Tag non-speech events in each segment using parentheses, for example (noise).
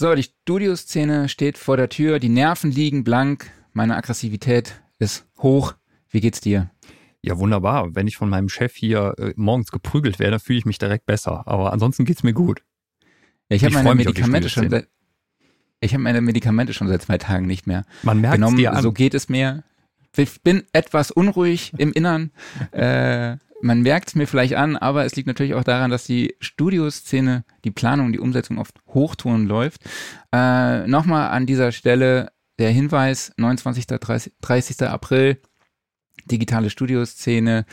So, die Studioszene steht vor der Tür, die Nerven liegen blank, meine Aggressivität ist hoch. Wie geht's dir? Ja, wunderbar. Wenn ich von meinem Chef hier äh, morgens geprügelt werde, fühle ich mich direkt besser. Aber ansonsten geht's mir gut. Ja, ich habe meine Medikamente schon seit, ich habe meine Medikamente schon seit zwei Tagen nicht mehr. Man merkt genommen. dir an. So geht es mir. Ich bin etwas unruhig im Innern. (laughs) äh, man merkt es mir vielleicht an, aber es liegt natürlich auch daran, dass die Studioszene, die Planung, die Umsetzung oft Hochtouren läuft. Äh, Nochmal an dieser Stelle der Hinweis, 29. 30, 30. April, digitale Studioszene.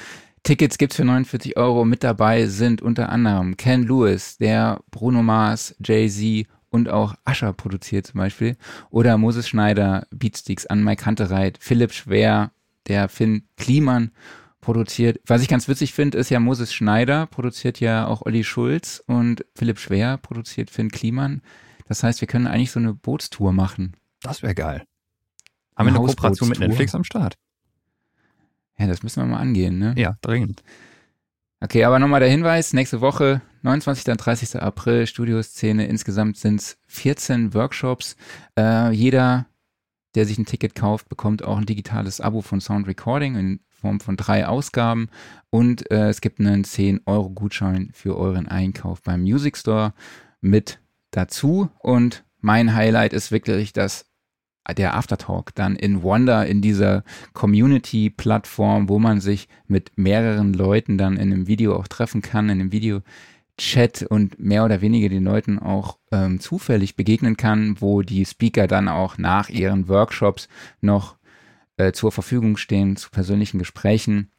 Tickets gibt's für 49 Euro. Mit dabei sind unter anderem Ken Lewis, der Bruno Mars, Jay-Z und auch Ascher produziert zum Beispiel. Oder Moses Schneider, Beatsticks an Mike Hunterreit, Philipp Schwer, der Finn Kliman produziert. Was ich ganz witzig finde, ist ja Moses Schneider produziert ja auch Olli Schulz und Philipp Schwer produziert Finn Kliman. Das heißt, wir können eigentlich so eine Bootstour machen. Das wäre geil. Haben wir eine Kooperation mit Netflix am Start? Ja, das müssen wir mal angehen, ne? Ja, dringend. Okay, aber nochmal der Hinweis, nächste Woche, 29. und 30. April, Studioszene. Insgesamt sind es 14 Workshops. Äh, jeder, der sich ein Ticket kauft, bekommt auch ein digitales Abo von Sound Recording in Form von drei Ausgaben und äh, es gibt einen 10-Euro-Gutschein für euren Einkauf beim Music Store mit dazu. Und mein Highlight ist wirklich das der Aftertalk dann in Wonder, in dieser Community-Plattform, wo man sich mit mehreren Leuten dann in einem Video auch treffen kann, in einem Video-Chat und mehr oder weniger den Leuten auch ähm, zufällig begegnen kann, wo die Speaker dann auch nach ihren Workshops noch äh, zur Verfügung stehen zu persönlichen Gesprächen.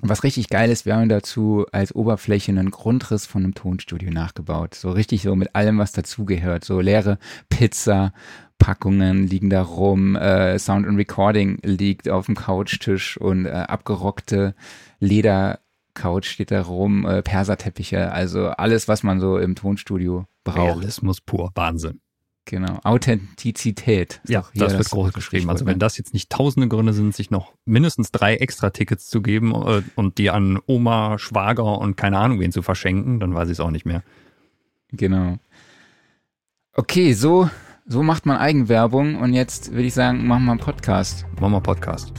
Was richtig geil ist, wir haben dazu als Oberfläche einen Grundriss von einem Tonstudio nachgebaut. So richtig so mit allem, was dazugehört. So leere Pizza, Packungen liegen da rum, äh, Sound and Recording liegt auf dem Couchtisch und äh, abgerockte Ledercouch steht da rum, äh, Perserteppiche, also alles, was man so im Tonstudio braucht. Realismus pur, Wahnsinn. Genau, Authentizität. Ja, das wird groß geschrieben. Also wenn das jetzt nicht tausende Gründe sind, sich noch mindestens drei extra Tickets zu geben äh, und die an Oma, Schwager und keine Ahnung wen zu verschenken, dann weiß ich es auch nicht mehr. Genau. Okay, so, so macht man Eigenwerbung und jetzt würde ich sagen, machen wir einen Podcast. Machen wir einen Podcast.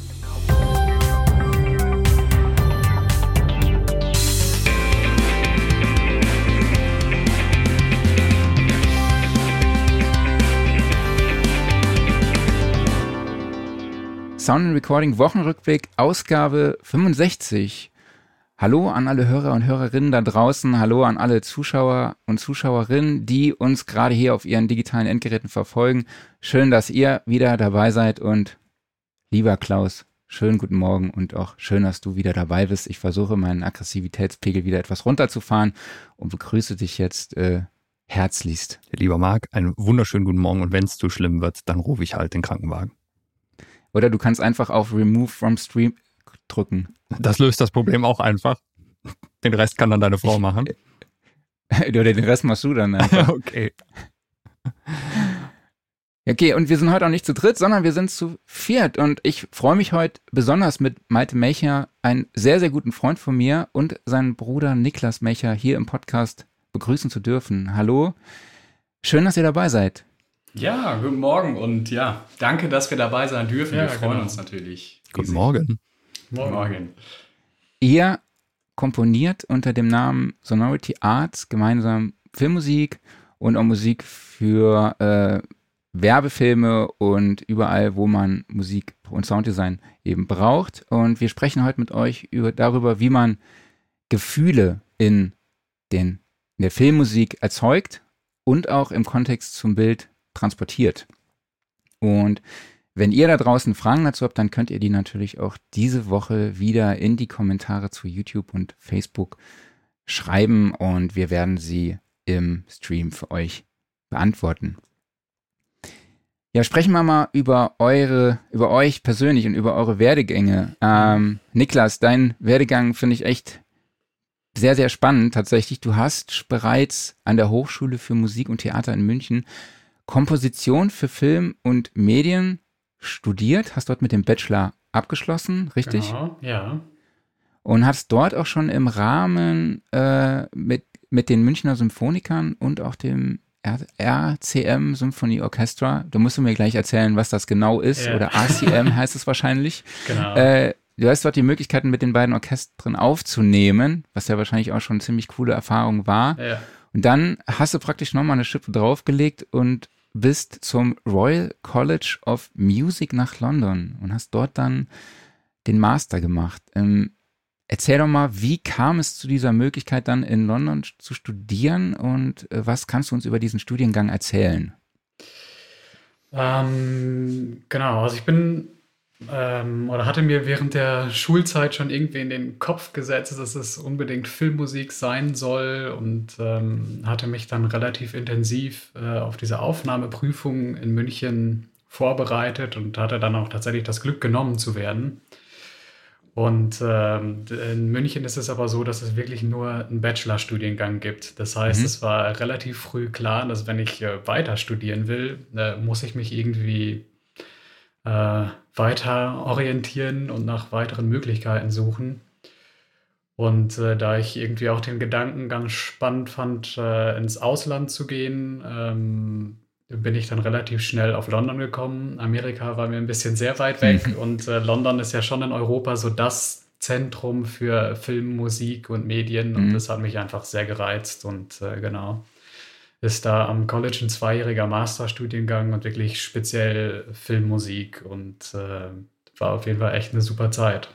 Sound and Recording Wochenrückblick, Ausgabe 65. Hallo an alle Hörer und Hörerinnen da draußen. Hallo an alle Zuschauer und Zuschauerinnen, die uns gerade hier auf ihren digitalen Endgeräten verfolgen. Schön, dass ihr wieder dabei seid und lieber Klaus, schönen guten Morgen und auch schön, dass du wieder dabei bist. Ich versuche meinen Aggressivitätspegel wieder etwas runterzufahren und begrüße dich jetzt äh, herzlichst. Lieber Marc, einen wunderschönen guten Morgen und wenn es zu schlimm wird, dann rufe ich halt den Krankenwagen. Oder du kannst einfach auf Remove from Stream drücken. Das löst das Problem auch einfach. Den Rest kann dann deine Frau machen. (laughs) Oder den Rest machst du dann einfach. (laughs) okay. Okay, und wir sind heute auch nicht zu dritt, sondern wir sind zu viert. Und ich freue mich heute besonders mit Malte Mecher, einen sehr, sehr guten Freund von mir und seinen Bruder Niklas Mecher hier im Podcast begrüßen zu dürfen. Hallo, schön, dass ihr dabei seid. Ja, guten Morgen und ja, danke, dass wir dabei sein dürfen. Ja, wir freuen genau. uns natürlich. Guten Morgen. Morgen. Morgen. Ihr komponiert unter dem Namen Sonority Arts gemeinsam Filmmusik und auch Musik für äh, Werbefilme und überall, wo man Musik und Sounddesign eben braucht. Und wir sprechen heute mit euch über, darüber, wie man Gefühle in, den, in der Filmmusik erzeugt und auch im Kontext zum Bild transportiert. Und wenn ihr da draußen Fragen dazu habt, dann könnt ihr die natürlich auch diese Woche wieder in die Kommentare zu YouTube und Facebook schreiben und wir werden sie im Stream für euch beantworten. Ja, sprechen wir mal über eure, über euch persönlich und über eure Werdegänge. Ähm, Niklas, dein Werdegang finde ich echt sehr, sehr spannend tatsächlich. Du hast bereits an der Hochschule für Musik und Theater in München Komposition für Film und Medien studiert, hast dort mit dem Bachelor abgeschlossen, richtig? Genau, ja. Und hast dort auch schon im Rahmen äh, mit, mit den Münchner Symphonikern und auch dem RCM Symphony Orchestra. Du musst mir gleich erzählen, was das genau ist. Ja. Oder RCM (laughs) heißt es wahrscheinlich. Genau. Äh, du hast dort die Möglichkeiten, mit den beiden Orchestern aufzunehmen, was ja wahrscheinlich auch schon eine ziemlich coole Erfahrung war. Ja. Und dann hast du praktisch nochmal eine Schippe draufgelegt und bist zum Royal College of Music nach London und hast dort dann den Master gemacht. Ähm, erzähl doch mal, wie kam es zu dieser Möglichkeit dann in London zu studieren und äh, was kannst du uns über diesen Studiengang erzählen? Ähm, genau, also ich bin ähm, oder hatte mir während der Schulzeit schon irgendwie in den Kopf gesetzt, dass es unbedingt Filmmusik sein soll und ähm, hatte mich dann relativ intensiv äh, auf diese Aufnahmeprüfung in München vorbereitet und hatte dann auch tatsächlich das Glück genommen zu werden. Und ähm, in München ist es aber so, dass es wirklich nur einen Bachelorstudiengang gibt. Das heißt, mhm. es war relativ früh klar, dass wenn ich äh, weiter studieren will, äh, muss ich mich irgendwie äh, weiter orientieren und nach weiteren Möglichkeiten suchen. Und äh, da ich irgendwie auch den Gedanken ganz spannend fand, äh, ins Ausland zu gehen, ähm, bin ich dann relativ schnell auf London gekommen. Amerika war mir ein bisschen sehr weit weg mhm. (laughs) und äh, London ist ja schon in Europa so das Zentrum für Film, Musik und Medien und mhm. das hat mich einfach sehr gereizt und äh, genau ist da am College ein zweijähriger Masterstudiengang und wirklich speziell Filmmusik und äh, war auf jeden Fall echt eine super Zeit.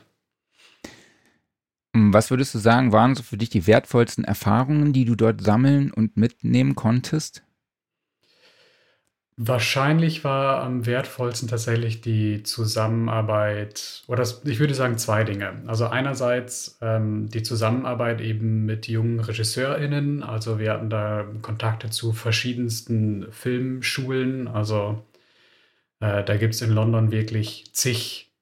Was würdest du sagen, waren so für dich die wertvollsten Erfahrungen, die du dort sammeln und mitnehmen konntest? Wahrscheinlich war am wertvollsten tatsächlich die Zusammenarbeit, oder ich würde sagen zwei Dinge. Also einerseits ähm, die Zusammenarbeit eben mit jungen RegisseurInnen. Also wir hatten da Kontakte zu verschiedensten Filmschulen. Also äh, da gibt es in London wirklich zig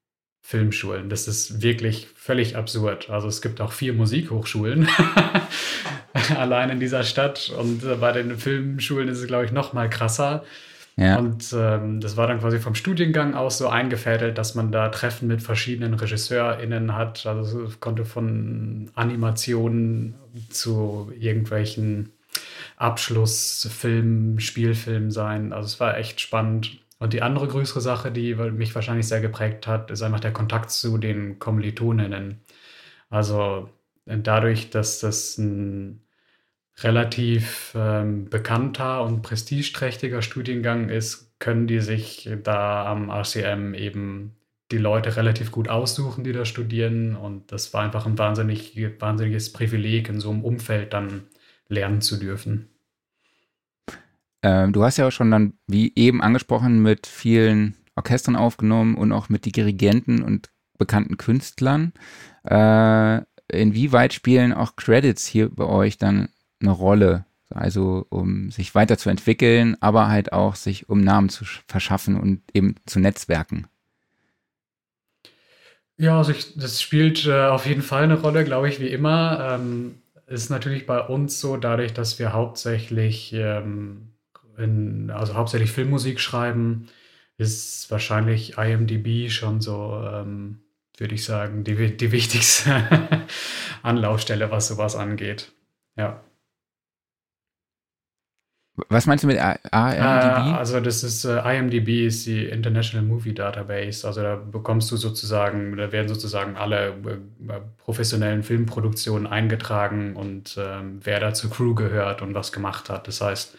Filmschulen. Das ist wirklich völlig absurd. Also es gibt auch vier Musikhochschulen (laughs) allein in dieser Stadt. Und bei den Filmschulen ist es, glaube ich, noch mal krasser. Ja. Und ähm, das war dann quasi vom Studiengang aus so eingefädelt, dass man da Treffen mit verschiedenen RegisseurInnen hat. Also es konnte von Animationen zu irgendwelchen Abschlussfilmen, Spielfilmen sein. Also es war echt spannend. Und die andere größere Sache, die mich wahrscheinlich sehr geprägt hat, ist einfach der Kontakt zu den Kommilitoninnen. Also dadurch, dass das ein relativ ähm, bekannter und prestigeträchtiger Studiengang ist, können die sich da am RCM eben die Leute relativ gut aussuchen, die da studieren. Und das war einfach ein wahnsinnig, wahnsinniges Privileg, in so einem Umfeld dann lernen zu dürfen. Ähm, du hast ja auch schon dann, wie eben angesprochen, mit vielen Orchestern aufgenommen und auch mit Dirigenten und bekannten Künstlern. Äh, inwieweit spielen auch Credits hier bei euch dann eine Rolle. Also um sich weiterzuentwickeln, aber halt auch sich um Namen zu verschaffen und eben zu netzwerken. Ja, also ich, das spielt äh, auf jeden Fall eine Rolle, glaube ich, wie immer. Ähm, ist natürlich bei uns so, dadurch, dass wir hauptsächlich, ähm, in, also hauptsächlich Filmmusik schreiben, ist wahrscheinlich IMDb schon so, ähm, würde ich sagen, die, die wichtigste (laughs) Anlaufstelle, was sowas angeht. Ja. Was meinst du mit IMDb? Äh, also das ist uh, IMDb ist die International Movie Database. Also da bekommst du sozusagen, da werden sozusagen alle äh, professionellen Filmproduktionen eingetragen und ähm, wer da zur Crew gehört und was gemacht hat. Das heißt,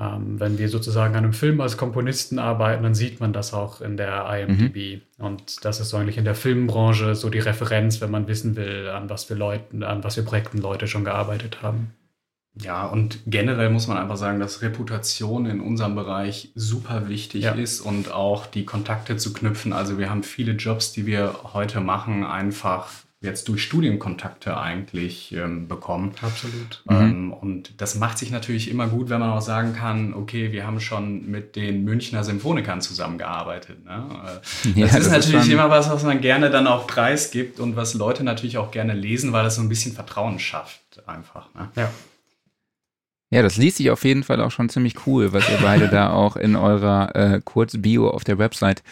ähm, wenn wir sozusagen an einem Film als Komponisten arbeiten, dann sieht man das auch in der IMDb. Mhm. Und das ist eigentlich in der Filmbranche so die Referenz, wenn man wissen will, an was für Leuten, an was für Projekten Leute schon gearbeitet haben. Ja, und generell muss man einfach sagen, dass Reputation in unserem Bereich super wichtig ja. ist und auch die Kontakte zu knüpfen. Also wir haben viele Jobs, die wir heute machen, einfach jetzt durch Studienkontakte eigentlich ähm, bekommen. Absolut. Ähm, mhm. Und das macht sich natürlich immer gut, wenn man auch sagen kann, okay, wir haben schon mit den Münchner Symphonikern zusammengearbeitet. Ne? (laughs) Äh, ja, das, ist das natürlich ist immer was, was man gerne dann auch preisgibt und was Leute natürlich auch gerne lesen, weil das so ein bisschen Vertrauen schafft einfach. Ne? Ja. Ja, das liest sich auf jeden Fall auch schon ziemlich cool, was ihr beide da auch in eurer äh, Kurzbio auf der Website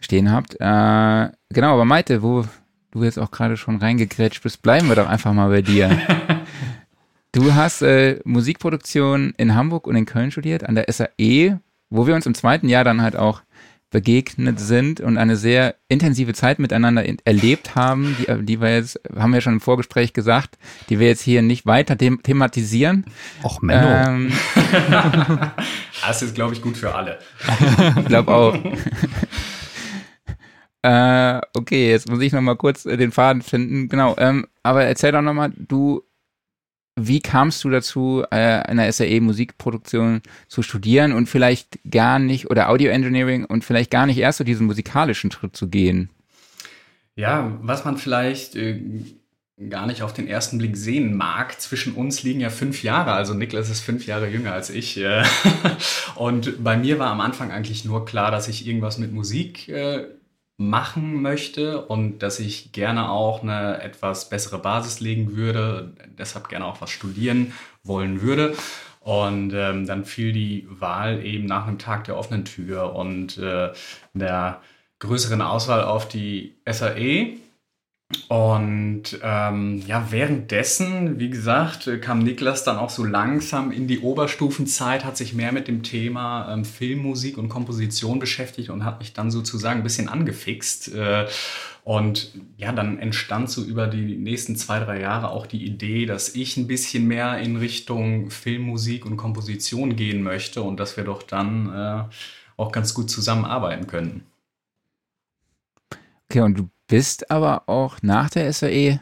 stehen habt. Äh, genau, aber Maite, wo du jetzt auch gerade schon reingegrätscht bist, bleiben wir doch einfach mal bei dir. (laughs) Du hast äh, Musikproduktion in Hamburg und in Köln studiert, an der SAE, wo wir uns im zweiten Jahr dann halt auch begegnet sind und eine sehr intensive Zeit miteinander erlebt haben, die, die wir jetzt, haben wir schon im Vorgespräch gesagt, die wir jetzt hier nicht weiter them thematisieren. Och, Menno. Ähm, (laughs) das ist, glaube ich, gut für alle. (laughs) ich glaube auch. (laughs) äh, okay, jetzt muss ich noch mal kurz den Faden finden. Genau, ähm, aber erzähl doch noch mal, du wie kamst du dazu, äh, in der SAE Musikproduktion zu studieren und vielleicht gar nicht, oder Audio Engineering und vielleicht gar nicht erst so diesen musikalischen Schritt zu gehen? Ja, was man vielleicht äh, gar nicht auf den ersten Blick sehen mag, zwischen uns liegen ja fünf Jahre, also Niklas ist fünf Jahre jünger als ich. Äh, (laughs) und bei mir war am Anfang eigentlich nur klar, dass ich irgendwas mit Musik äh, machen möchte und dass ich gerne auch eine etwas bessere Basis legen würde, deshalb gerne auch was studieren wollen würde. Und ähm, dann fiel die Wahl eben nach einem Tag der offenen Tür und äh, der größeren Auswahl auf die SAE und ähm, ja, währenddessen, wie gesagt, kam Niklas dann auch so langsam in die Oberstufenzeit, hat sich mehr mit dem Thema ähm, Filmmusik und Komposition beschäftigt und hat mich dann sozusagen ein bisschen angefixt. Äh, und ja, dann entstand so über die nächsten zwei, drei Jahre auch die Idee, dass ich ein bisschen mehr in Richtung Filmmusik und Komposition gehen möchte und dass wir doch dann äh, auch ganz gut zusammenarbeiten können. Okay, und du bist aber auch nach der SAE,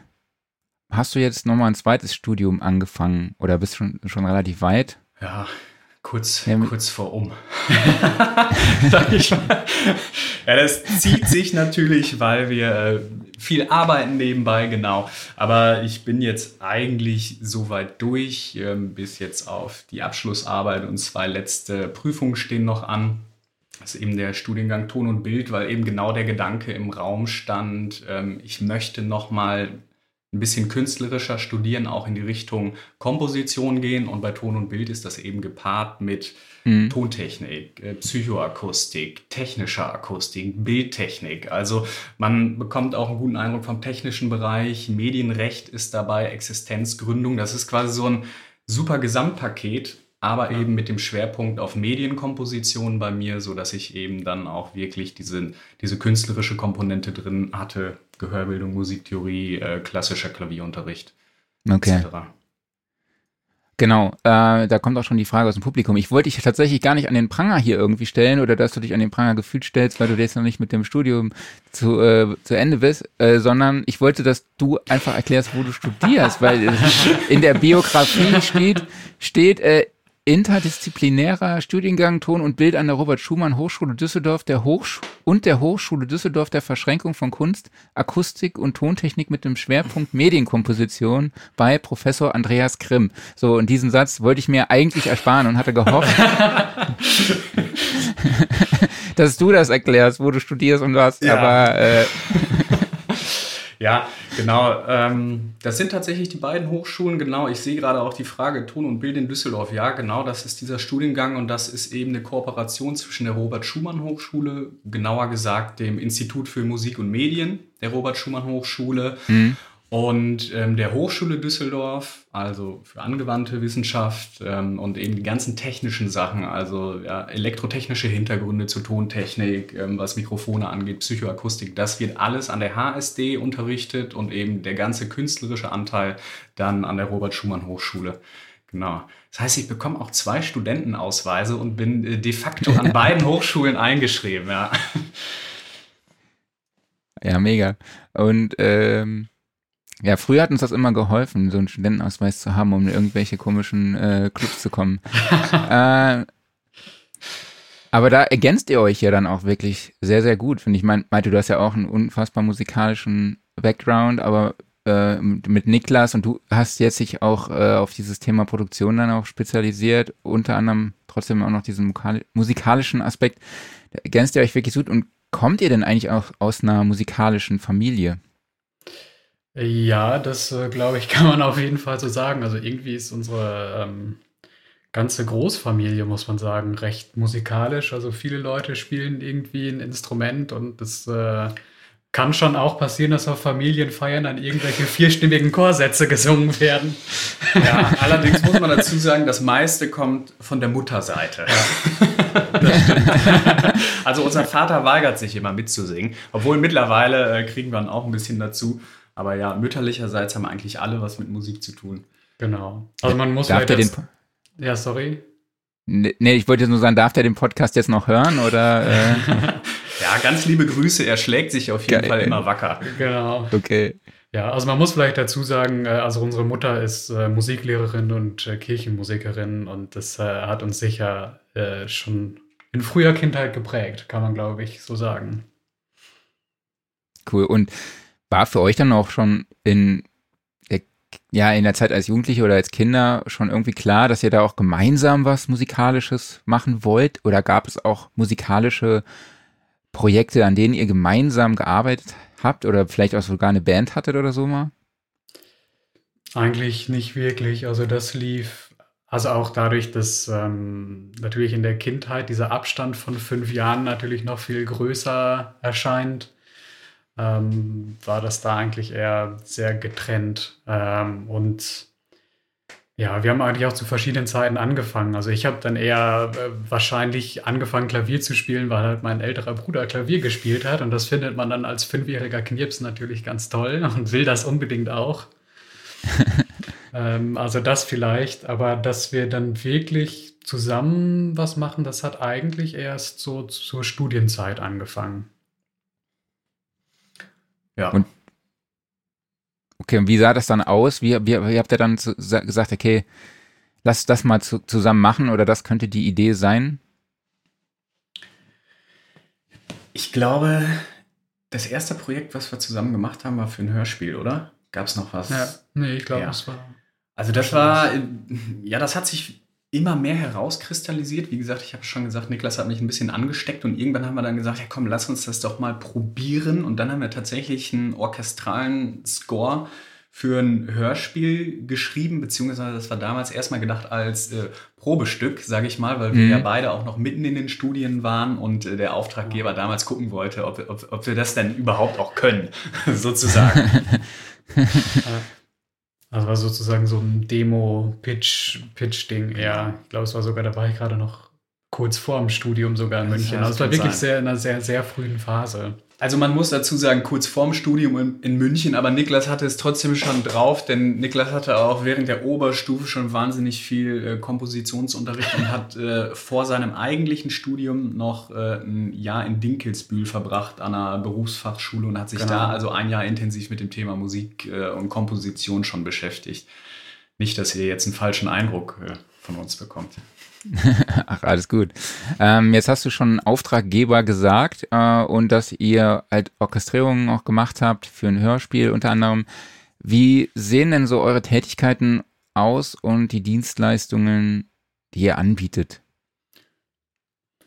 hast du jetzt nochmal ein zweites Studium angefangen oder bist schon, schon relativ weit? Ja, kurz, ja, kurz vor um. (laughs) Sag ich mal. Ja, das zieht sich natürlich, weil wir äh, viel arbeiten nebenbei, genau. Aber ich bin jetzt eigentlich soweit durch, ähm, bis jetzt auf die Abschlussarbeit und zwei letzte Prüfungen stehen noch an. Das ist eben der Studiengang Ton und Bild, weil eben genau der Gedanke im Raum stand, ähm, ich möchte nochmal ein bisschen künstlerischer studieren, auch in die Richtung Komposition gehen. Und bei Ton und Bild ist das eben gepaart mit mhm. Tontechnik, äh, Psychoakustik, technischer Akustik, Bildtechnik. Also man bekommt auch einen guten Eindruck vom technischen Bereich. Medienrecht ist dabei, Existenzgründung. Das ist quasi so ein super Gesamtpaket, aber eben mit dem Schwerpunkt auf Medienkomposition bei mir, so dass ich eben dann auch wirklich diese, diese künstlerische Komponente drin hatte, Gehörbildung, Musiktheorie, äh, klassischer Klavierunterricht okay. etc. Genau, äh, da kommt auch schon die Frage aus dem Publikum. Ich wollte dich tatsächlich gar nicht an den Pranger hier irgendwie stellen oder dass du dich an den Pranger gefühlt stellst, weil du jetzt noch nicht mit dem Studium zu, äh, zu Ende bist, äh, sondern ich wollte, dass du einfach erklärst, wo du studierst, weil (laughs) in der Biografie steht, steht äh, interdisziplinärer Studiengang Ton und Bild an der Robert Schumann Hochschule Düsseldorf der Hochsch und der Hochschule Düsseldorf der Verschränkung von Kunst, Akustik und Tontechnik mit dem Schwerpunkt (laughs) Medienkomposition bei Professor Andreas Grimm. So, und diesen Satz wollte ich mir eigentlich ersparen und hatte gehofft, (laughs) (laughs) dass du das erklärst, wo du studierst und was, ja. aber äh, ja, genau. Ähm, das sind tatsächlich die beiden Hochschulen. Genau, ich sehe gerade auch die Frage Ton und Bild in Düsseldorf. Ja, genau, das ist dieser Studiengang und das ist eben eine Kooperation zwischen der Robert Schumann Hochschule, genauer gesagt dem Institut für Musik und Medien der Robert Schumann Hochschule. Mhm und ähm, der Hochschule Düsseldorf, also für angewandte Wissenschaft ähm, und eben die ganzen technischen Sachen, also ja, elektrotechnische Hintergründe zur Tontechnik, ähm, was Mikrofone angeht, Psychoakustik, das wird alles an der HSD unterrichtet und eben der ganze künstlerische Anteil dann an der Robert Schumann Hochschule. Genau. Das heißt, ich bekomme auch zwei Studentenausweise und bin äh, de facto an (laughs) beiden Hochschulen eingeschrieben, ja. Ja, mega. Und ähm ja, früher hat uns das immer geholfen, so einen Studentenausweis zu haben, um in irgendwelche komischen äh, Clubs zu kommen. (laughs) äh, aber da ergänzt ihr euch ja dann auch wirklich sehr, sehr gut, finde ich. Mein, meinte, du hast ja auch einen unfassbar musikalischen Background, aber äh, mit Niklas und du hast jetzt sich auch äh, auf dieses Thema Produktion dann auch spezialisiert, unter anderem trotzdem auch noch diesen musikalischen Aspekt. Da ergänzt ihr euch wirklich gut und kommt ihr denn eigentlich auch aus einer musikalischen Familie? Ja, das äh, glaube ich, (laughs) kann man auf jeden Fall so sagen. Also irgendwie ist unsere ähm, ganze Großfamilie, muss man sagen, recht musikalisch. Also viele Leute spielen irgendwie ein Instrument und das äh, kann schon auch passieren, dass auf Familienfeiern dann irgendwelche vierstimmigen Chorsätze gesungen werden. Ja, allerdings muss man dazu sagen, das meiste kommt von der Mutterseite. Ja. also unser Vater weigert sich immer mitzusingen, obwohl mittlerweile äh, kriegen wir dann auch ein bisschen dazu. Aber ja, mütterlicherseits haben eigentlich alle was mit Musik zu tun. Genau. Also man muss Darf der den Ja, sorry. Nee, ich wollte nur sagen, darf der den Podcast jetzt noch hören oder? Äh? (laughs) ja, ganz liebe Grüße. Er schlägt sich auf jeden Geil. Fall immer wacker. Genau. Okay. Ja, also man muss vielleicht dazu sagen, äh, also unsere Mutter ist äh, Musiklehrerin und äh, Kirchenmusikerin und das hat uns sicher schon in früher Kindheit geprägt, kann man glaube ich so sagen. Cool. Und war für euch dann auch schon in der, ja, in der Zeit als Jugendliche oder als Kinder schon irgendwie klar, dass ihr da auch gemeinsam was Musikalisches machen wollt? Oder gab es auch musikalische Projekte, an denen ihr gemeinsam gearbeitet habt oder vielleicht auch sogar eine Band hattet oder so mal? Eigentlich nicht wirklich. Also das lief, also auch dadurch, dass ähm, natürlich in der Kindheit dieser Abstand von fünf Jahren natürlich noch viel größer erscheint ähm, war das da eigentlich eher sehr getrennt. Ähm, und ja, wir haben eigentlich auch zu verschiedenen Zeiten angefangen. Also ich habe dann eher äh, wahrscheinlich angefangen, Klavier zu spielen, weil halt mein älterer Bruder Klavier gespielt hat. Und das findet man dann als fünfjähriger Knirps natürlich ganz toll (laughs) und will das unbedingt auch. (laughs) ähm, also das vielleicht, aber dass wir dann wirklich zusammen was machen, das hat eigentlich erst so zur Studienzeit angefangen. Ja. Und okay, und wie sah das dann aus? Wie, wie, wie habt ihr dann zu, gesagt, okay, lass das mal zu, zusammen machen oder das könnte die Idee sein? Ich glaube, das erste Projekt, was wir zusammen gemacht haben, war für ein Hörspiel, oder? Gab es noch was? Ja, nee, ich glaube, ja. das war. Also das war, ja, das hat sich immer mehr herauskristallisiert. Wie gesagt, ich habe schon gesagt, Niklas hat mich ein bisschen angesteckt und irgendwann haben wir dann gesagt, ja komm, lass uns das doch mal probieren. Und dann haben wir tatsächlich einen orchestralen Score für ein Hörspiel geschrieben, beziehungsweise das war damals erstmal gedacht als äh, Probestück, sage ich mal, weil mhm. wir ja beide auch noch mitten in den Studien waren und äh, der Auftraggeber damals gucken wollte, ob, ob, ob wir das denn überhaupt auch können, (laughs) sozusagen. (laughs) Also war sozusagen so ein Demo-Pitch-Pitch-Ding eher. Ich glaube, es war sogar, da war ich gerade noch kurz vor dem Studium sogar in München. Also es war wirklich sehr, in einer sehr, sehr frühen Phase. Also man muss dazu sagen, kurz vorm Studium in, in, München, aber Niklas hatte es trotzdem schon drauf, denn Niklas hatte auch während der Oberstufe schon wahnsinnig viel äh, Kompositionsunterricht und hat äh, vor seinem eigentlichen Studium noch äh, ein Jahr in Dinkelsbühl verbracht an einer Berufsfachschule und hat sich genau. da also ein Jahr intensiv mit dem Thema Musik äh, und Komposition schon beschäftigt. Nicht, dass ihr jetzt einen falschen Eindruck äh, von uns bekommt. (laughs) Ach, alles gut. Ähm, jetzt hast du schon Auftraggeber gesagt äh, und dass ihr halt Orchestrierungen auch gemacht habt für ein Hörspiel unter anderem. Wie sehen denn so eure Tätigkeiten aus und die Dienstleistungen, die ihr anbietet?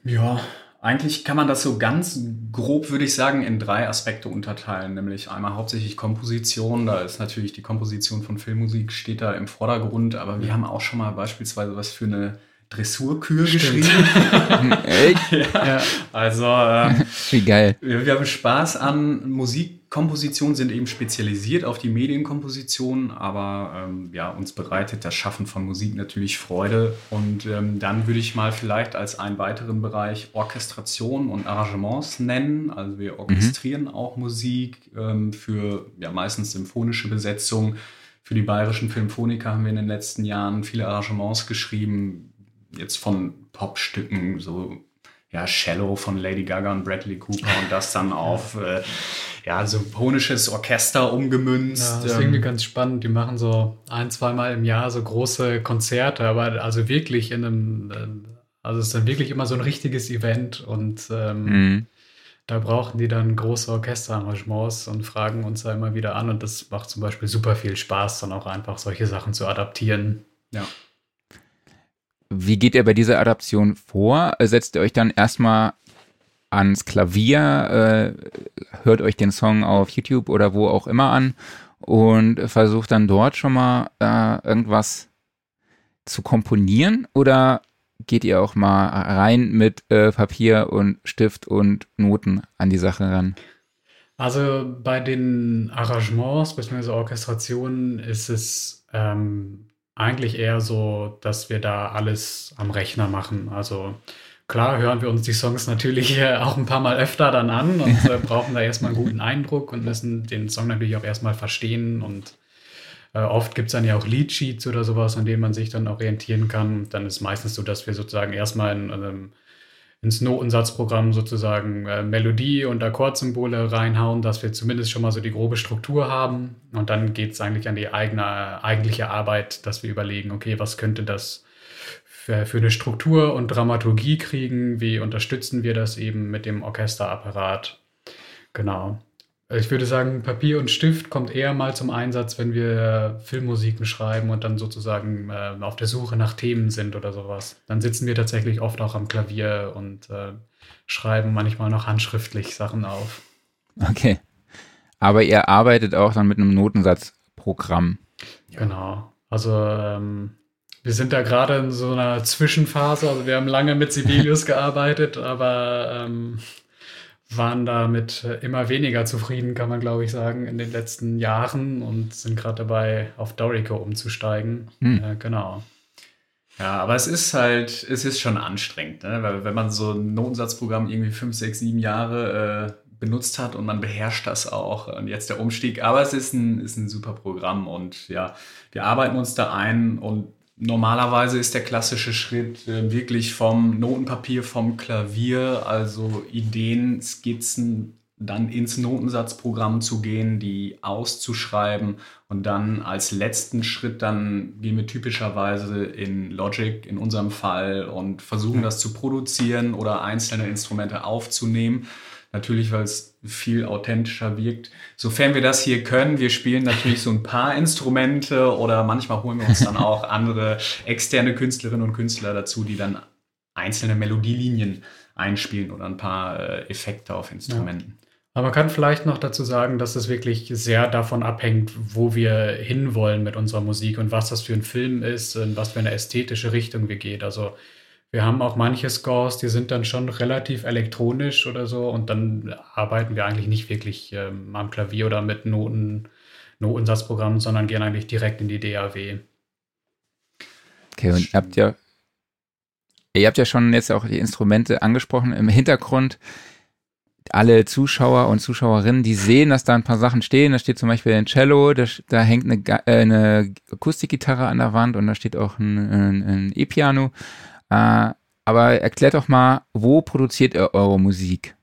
Ja, eigentlich kann man das so ganz grob, würde ich sagen, in drei Aspekte unterteilen. Nämlich einmal hauptsächlich Komposition. Da ist natürlich die Komposition von Filmmusik steht da im Vordergrund. Aber wir haben auch schon mal beispielsweise was für eine Dressurkühe geschrieben. (laughs) Echt? (laughs) ja. Also, ähm, (laughs) wie geil. Wir, wir, haben Spaß an Musikkomposition, sind eben spezialisiert auf die Medienkomposition, aber ähm, ja, uns bereitet das Schaffen von Musik natürlich Freude. Und ähm, dann würde ich mal vielleicht als einen weiteren Bereich Orchestration und Arrangements nennen. Also wir orchestrieren mhm. auch Musik ähm, für ja meistens symphonische Besetzung. Für die bayerischen Filmphoniker haben wir in den letzten Jahren viele Arrangements geschrieben jetzt von Popstücken, so ja, Shallow von Lady Gaga und Bradley Cooper und das dann (laughs) auf äh, ja, symphonisches Orchester umgemünzt. Ja, das ist irgendwie ähm, ganz spannend. Die machen so ein, zweimal im Jahr so große Konzerte, aber also wirklich in einem, äh, also es ist dann wirklich immer so ein richtiges Event und ähm, mhm. da brauchen die dann große Orchesterarrangements und fragen uns da immer wieder an und das macht zum Beispiel super viel Spaß, dann auch einfach solche Sachen zu adaptieren. Ja. Wie geht ihr bei dieser Adaption vor? Setzt ihr euch dann erstmal ans Klavier, äh, hört euch den Song auf YouTube oder wo auch immer an und versucht dann dort schon mal äh, irgendwas zu komponieren oder geht ihr auch mal rein mit äh, Papier und Stift und Noten an die Sache ran? Also bei den Arrangements bzw. Orchestrationen ist es ähm, eigentlich eher so, dass wir da alles am Rechner machen. Also klar hören wir uns die Songs natürlich auch ein paar Mal öfter dann an und äh, (laughs) brauchen da erstmal einen guten Eindruck und müssen den Song natürlich auch erstmal verstehen und äh, oft gibt es dann ja auch Leadsheets oder sowas, an denen man sich dann orientieren kann. Dann ist meistens so, dass wir sozusagen erstmal in, in, ins Notensatzprogramm sozusagen äh, Melodie und Akkordsymbole reinhauen, dass wir zumindest schon mal so die grobe Struktur haben. Und dann geht es eigentlich an die eigene, eigentliche Arbeit, dass wir überlegen, okay, was könnte das für, für eine Struktur und Dramaturgie kriegen? Wie unterstützen wir das eben mit dem Orchesterapparat? Genau. Ich würde sagen, Papier und Stift kommt eher mal zum Einsatz, wenn wir Filmmusiken schreiben und dann sozusagen äh, auf der Suche nach Themen sind oder sowas. Dann sitzen wir tatsächlich oft auch am Klavier und äh, schreiben manchmal noch handschriftlich Sachen auf. Okay. Aber ihr arbeitet auch dann mit einem Notensatzprogramm. Genau. Also ähm, wir sind da gerade in so einer Zwischenphase. Also wir haben lange mit Sibelius (laughs) gearbeitet, aber ähm, waren damit äh, immer weniger zufrieden, kann man glaube ich sagen, in den letzten Jahren und sind gerade dabei, auf Dorico umzusteigen. Hm. Äh, genau. Ja, aber es ist halt, es ist schon anstrengend, ne? weil wenn man so ein Notensatzprogramm irgendwie fünf, sechs, sieben Jahre äh, benutzt hat und man beherrscht das auch und jetzt der Umstieg. Aber es ist ein, ist ein super Programm und ja, wir arbeiten uns da ein und Normalerweise ist der klassische Schritt äh, wirklich vom Notenpapier, vom Klavier, also Ideen, Skizzen, dann ins Notensatzprogramm zu gehen, die auszuschreiben und dann als letzten Schritt dann gehen wir typischerweise in Logic in unserem Fall und versuchen das zu produzieren oder einzelne Instrumente aufzunehmen. Natürlich, weil es viel authentischer wirkt. Sofern wir das hier können, wir spielen natürlich so ein paar Instrumente oder manchmal holen wir uns dann auch andere externe Künstlerinnen und Künstler dazu, die dann einzelne Melodielinien einspielen oder ein paar äh, Effekte auf Instrumenten. Ja. Aber man kann vielleicht noch dazu sagen, dass es wirklich sehr davon abhängt, wo wir hinwollen mit unserer Musik und was das für ein Film ist und was für eine ästhetische Richtung wir gehen. Also wir haben auch manche Scores, die sind dann schon relativ elektronisch oder so und dann arbeiten wir eigentlich nicht wirklich ähm, am Klavier oder mit Noten, Notensatzprogrammen, sondern gehen eigentlich direkt in die DAW. Okay, und ihr habt ja, ihr habt ja schon jetzt auch die Instrumente angesprochen. Im Hintergrund alle Zuschauer und Zuschauerinnen, die sehen, dass da ein paar Sachen stehen. Da steht zum Beispiel ein Cello, da, da hängt eine, äh, eine Akustikgitarre an der Wand und da steht auch ein, ein, ein E-Piano. Äh, aber erklärt doch mal, wo produziert ihr eure Musik?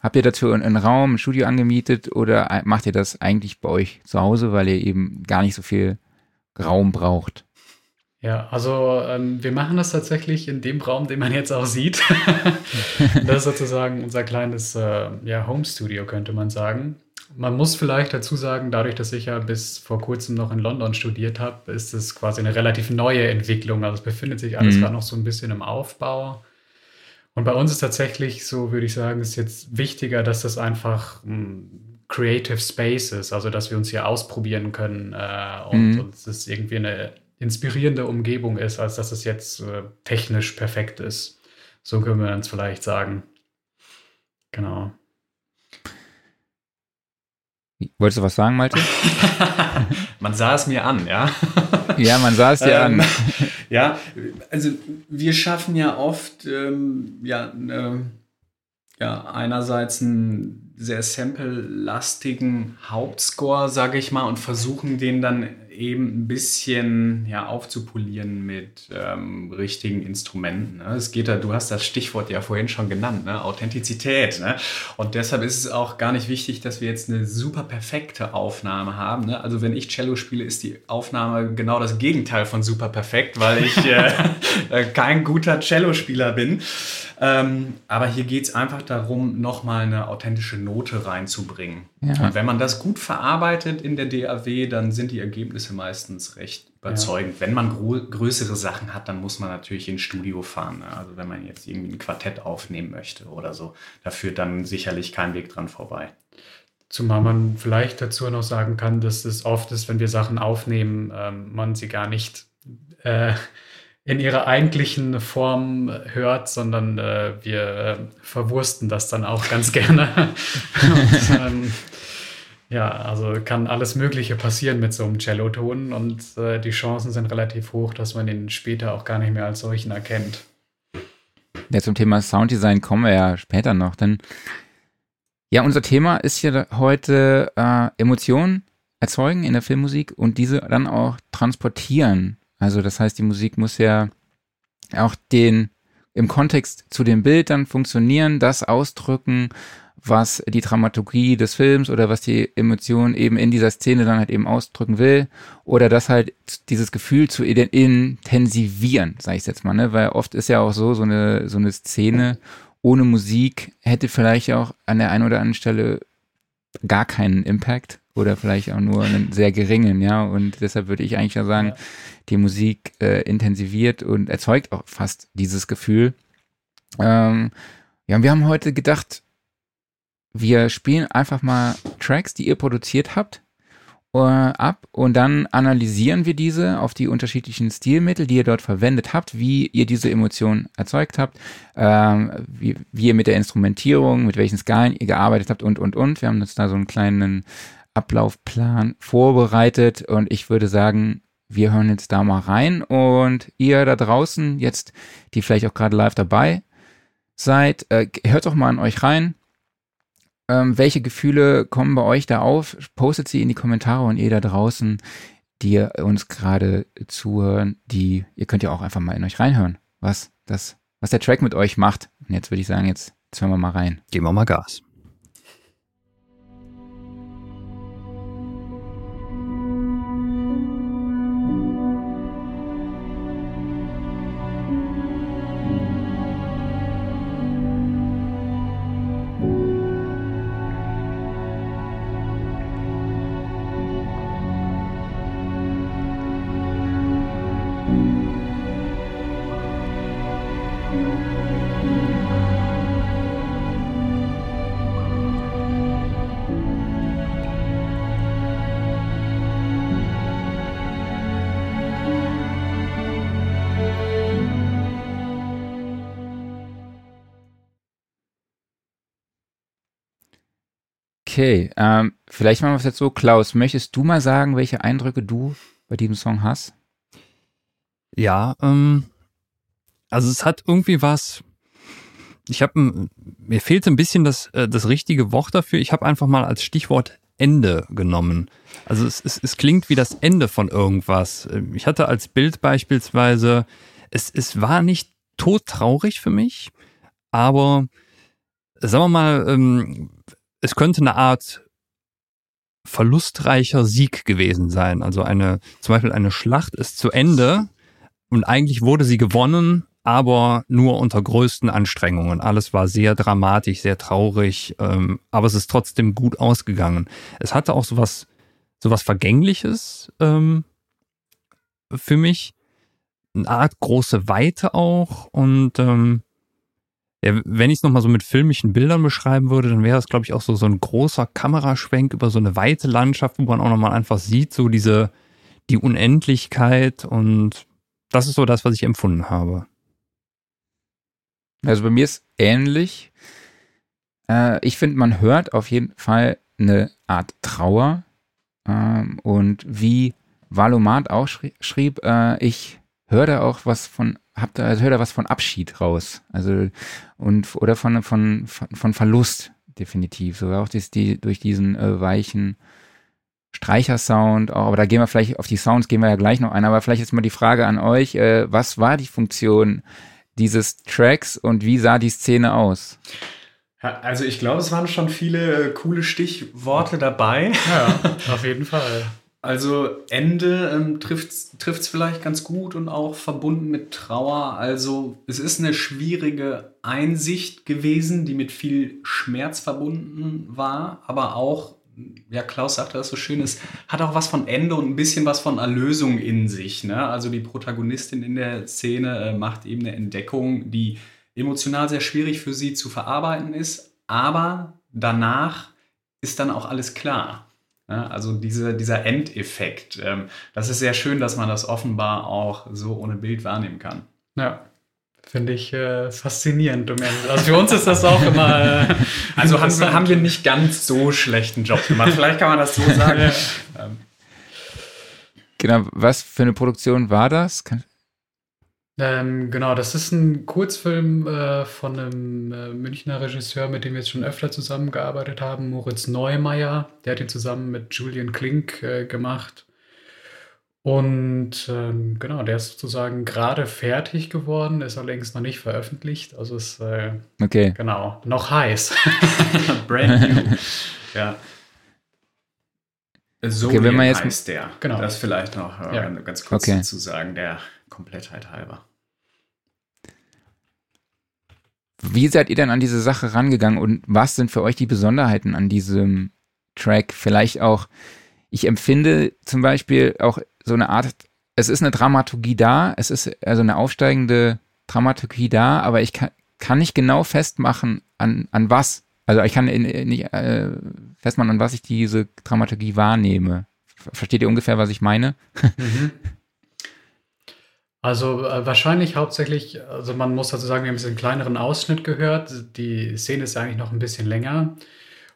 Habt ihr dazu einen Raum, ein Studio angemietet oder macht ihr das eigentlich bei euch zu Hause, weil ihr eben gar nicht so viel Raum braucht? Ja, also ähm, wir machen das tatsächlich in dem Raum, den man jetzt auch sieht. (laughs) das ist sozusagen unser kleines äh, ja, Home Studio, könnte man sagen. Man muss vielleicht dazu sagen, dadurch, dass ich ja bis vor kurzem noch in London studiert habe, ist es quasi eine relativ neue Entwicklung. Also es befindet sich alles mhm. gerade noch so ein bisschen im Aufbau. Und bei uns ist tatsächlich so, würde ich sagen, ist jetzt wichtiger, dass das einfach ein Creative Space ist, also dass wir uns hier ausprobieren können äh, und, mhm. und es irgendwie eine inspirierende Umgebung ist, als dass es jetzt äh, technisch perfekt ist. So können wir uns vielleicht sagen. Genau. Wolltest du was sagen, Malte? (laughs) man sah es mir an, ja. ja, man sah es dir ähm, an. ja, also wir schaffen ja oft, ähm, ja, äh, ja, einerseits einen sehr sample-lastigen Hauptscore, sage ich mal, und versuchen den dann eben ein bisschen ja, aufzupolieren mit ähm, richtigen Instrumenten. Ne? Es geht da, du hast das Stichwort ja vorhin schon genannt, ne? Authentizität. Ne? Und deshalb ist es auch gar nicht wichtig, dass wir jetzt eine super perfekte Aufnahme haben. Ne? Also wenn ich Cello spiele, ist die Aufnahme genau das Gegenteil von super perfekt, weil ich (laughs) äh, (laughs) kein guter Cellospieler bin. Ähm, aber hier geht es einfach darum, nochmal eine authentische Note reinzubringen. Ja. Und wenn man das gut verarbeitet in der DAW, dann sind die Ergebnisse meistens recht überzeugend. Ja. Wenn man größere Sachen hat, dann muss man natürlich ins Studio fahren. Ne? Also wenn man jetzt irgendwie ein Quartett aufnehmen möchte oder so, da führt dann sicherlich kein Weg dran vorbei. Zumal man vielleicht dazu noch sagen kann, dass es oft ist, wenn wir Sachen aufnehmen, ähm, man sie gar nicht äh, in ihrer eigentlichen Form hört, sondern äh, wir äh, verwursten das dann auch ganz (laughs) gerne. und, ähm, ja, also kann alles Mögliche passieren mit so einem Celloton und äh, die Chancen sind relativ hoch, dass man ihn später auch gar nicht mehr als solchen erkennt. Ja, zum Thema Sounddesign kommen wir ja später noch, denn ja, unser Thema ist hier heute äh, Emotionen erzeugen in der Filmmusik und diese dann auch transportieren also das heißt, die Musik muss ja auch den im Kontext zu dem Bild dann funktionieren, das ausdrücken, was die Dramaturgie des Films oder was die Emotion eben in dieser Szene dann halt eben ausdrücken will oder das halt dieses Gefühl zu intensivieren, sage ich jetzt mal, ne? weil oft ist ja auch so so eine so eine Szene ohne Musik hätte vielleicht auch an der einen oder anderen Stelle gar keinen Impact oder vielleicht auch nur einen sehr geringen, ja. Und deshalb würde ich eigentlich ja sagen, ja. die Musik äh, intensiviert und erzeugt auch fast dieses Gefühl. Ähm, ja, und wir haben heute gedacht, wir spielen einfach mal Tracks, die ihr produziert habt, äh, ab und dann analysieren wir diese auf die unterschiedlichen Stilmittel, die ihr dort verwendet habt, wie ihr diese Emotionen erzeugt habt, ähm, wie, wie ihr mit der Instrumentierung, mit welchen Skalen ihr gearbeitet habt und, und, und. Wir haben uns da so einen kleinen Ablaufplan vorbereitet und ich würde sagen, wir hören jetzt da mal rein und ihr da draußen jetzt, die vielleicht auch gerade live dabei seid, äh, hört doch mal an euch rein. Ähm, welche Gefühle kommen bei euch da auf? Postet sie in die Kommentare und ihr da draußen, die uns gerade zuhören, die, ihr könnt ja auch einfach mal in euch reinhören, was das, was der Track mit euch macht. Und jetzt würde ich sagen, jetzt, jetzt hören wir mal rein. Geben wir mal Gas. Okay, ähm, vielleicht machen wir es jetzt so. Klaus, möchtest du mal sagen, welche Eindrücke du bei diesem Song hast? Ja, ähm, also es hat irgendwie was. Ich habe mir fehlt ein bisschen das äh, das richtige Wort dafür. Ich habe einfach mal als Stichwort Ende genommen. Also es, es, es klingt wie das Ende von irgendwas. Ich hatte als Bild beispielsweise, es, es war nicht todtraurig für mich, aber sagen wir mal, ähm, es könnte eine Art verlustreicher Sieg gewesen sein. Also eine, zum Beispiel eine Schlacht ist zu Ende und eigentlich wurde sie gewonnen, aber nur unter größten Anstrengungen. Alles war sehr dramatisch, sehr traurig, ähm, aber es ist trotzdem gut ausgegangen. Es hatte auch sowas, sowas Vergängliches ähm, für mich, eine Art große Weite auch und ähm, wenn ich es nochmal so mit filmischen Bildern beschreiben würde, dann wäre es, glaube ich, auch so, so ein großer Kameraschwenk über so eine weite Landschaft, wo man auch nochmal einfach sieht, so diese, die Unendlichkeit und das ist so das, was ich empfunden habe. Also bei mir ist ähnlich. Äh, ich finde, man hört auf jeden Fall eine Art Trauer. Ähm, und wie Valomat auch schrie schrieb, äh, ich höre da auch was von habt da, also hört da was von Abschied raus. Also, und, oder von, von, von Verlust, definitiv. Sogar auch das, die, durch diesen äh, weichen Streichersound, auch, aber da gehen wir vielleicht auf die Sounds gehen wir ja gleich noch ein, aber vielleicht jetzt mal die Frage an euch, äh, was war die Funktion dieses Tracks und wie sah die Szene aus? Also ich glaube, es waren schon viele coole Stichworte dabei. Ja, auf jeden Fall. Also Ende ähm, trifft es vielleicht ganz gut und auch verbunden mit Trauer. Also es ist eine schwierige Einsicht gewesen, die mit viel Schmerz verbunden war, aber auch, ja Klaus sagte das so schön, es hat auch was von Ende und ein bisschen was von Erlösung in sich. Ne? Also die Protagonistin in der Szene äh, macht eben eine Entdeckung, die emotional sehr schwierig für sie zu verarbeiten ist, aber danach ist dann auch alles klar. Ja, also diese, dieser Endeffekt. Ähm, das ist sehr schön, dass man das offenbar auch so ohne Bild wahrnehmen kann. Ja. Finde ich äh, faszinierend. Also für uns ist das auch immer. Äh, (laughs) also haben, haben, wir nicht ganz so schlechten Job gemacht. Vielleicht kann man das so sagen. (laughs) ja. ähm. Genau, was für eine Produktion war das? Kann ähm, genau, das ist ein Kurzfilm äh, von einem äh, Münchner Regisseur, mit dem wir jetzt schon öfter zusammengearbeitet haben, Moritz Neumeier. Der hat ihn zusammen mit Julian Klink äh, gemacht. Und ähm, genau, der ist sozusagen gerade fertig geworden, ist allerdings noch nicht veröffentlicht. Also ist äh, okay. genau noch heiß. (laughs) Brand new. (laughs) ja. So okay, wenn man jetzt heißt der. Genau. Das vielleicht noch äh, ja. ganz kurz okay. zu sagen, der Komplettheit halber. Wie seid ihr denn an diese Sache rangegangen und was sind für euch die Besonderheiten an diesem Track? Vielleicht auch, ich empfinde zum Beispiel auch so eine Art, es ist eine Dramaturgie da, es ist also eine aufsteigende Dramaturgie da, aber ich kann, kann nicht genau festmachen, an, an was. Also ich kann nicht äh, festmachen, an was ich diese Dramaturgie wahrnehme. Versteht ihr ungefähr, was ich meine? Mhm. (laughs) Also äh, wahrscheinlich hauptsächlich, also man muss dazu sagen, wir haben jetzt einen kleineren Ausschnitt gehört. Die Szene ist eigentlich noch ein bisschen länger.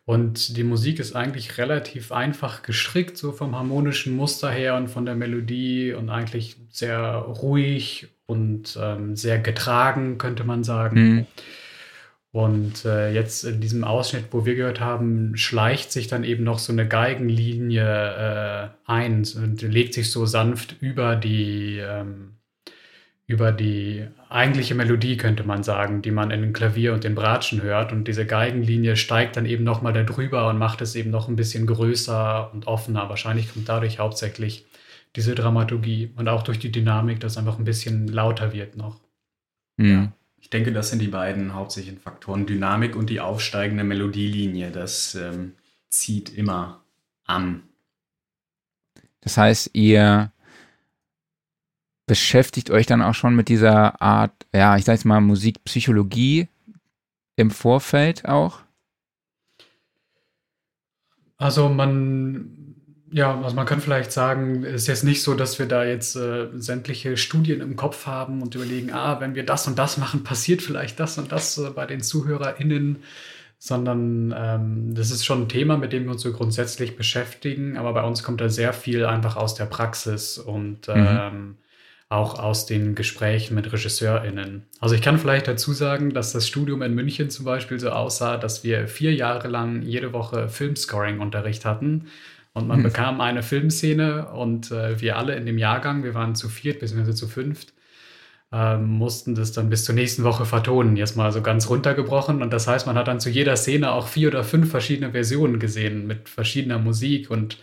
Und die Musik ist eigentlich relativ einfach gestrickt, so vom harmonischen Muster her und von der Melodie und eigentlich sehr ruhig und ähm, sehr getragen, könnte man sagen. Mhm. Und äh, jetzt in diesem Ausschnitt, wo wir gehört haben, schleicht sich dann eben noch so eine Geigenlinie äh, ein und legt sich so sanft über die, ähm, über die eigentliche Melodie, könnte man sagen, die man in den Klavier und den Bratschen hört. Und diese Geigenlinie steigt dann eben nochmal darüber und macht es eben noch ein bisschen größer und offener. Wahrscheinlich kommt dadurch hauptsächlich diese Dramaturgie und auch durch die Dynamik, dass es einfach ein bisschen lauter wird noch. Mhm. Ja. Ich denke, das sind die beiden hauptsächlichen Faktoren. Dynamik und die aufsteigende Melodielinie. Das ähm, zieht immer an. Das heißt, ihr beschäftigt euch dann auch schon mit dieser Art, ja, ich sag jetzt mal Musikpsychologie im Vorfeld auch? Also man, ja, also man kann vielleicht sagen, es ist jetzt nicht so, dass wir da jetzt äh, sämtliche Studien im Kopf haben und überlegen, ah, wenn wir das und das machen, passiert vielleicht das und das äh, bei den ZuhörerInnen, sondern ähm, das ist schon ein Thema, mit dem wir uns so grundsätzlich beschäftigen, aber bei uns kommt da sehr viel einfach aus der Praxis und mhm. ähm, auch aus den Gesprächen mit RegisseurInnen. Also ich kann vielleicht dazu sagen, dass das Studium in München zum Beispiel so aussah, dass wir vier Jahre lang jede Woche Filmscoring-Unterricht hatten. Und man hm. bekam eine Filmszene und äh, wir alle in dem Jahrgang, wir waren zu viert bzw. zu fünft, äh, mussten das dann bis zur nächsten Woche vertonen. Jetzt mal so ganz runtergebrochen. Und das heißt, man hat dann zu jeder Szene auch vier oder fünf verschiedene Versionen gesehen mit verschiedener Musik und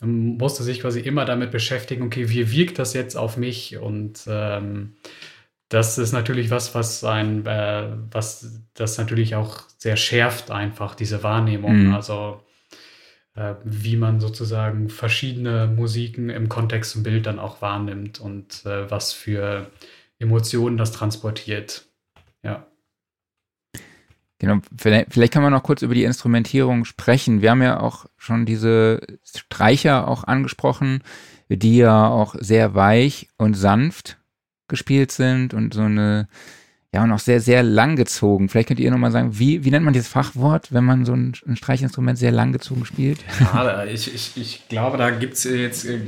musste sich quasi immer damit beschäftigen, okay, wie wirkt das jetzt auf mich? Und ähm, das ist natürlich was, was ein, äh, was das natürlich auch sehr schärft, einfach diese Wahrnehmung. Mhm. Also äh, wie man sozusagen verschiedene Musiken im Kontext zum Bild dann auch wahrnimmt und äh, was für Emotionen das transportiert. Ja. Genau, vielleicht, vielleicht kann man noch kurz über die Instrumentierung sprechen. Wir haben ja auch schon diese Streicher auch angesprochen, die ja auch sehr weich und sanft gespielt sind und so eine, ja, und auch sehr, sehr langgezogen. Vielleicht könnt ihr nochmal sagen, wie, wie nennt man dieses Fachwort, wenn man so ein, ein Streichinstrument sehr langgezogen spielt? Ja, ich, ich, ich glaube, da gibt es jetzt äh,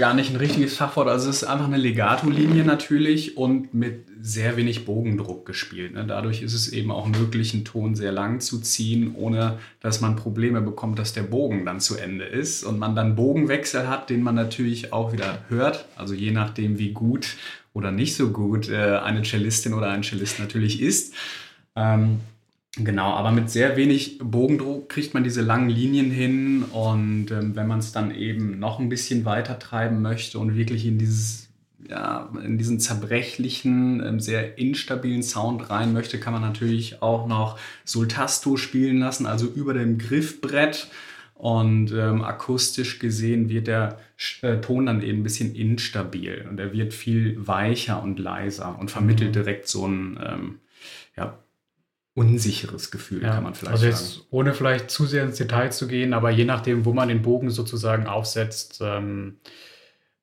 gar nicht ein richtiges Fachwort. Also es ist einfach eine Legato-Linie natürlich und mit sehr wenig Bogendruck gespielt. Ne? Dadurch ist es eben auch möglich, einen Ton sehr lang zu ziehen, ohne dass man Probleme bekommt, dass der Bogen dann zu Ende ist und man dann Bogenwechsel hat, den man natürlich auch wieder hört. Also je nachdem, wie gut oder nicht so gut äh, eine Cellistin oder ein Cellist natürlich ist. Ähm, Genau, aber mit sehr wenig Bogendruck kriegt man diese langen Linien hin und ähm, wenn man es dann eben noch ein bisschen weiter treiben möchte und wirklich in dieses ja, in diesen zerbrechlichen, ähm, sehr instabilen Sound rein möchte, kann man natürlich auch noch Sultasto spielen lassen, also über dem Griffbrett. Und ähm, akustisch gesehen wird der äh, Ton dann eben ein bisschen instabil und er wird viel weicher und leiser und vermittelt mhm. direkt so ein ähm, unsicheres Gefühl, ja, kann man vielleicht also sagen. Also jetzt ohne vielleicht zu sehr ins Detail zu gehen, aber je nachdem, wo man den Bogen sozusagen aufsetzt, ähm,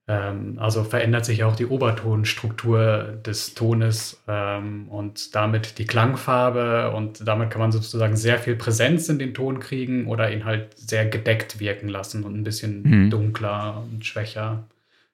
ähm, also verändert sich auch die Obertonstruktur des Tones ähm, und damit die Klangfarbe und damit kann man sozusagen sehr viel Präsenz in den Ton kriegen oder ihn halt sehr gedeckt wirken lassen und ein bisschen mhm. dunkler und schwächer.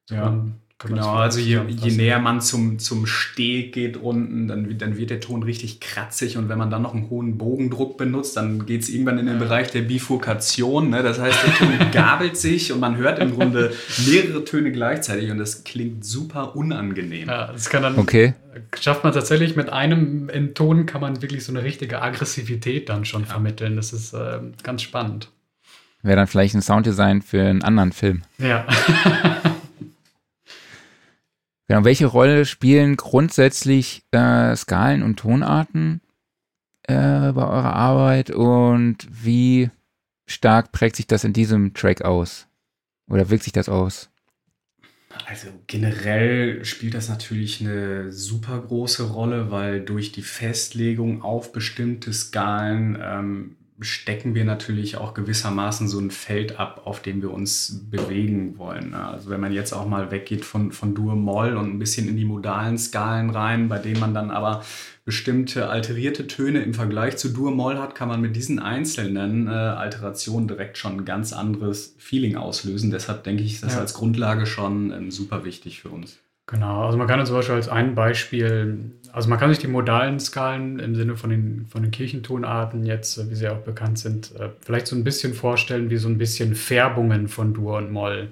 ja. Genau, also je, je näher man zum, zum Steg geht unten, dann, dann wird der Ton richtig kratzig und wenn man dann noch einen hohen Bogendruck benutzt, dann geht es irgendwann in den ja. Bereich der Bifurkation. Ne? Das heißt, der Ton (laughs) gabelt sich und man hört im Grunde mehrere Töne gleichzeitig und das klingt super unangenehm. Ja, das kann dann, okay. schafft man tatsächlich mit einem in Ton kann man wirklich so eine richtige Aggressivität dann schon ja. vermitteln. Das ist äh, ganz spannend. Wäre dann vielleicht ein Sounddesign für einen anderen Film. Ja. (laughs) Genau, welche Rolle spielen grundsätzlich äh, Skalen und Tonarten äh, bei eurer Arbeit und wie stark prägt sich das in diesem Track aus? Oder wirkt sich das aus? Also generell spielt das natürlich eine super große Rolle, weil durch die Festlegung auf bestimmte Skalen ähm, stecken wir natürlich auch gewissermaßen so ein Feld ab, auf dem wir uns bewegen wollen. Ne? Also wenn man jetzt auch mal weggeht von, von Dur-Moll und ein bisschen in die modalen Skalen rein, bei denen man dann aber bestimmte alterierte Töne im Vergleich zu Dur-Moll hat, kann man mit diesen einzelnen äh, Alterationen direkt schon ein ganz anderes Feeling auslösen. Deshalb denke ich, ist das ja. als Grundlage schon ähm, super wichtig für uns. Genau, also man kann zum Beispiel als ein Beispiel, also man kann sich die modalen Skalen im Sinne von den, von den Kirchentonarten jetzt, äh, wie sie auch bekannt sind, äh, vielleicht so ein bisschen vorstellen wie so ein bisschen Färbungen von Dur und Moll.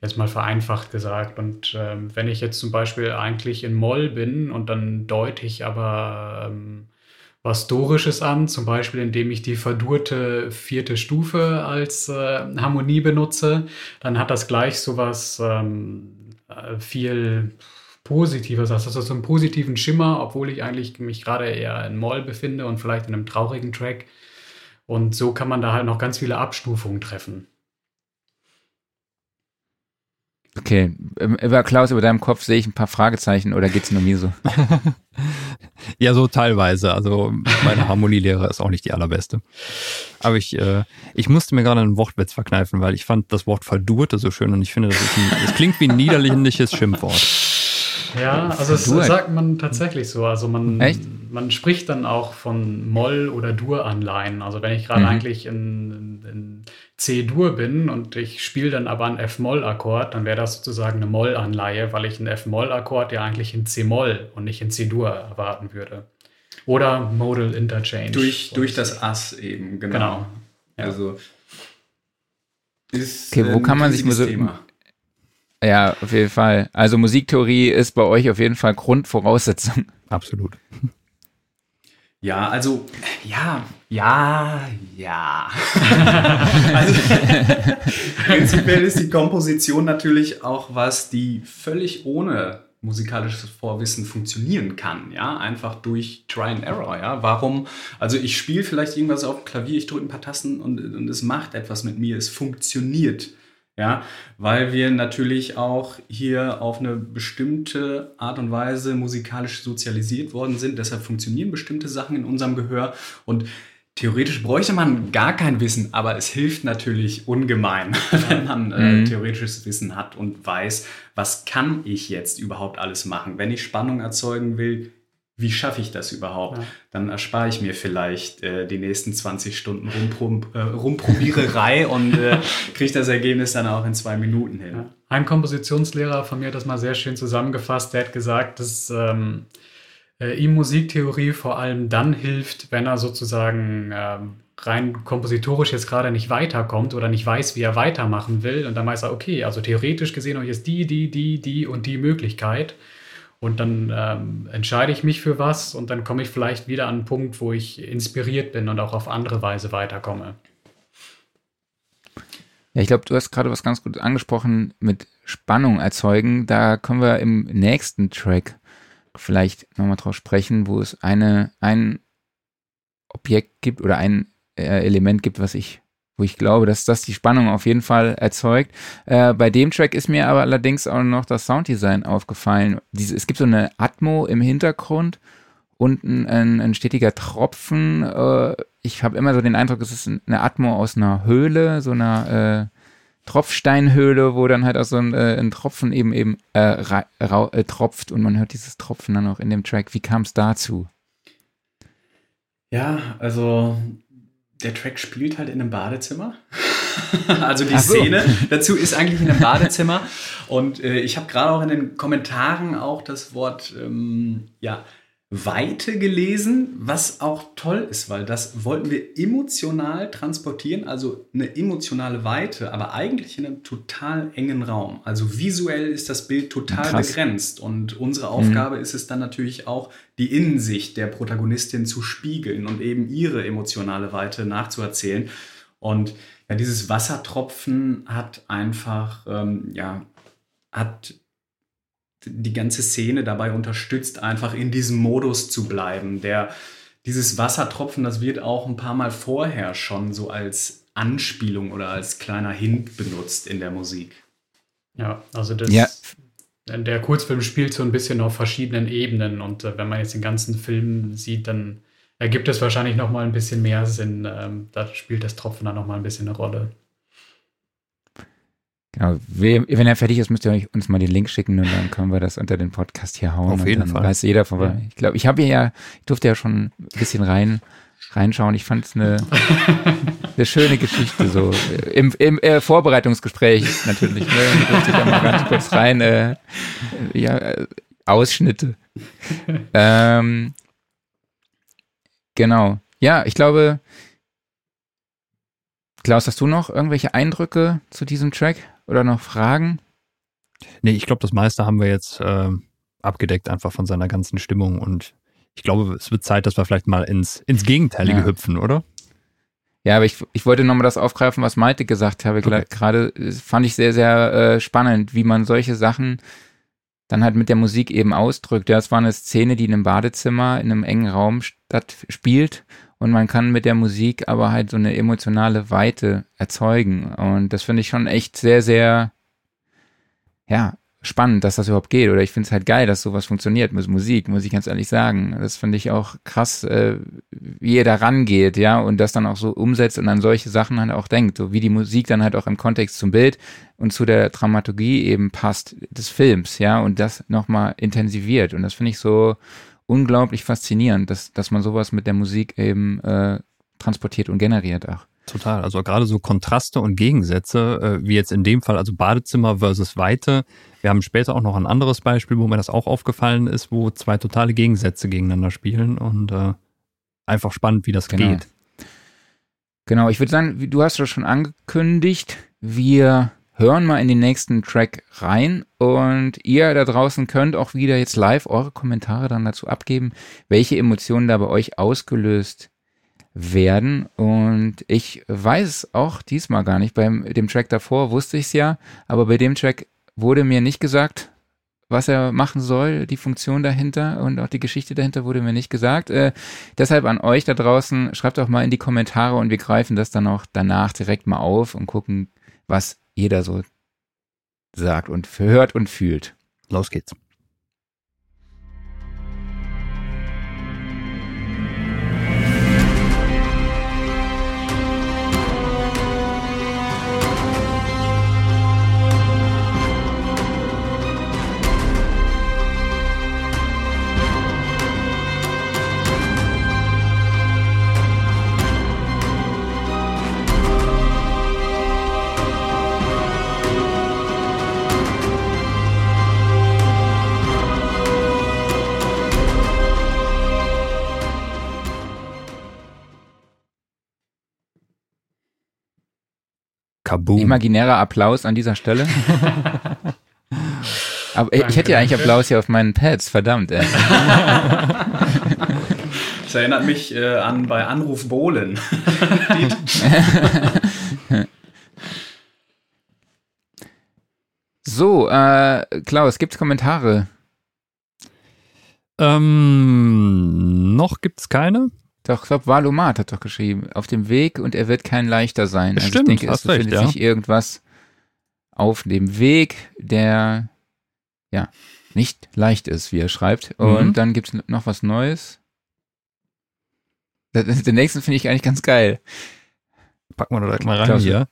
Jetzt mal vereinfacht gesagt. Und äh, wenn ich jetzt zum Beispiel eigentlich in Moll bin und dann deute ich aber ähm, was Dorisches an, zum Beispiel indem ich die verdurte vierte Stufe als äh, Harmonie benutze, dann hat das gleich sowas ähm, äh, viel positiver sagst. Das ist so einen positiven Schimmer, obwohl ich eigentlich mich gerade eher in Moll befinde und vielleicht in einem traurigen Track. Und so kann man da halt noch ganz viele Abstufungen treffen. Okay, über Klaus, über deinem Kopf sehe ich ein paar Fragezeichen oder geht es nur mir so? (laughs) ja, so teilweise. Also meine Harmonielehre ist auch nicht die allerbeste. Aber ich, äh, ich musste mir gerade einen Wortwitz verkneifen, weil ich fand das Wort verdurte so schön und ich finde, das, ist ein, das klingt wie ein niederländisches Schimpfwort. Ja, also das sagt man tatsächlich so. Also man, Echt? man spricht dann auch von Moll- oder Dur-Anleihen. Also wenn ich gerade mhm. eigentlich in, in, in C-Dur bin und ich spiele dann aber einen F-Moll-Akkord, dann wäre das sozusagen eine Moll-Anleihe, weil ich einen F-Moll-Akkord ja eigentlich in C-Moll und nicht in C-Dur erwarten würde. Oder Modal Interchange. Durch, durch das Ass eben, genau. genau. Ja. Also ist okay, wo kann man sich so Thema. Ja, auf jeden Fall. Also Musiktheorie ist bei euch auf jeden Fall Grundvoraussetzung. Absolut. Ja, also, ja, ja, ja. (laughs) also, prinzipiell ist die Komposition natürlich auch was, die völlig ohne musikalisches Vorwissen funktionieren kann, ja, einfach durch Try and Error, ja. Warum? Also ich spiele vielleicht irgendwas auf dem Klavier, ich drücke ein paar Tasten und, und es macht etwas mit mir, es funktioniert. Ja, weil wir natürlich auch hier auf eine bestimmte Art und Weise musikalisch sozialisiert worden sind. Deshalb funktionieren bestimmte Sachen in unserem Gehör und theoretisch bräuchte man gar kein Wissen, aber es hilft natürlich ungemein, (laughs) wenn man äh, mhm. theoretisches Wissen hat und weiß, was kann ich jetzt überhaupt alles machen. Wenn ich Spannung erzeugen will, wie schaffe ich das überhaupt? Ja. Dann erspare ich mir vielleicht äh, die nächsten 20 Stunden Rumprom äh, Rumprobiererei (laughs) und äh, kriege das Ergebnis dann auch in zwei Minuten hin. Ja. Ein Kompositionslehrer von mir hat das mal sehr schön zusammengefasst. Der hat gesagt, dass ähm, äh, ihm Musiktheorie vor allem dann hilft, wenn er sozusagen ähm, rein kompositorisch jetzt gerade nicht weiterkommt oder nicht weiß, wie er weitermachen will. Und dann weiß er, okay, also theoretisch gesehen habe ich jetzt die, die, die, die und die Möglichkeit. Und dann ähm, entscheide ich mich für was und dann komme ich vielleicht wieder an einen Punkt, wo ich inspiriert bin und auch auf andere Weise weiterkomme. Ja, ich glaube, du hast gerade was ganz gut angesprochen mit Spannung erzeugen. Da können wir im nächsten Track vielleicht nochmal drauf sprechen, wo es eine, ein Objekt gibt oder ein äh, Element gibt, was ich wo ich glaube, dass das die Spannung auf jeden Fall erzeugt. Äh, bei dem Track ist mir aber allerdings auch noch das Sounddesign aufgefallen. Diese, es gibt so eine Atmo im Hintergrund unten ein, ein stetiger Tropfen. Äh, ich habe immer so den Eindruck, es ist eine Atmo aus einer Höhle, so einer äh, Tropfsteinhöhle, wo dann halt auch so ein, äh, ein Tropfen eben eben äh, äh, tropft und man hört dieses Tropfen dann auch in dem Track. Wie kam es dazu? Ja, also der Track spielt halt in einem Badezimmer. (laughs) also die so. Szene dazu ist eigentlich in einem Badezimmer. Und äh, ich habe gerade auch in den Kommentaren auch das Wort ähm, ja, Weite gelesen, was auch toll ist, weil das wollten wir emotional transportieren, also eine emotionale Weite, aber eigentlich in einem total engen Raum. Also visuell ist das Bild total Krass. begrenzt und unsere Aufgabe mhm. ist es dann natürlich auch, die Innensicht der Protagonistin zu spiegeln und eben ihre emotionale Weite nachzuerzählen. Und ja, dieses Wassertropfen hat einfach, ähm, ja, hat die ganze Szene dabei unterstützt, einfach in diesem Modus zu bleiben. Der, dieses Wassertropfen, das wird auch ein paar Mal vorher schon so als Anspielung oder als kleiner Hint benutzt in der Musik. Ja, also das, ja. der Kurzfilm spielt so ein bisschen auf verschiedenen Ebenen und äh, wenn man jetzt den ganzen Film sieht, dann ergibt es wahrscheinlich noch mal ein bisschen mehr Sinn. Ähm, da spielt das Tropfen dann noch mal ein bisschen eine Rolle. Genau, wenn er fertig ist, müsst ihr uns mal den Link schicken und dann können wir das unter den Podcast hier hauen. Auf jeden dann Fall. Weiß jeder von, ja. Ich glaube, ich habe ja, ich durfte ja schon ein bisschen rein reinschauen. Ich fand es eine, (laughs) eine schöne Geschichte so im, im äh, Vorbereitungsgespräch natürlich. Ne? Ich durfte da mal ganz kurz rein. Äh, ja, äh, Ausschnitte. (laughs) ähm, genau. Ja, ich glaube. Klaus, hast du noch irgendwelche Eindrücke zu diesem Track? Oder noch Fragen? Nee, ich glaube, das meiste haben wir jetzt äh, abgedeckt, einfach von seiner ganzen Stimmung. Und ich glaube, es wird Zeit, dass wir vielleicht mal ins, ins Gegenteilige ja. hüpfen, oder? Ja, aber ich, ich wollte nochmal das aufgreifen, was Malte gesagt habe. Okay. Gerade fand ich sehr, sehr äh, spannend, wie man solche Sachen dann halt mit der Musik eben ausdrückt. Ja, es war eine Szene, die in einem Badezimmer, in einem engen Raum statt spielt und man kann mit der Musik aber halt so eine emotionale Weite erzeugen. Und das finde ich schon echt sehr, sehr, ja, spannend, dass das überhaupt geht. Oder ich finde es halt geil, dass sowas funktioniert mit Musik, muss ich ganz ehrlich sagen. Das finde ich auch krass, äh, wie ihr da rangeht, ja, und das dann auch so umsetzt und an solche Sachen halt auch denkt, so wie die Musik dann halt auch im Kontext zum Bild und zu der Dramaturgie eben passt des Films, ja, und das nochmal intensiviert. Und das finde ich so unglaublich faszinierend, dass, dass man sowas mit der Musik eben äh, transportiert und generiert auch. Total. Also gerade so Kontraste und Gegensätze, äh, wie jetzt in dem Fall, also Badezimmer versus Weite. Wir haben später auch noch ein anderes Beispiel, wo mir das auch aufgefallen ist, wo zwei totale Gegensätze gegeneinander spielen und äh, einfach spannend, wie das genau. geht. Genau, ich würde sagen, du hast das schon angekündigt, wir hören mal in den nächsten Track rein und ihr da draußen könnt auch wieder jetzt live eure Kommentare dann dazu abgeben, welche Emotionen da bei euch ausgelöst werden. Und ich weiß auch diesmal gar nicht. Beim dem Track davor wusste ich es ja, aber bei dem Track wurde mir nicht gesagt, was er machen soll, die Funktion dahinter und auch die Geschichte dahinter wurde mir nicht gesagt. Äh, deshalb an euch da draußen, schreibt auch mal in die Kommentare und wir greifen das dann auch danach direkt mal auf und gucken, was jeder so sagt und hört und fühlt. Los geht's. Kaboom. Imaginärer Applaus an dieser Stelle. (laughs) Aber Danke. ich hätte ja eigentlich Applaus hier auf meinen Pads, verdammt, ey. (laughs) Das erinnert mich äh, an bei Anruf Bohlen. (laughs) so, äh, Klaus, gibt's Kommentare? Ähm, noch gibt's keine. Doch, ich glaube, Valomat hat doch geschrieben, auf dem Weg und er wird kein leichter sein. Also Stimmt, ich denke, es befindet ja. sich irgendwas auf dem Weg, der ja nicht leicht ist, wie er schreibt. Und mhm. dann gibt's noch was Neues. (laughs) Den nächsten finde ich eigentlich ganz geil. Packen wir doch direkt mal rein hier.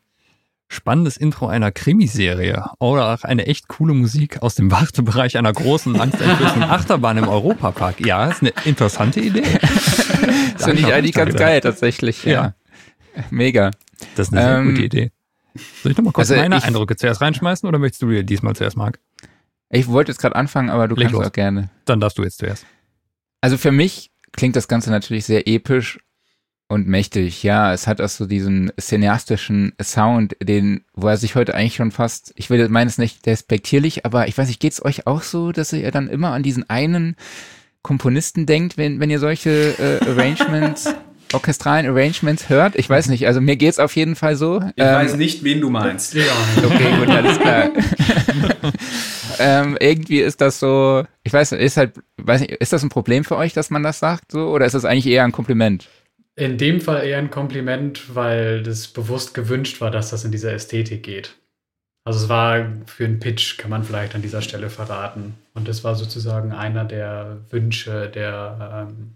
Spannendes Intro einer Krimiserie oder auch eine echt coole Musik aus dem Wartebereich einer großen, (laughs) angsteinflößenden Achterbahn im Europapark. Ja, ist eine interessante Idee. (laughs) (laughs) das finde ich eigentlich ganz geil, tatsächlich. Ja. ja. Mega. Das ist eine sehr ähm, gute Idee. Soll ich nochmal kurz also meine ich, Eindrücke zuerst reinschmeißen oder möchtest du dir diesmal zuerst, Marc? Ich wollte jetzt gerade anfangen, aber du Leg kannst los. auch gerne. Dann darfst du jetzt zuerst. Also für mich klingt das Ganze natürlich sehr episch und mächtig. Ja, es hat auch so diesen cineastischen Sound, den, wo er sich heute eigentlich schon fast, ich will meines nicht despektierlich, aber ich weiß nicht, geht's euch auch so, dass ihr dann immer an diesen einen Komponisten denkt, wenn, wenn ihr solche äh, Arrangements (laughs) orchestralen Arrangements hört. Ich weiß nicht, also mir geht's auf jeden Fall so. Ich ähm, weiß nicht, wen du meinst. Ja. Okay, gut, alles klar. (laughs) ähm, irgendwie ist das so, ich weiß, ist halt, weiß nicht, ist das ein Problem für euch, dass man das sagt, so, oder ist das eigentlich eher ein Kompliment? In dem Fall eher ein Kompliment, weil das bewusst gewünscht war, dass das in dieser Ästhetik geht. Also es war für einen Pitch, kann man vielleicht an dieser Stelle verraten. Und das war sozusagen einer der Wünsche, der ähm,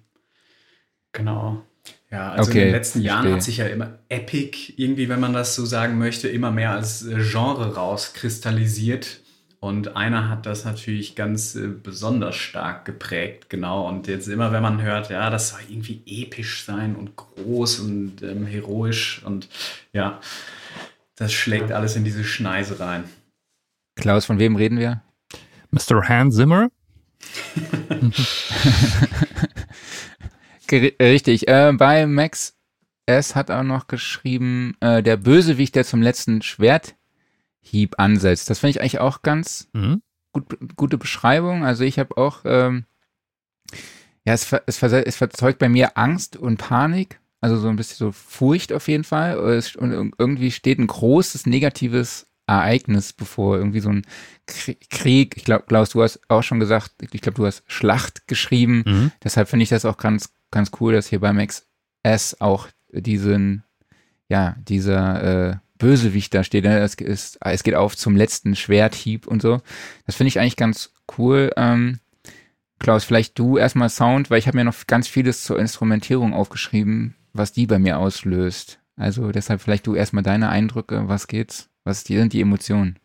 genau ja, also okay, in den letzten Jahren verstehe. hat sich ja immer Epic, irgendwie, wenn man das so sagen möchte, immer mehr als äh, Genre rauskristallisiert. Und einer hat das natürlich ganz äh, besonders stark geprägt, genau. Und jetzt immer, wenn man hört, ja, das soll irgendwie episch sein und groß und ähm, heroisch und ja, das schlägt alles in diese Schneise rein. Klaus, von wem reden wir? Mr. Hans Zimmer. (laughs) Richtig. Äh, bei Max S hat auch noch geschrieben, äh, der Bösewicht, der zum letzten Schwerthieb ansetzt. Das finde ich eigentlich auch ganz mhm. gut, gute Beschreibung. Also ich habe auch, ähm, ja, es, es, es verzeugt bei mir Angst und Panik. Also so ein bisschen so Furcht auf jeden Fall. Und irgendwie steht ein großes negatives Ereignis bevor. Irgendwie so ein Krieg. Ich glaube, Klaus, du hast auch schon gesagt, ich glaube, du hast Schlacht geschrieben. Mhm. Deshalb finde ich das auch ganz ganz cool, dass hier bei Max S auch diesen, ja, dieser äh, Bösewicht da steht. Ne? Es, ist, es geht auf zum letzten Schwerthieb und so. Das finde ich eigentlich ganz cool. Ähm, Klaus, vielleicht du erstmal Sound, weil ich habe mir noch ganz vieles zur Instrumentierung aufgeschrieben, was die bei mir auslöst. Also deshalb vielleicht du erstmal deine Eindrücke, was geht's, was sind die Emotionen?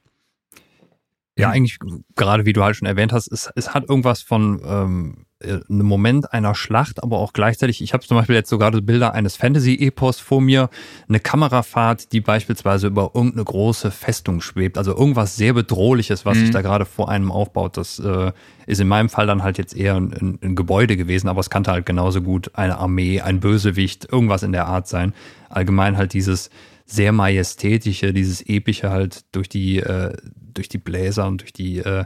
Ja, eigentlich gerade wie du halt schon erwähnt hast, es, es hat irgendwas von ähm, äh, einem Moment einer Schlacht, aber auch gleichzeitig, ich habe zum Beispiel jetzt sogar Bilder eines Fantasy-Epos vor mir, eine Kamerafahrt, die beispielsweise über irgendeine große Festung schwebt, also irgendwas sehr Bedrohliches, was mhm. sich da gerade vor einem aufbaut. Das äh, ist in meinem Fall dann halt jetzt eher ein, ein, Gebäude gewesen, aber es kann halt genauso gut eine Armee, ein Bösewicht, irgendwas in der Art sein. Allgemein halt dieses sehr majestätische, dieses epische halt durch die, äh, durch die Bläser und durch die äh,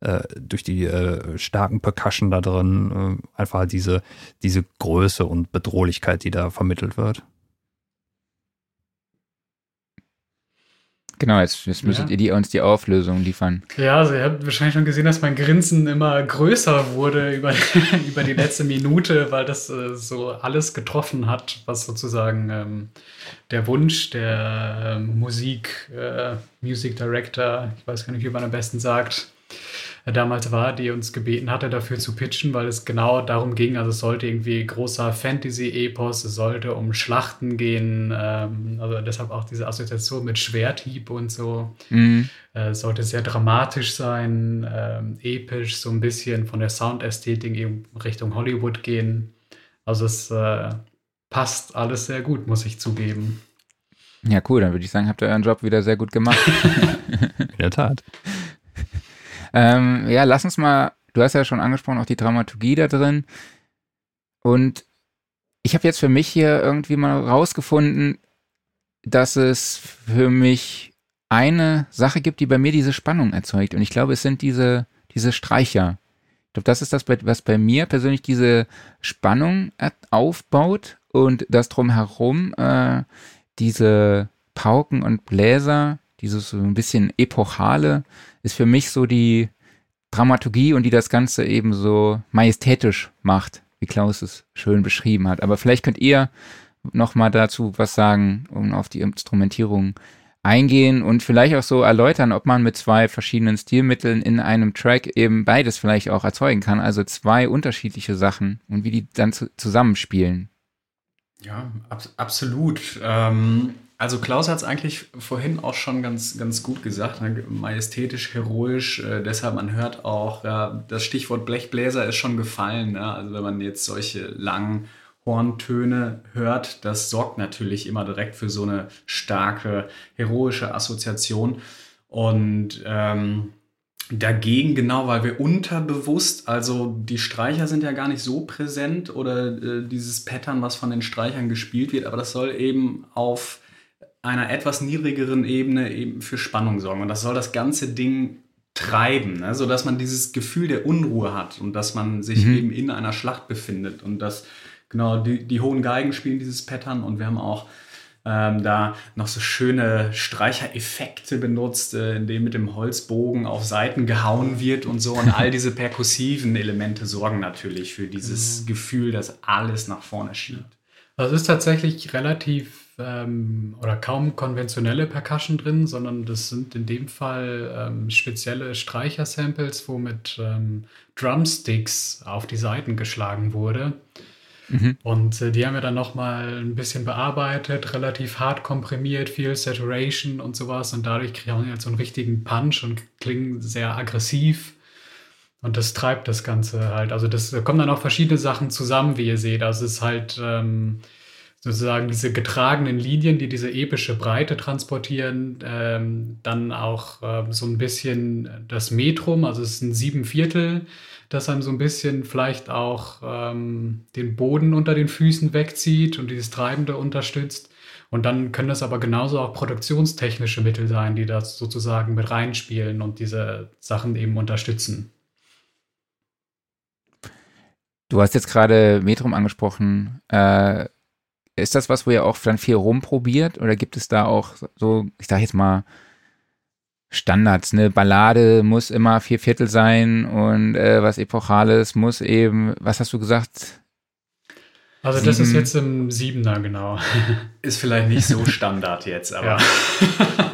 äh, durch die äh, starken Percussion da drin, äh, einfach diese, diese Größe und Bedrohlichkeit, die da vermittelt wird. Genau, jetzt, jetzt müsstet ja. ihr die, uns die Auflösung liefern. Ja, also ihr habt wahrscheinlich schon gesehen, dass mein Grinsen immer größer wurde über, (laughs) über die letzte Minute, weil das äh, so alles getroffen hat, was sozusagen ähm, der Wunsch der äh, Musik, äh, Music Director, ich weiß gar nicht, wie man am besten sagt, damals war, die uns gebeten hatte, dafür zu pitchen, weil es genau darum ging, also es sollte irgendwie großer Fantasy-Epos, es sollte um Schlachten gehen, ähm, also deshalb auch diese Assoziation mit Schwerthieb und so. Mhm. Äh, es sollte sehr dramatisch sein, ähm, episch, so ein bisschen von der Soundästhetik in Richtung Hollywood gehen. Also es äh, passt alles sehr gut, muss ich zugeben. Ja, cool, dann würde ich sagen, habt ihr euren Job wieder sehr gut gemacht. (laughs) In der Tat. Ähm, ja, lass uns mal, du hast ja schon angesprochen, auch die Dramaturgie da drin. Und ich habe jetzt für mich hier irgendwie mal rausgefunden, dass es für mich eine Sache gibt, die bei mir diese Spannung erzeugt. Und ich glaube, es sind diese, diese Streicher. Ich glaube, das ist das, was bei mir persönlich diese Spannung aufbaut und das drumherum äh, diese Pauken und Bläser, dieses so ein bisschen epochale, ist für mich so die Dramaturgie und die das Ganze eben so majestätisch macht, wie Klaus es schön beschrieben hat. Aber vielleicht könnt ihr noch mal dazu was sagen, um auf die Instrumentierung eingehen und vielleicht auch so erläutern, ob man mit zwei verschiedenen Stilmitteln in einem Track eben beides vielleicht auch erzeugen kann, also zwei unterschiedliche Sachen und wie die dann zu zusammenspielen. Ja, ab absolut. Ähm, also Klaus hat es eigentlich vorhin auch schon ganz, ganz gut gesagt, ne? majestätisch, heroisch. Äh, deshalb, man hört auch, ja, das Stichwort Blechbläser ist schon gefallen. Ne? Also wenn man jetzt solche langen Horntöne hört, das sorgt natürlich immer direkt für so eine starke, heroische Assoziation. Und ähm, dagegen, genau, weil wir unterbewusst, also die Streicher sind ja gar nicht so präsent oder äh, dieses Pattern, was von den Streichern gespielt wird, aber das soll eben auf einer etwas niedrigeren Ebene eben für Spannung sorgen. Und das soll das ganze Ding treiben, ne? sodass man dieses Gefühl der Unruhe hat und dass man sich mhm. eben in einer Schlacht befindet. Und dass genau die, die hohen Geigen spielen dieses Pattern und wir haben auch ähm, da noch so schöne Streichereffekte benutzt, äh, in denen mit dem Holzbogen auf Seiten gehauen wird und so. Und all diese perkussiven Elemente sorgen natürlich für dieses mhm. Gefühl, dass alles nach vorne schiebt. Das ist tatsächlich relativ ähm, oder kaum konventionelle Percussion drin, sondern das sind in dem Fall ähm, spezielle Streicher-Samples, wo mit ähm, Drumsticks auf die Seiten geschlagen wurde. Mhm. Und äh, die haben wir dann nochmal ein bisschen bearbeitet, relativ hart komprimiert, viel Saturation und sowas. Und dadurch kriegen wir jetzt so einen richtigen Punch und klingen sehr aggressiv. Und das treibt das Ganze halt. Also das, da kommen dann auch verschiedene Sachen zusammen, wie ihr seht. Also es ist halt ähm, sozusagen diese getragenen Linien, die diese epische Breite transportieren, ähm, dann auch ähm, so ein bisschen das Metrum, also es ist ein Siebenviertel, das einem so ein bisschen vielleicht auch ähm, den Boden unter den Füßen wegzieht und dieses Treibende unterstützt. Und dann können das aber genauso auch produktionstechnische Mittel sein, die das sozusagen mit reinspielen und diese Sachen eben unterstützen. Du hast jetzt gerade Metrum angesprochen. Äh, ist das was, wo ihr auch dann viel rumprobiert oder gibt es da auch so, ich sag jetzt mal, Standards, eine Ballade muss immer vier Viertel sein und äh, was Epochales muss eben, was hast du gesagt? Also das ist jetzt im Siebener, genau. (laughs) Ist vielleicht nicht so (laughs) Standard jetzt, aber. Ja.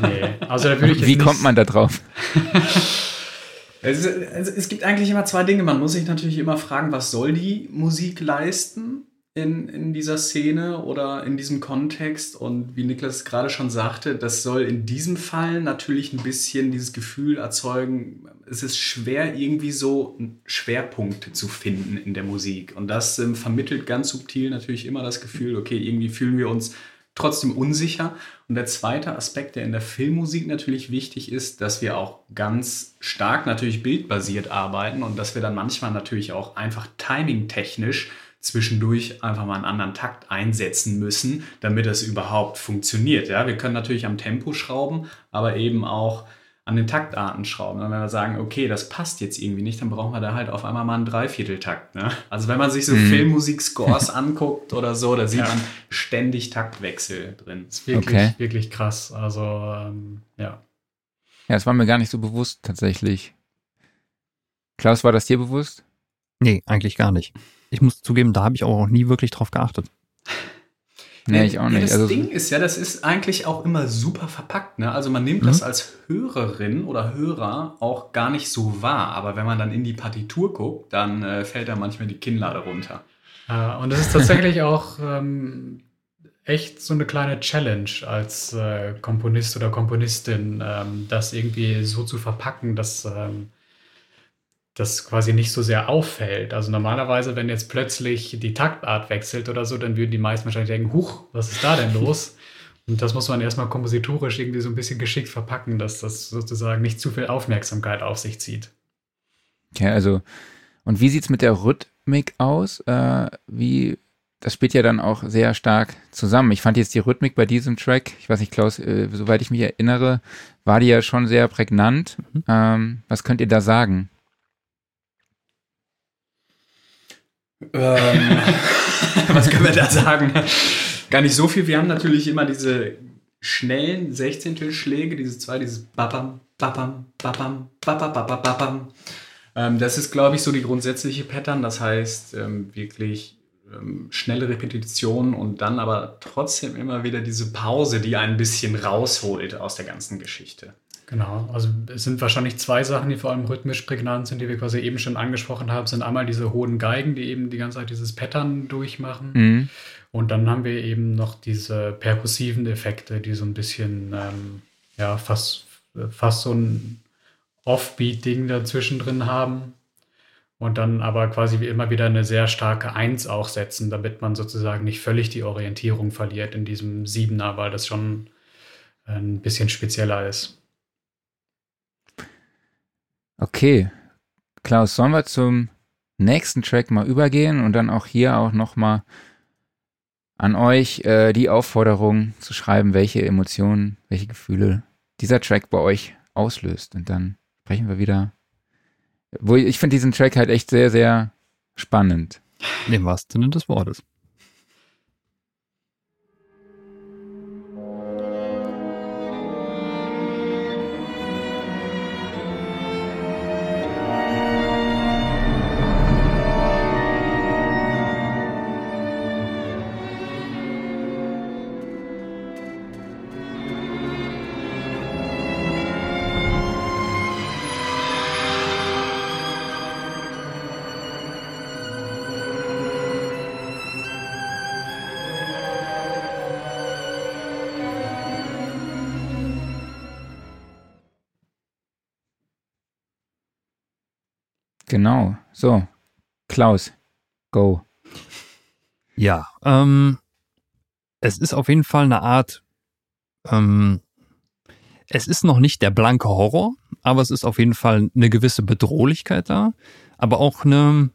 nee. Also da würde ich Wie kommt man da drauf? (laughs) es, es, es gibt eigentlich immer zwei Dinge. Man muss sich natürlich immer fragen, was soll die Musik leisten? In, in dieser Szene oder in diesem Kontext. Und wie Niklas gerade schon sagte, das soll in diesem Fall natürlich ein bisschen dieses Gefühl erzeugen, es ist schwer, irgendwie so Schwerpunkte zu finden in der Musik. Und das ähm, vermittelt ganz subtil natürlich immer das Gefühl, okay, irgendwie fühlen wir uns trotzdem unsicher. Und der zweite Aspekt, der in der Filmmusik natürlich wichtig ist, dass wir auch ganz stark natürlich bildbasiert arbeiten und dass wir dann manchmal natürlich auch einfach timingtechnisch zwischendurch einfach mal einen anderen Takt einsetzen müssen, damit es überhaupt funktioniert. Ja, wir können natürlich am Tempo schrauben, aber eben auch an den Taktarten schrauben. Und wenn wir sagen, okay, das passt jetzt irgendwie nicht, dann brauchen wir da halt auf einmal mal einen Dreivierteltakt. Ne? Also wenn man sich so mhm. Filmmusik-Scores (laughs) anguckt oder so, da sieht ja. man ständig Taktwechsel drin. Das ist wirklich, okay. wirklich krass. Also ähm, ja. Ja, das war mir gar nicht so bewusst tatsächlich. Klaus, war das dir bewusst? Nee, eigentlich gar nicht ich muss zugeben, da habe ich auch nie wirklich drauf geachtet. (laughs) Nee, ich auch nicht. Ja, das also, Ding ist ja, das ist eigentlich auch immer super verpackt. Ne? Also man nimmt mhm. das als Hörerin oder Hörer auch gar nicht so wahr. Aber wenn man dann in die Partitur guckt, dann äh, fällt da manchmal die Kinnlade runter. Ja, und das ist tatsächlich auch ähm, echt so eine kleine Challenge als äh, Komponist oder Komponistin, ähm, das irgendwie so zu verpacken, dass ähm, das quasi nicht so sehr auffällt. Also normalerweise, wenn jetzt plötzlich die Taktart wechselt oder so, dann würden die meisten wahrscheinlich denken, huch, was ist da denn (laughs) los? Und das muss man erstmal kompositorisch irgendwie so ein bisschen geschickt verpacken, dass das sozusagen nicht zu viel Aufmerksamkeit auf sich zieht. Ja, also, und wie sieht es mit der Rhythmik aus? Äh, wie, das spielt ja dann auch sehr stark zusammen. Ich fand jetzt die Rhythmik bei diesem Track, ich weiß nicht, Klaus, äh, soweit ich mich erinnere, war die ja schon sehr prägnant. Mhm. Ähm, was könnt ihr da sagen? Ähm, (laughs) was können wir da sagen? Gar nicht so viel. Wir haben natürlich immer diese schnellen Sechzehntelschläge, diese zwei, dieses Babam, Babam, Babam, Babam, Babam, Babam. Ähm, das ist, glaube ich, so die grundsätzliche Pattern. Das heißt, ähm, wirklich ähm, schnelle Repetitionen und dann aber trotzdem immer wieder diese Pause, die ein bisschen rausholt aus der ganzen Geschichte. Genau, also es sind wahrscheinlich zwei Sachen, die vor allem rhythmisch prägnant sind, die wir quasi eben schon angesprochen haben, sind einmal diese hohen Geigen, die eben die ganze Zeit dieses Pattern durchmachen. Mhm. Und dann haben wir eben noch diese perkussiven Effekte, die so ein bisschen, ähm, ja, fast, fast so ein Offbeat-Ding dazwischen drin haben. Und dann aber quasi wie immer wieder eine sehr starke Eins auch setzen, damit man sozusagen nicht völlig die Orientierung verliert in diesem Siebener, weil das schon ein bisschen spezieller ist. Okay. Klaus, sollen wir zum nächsten Track mal übergehen und dann auch hier auch nochmal an euch äh, die Aufforderung zu schreiben, welche Emotionen, welche Gefühle dieser Track bei euch auslöst. Und dann sprechen wir wieder. Wo ich finde diesen Track halt echt sehr, sehr spannend. Im wahrsten Sinne des Wortes. So, Klaus, go. Ja, ähm, es ist auf jeden Fall eine Art, ähm, es ist noch nicht der blanke Horror, aber es ist auf jeden Fall eine gewisse Bedrohlichkeit da, aber auch eine,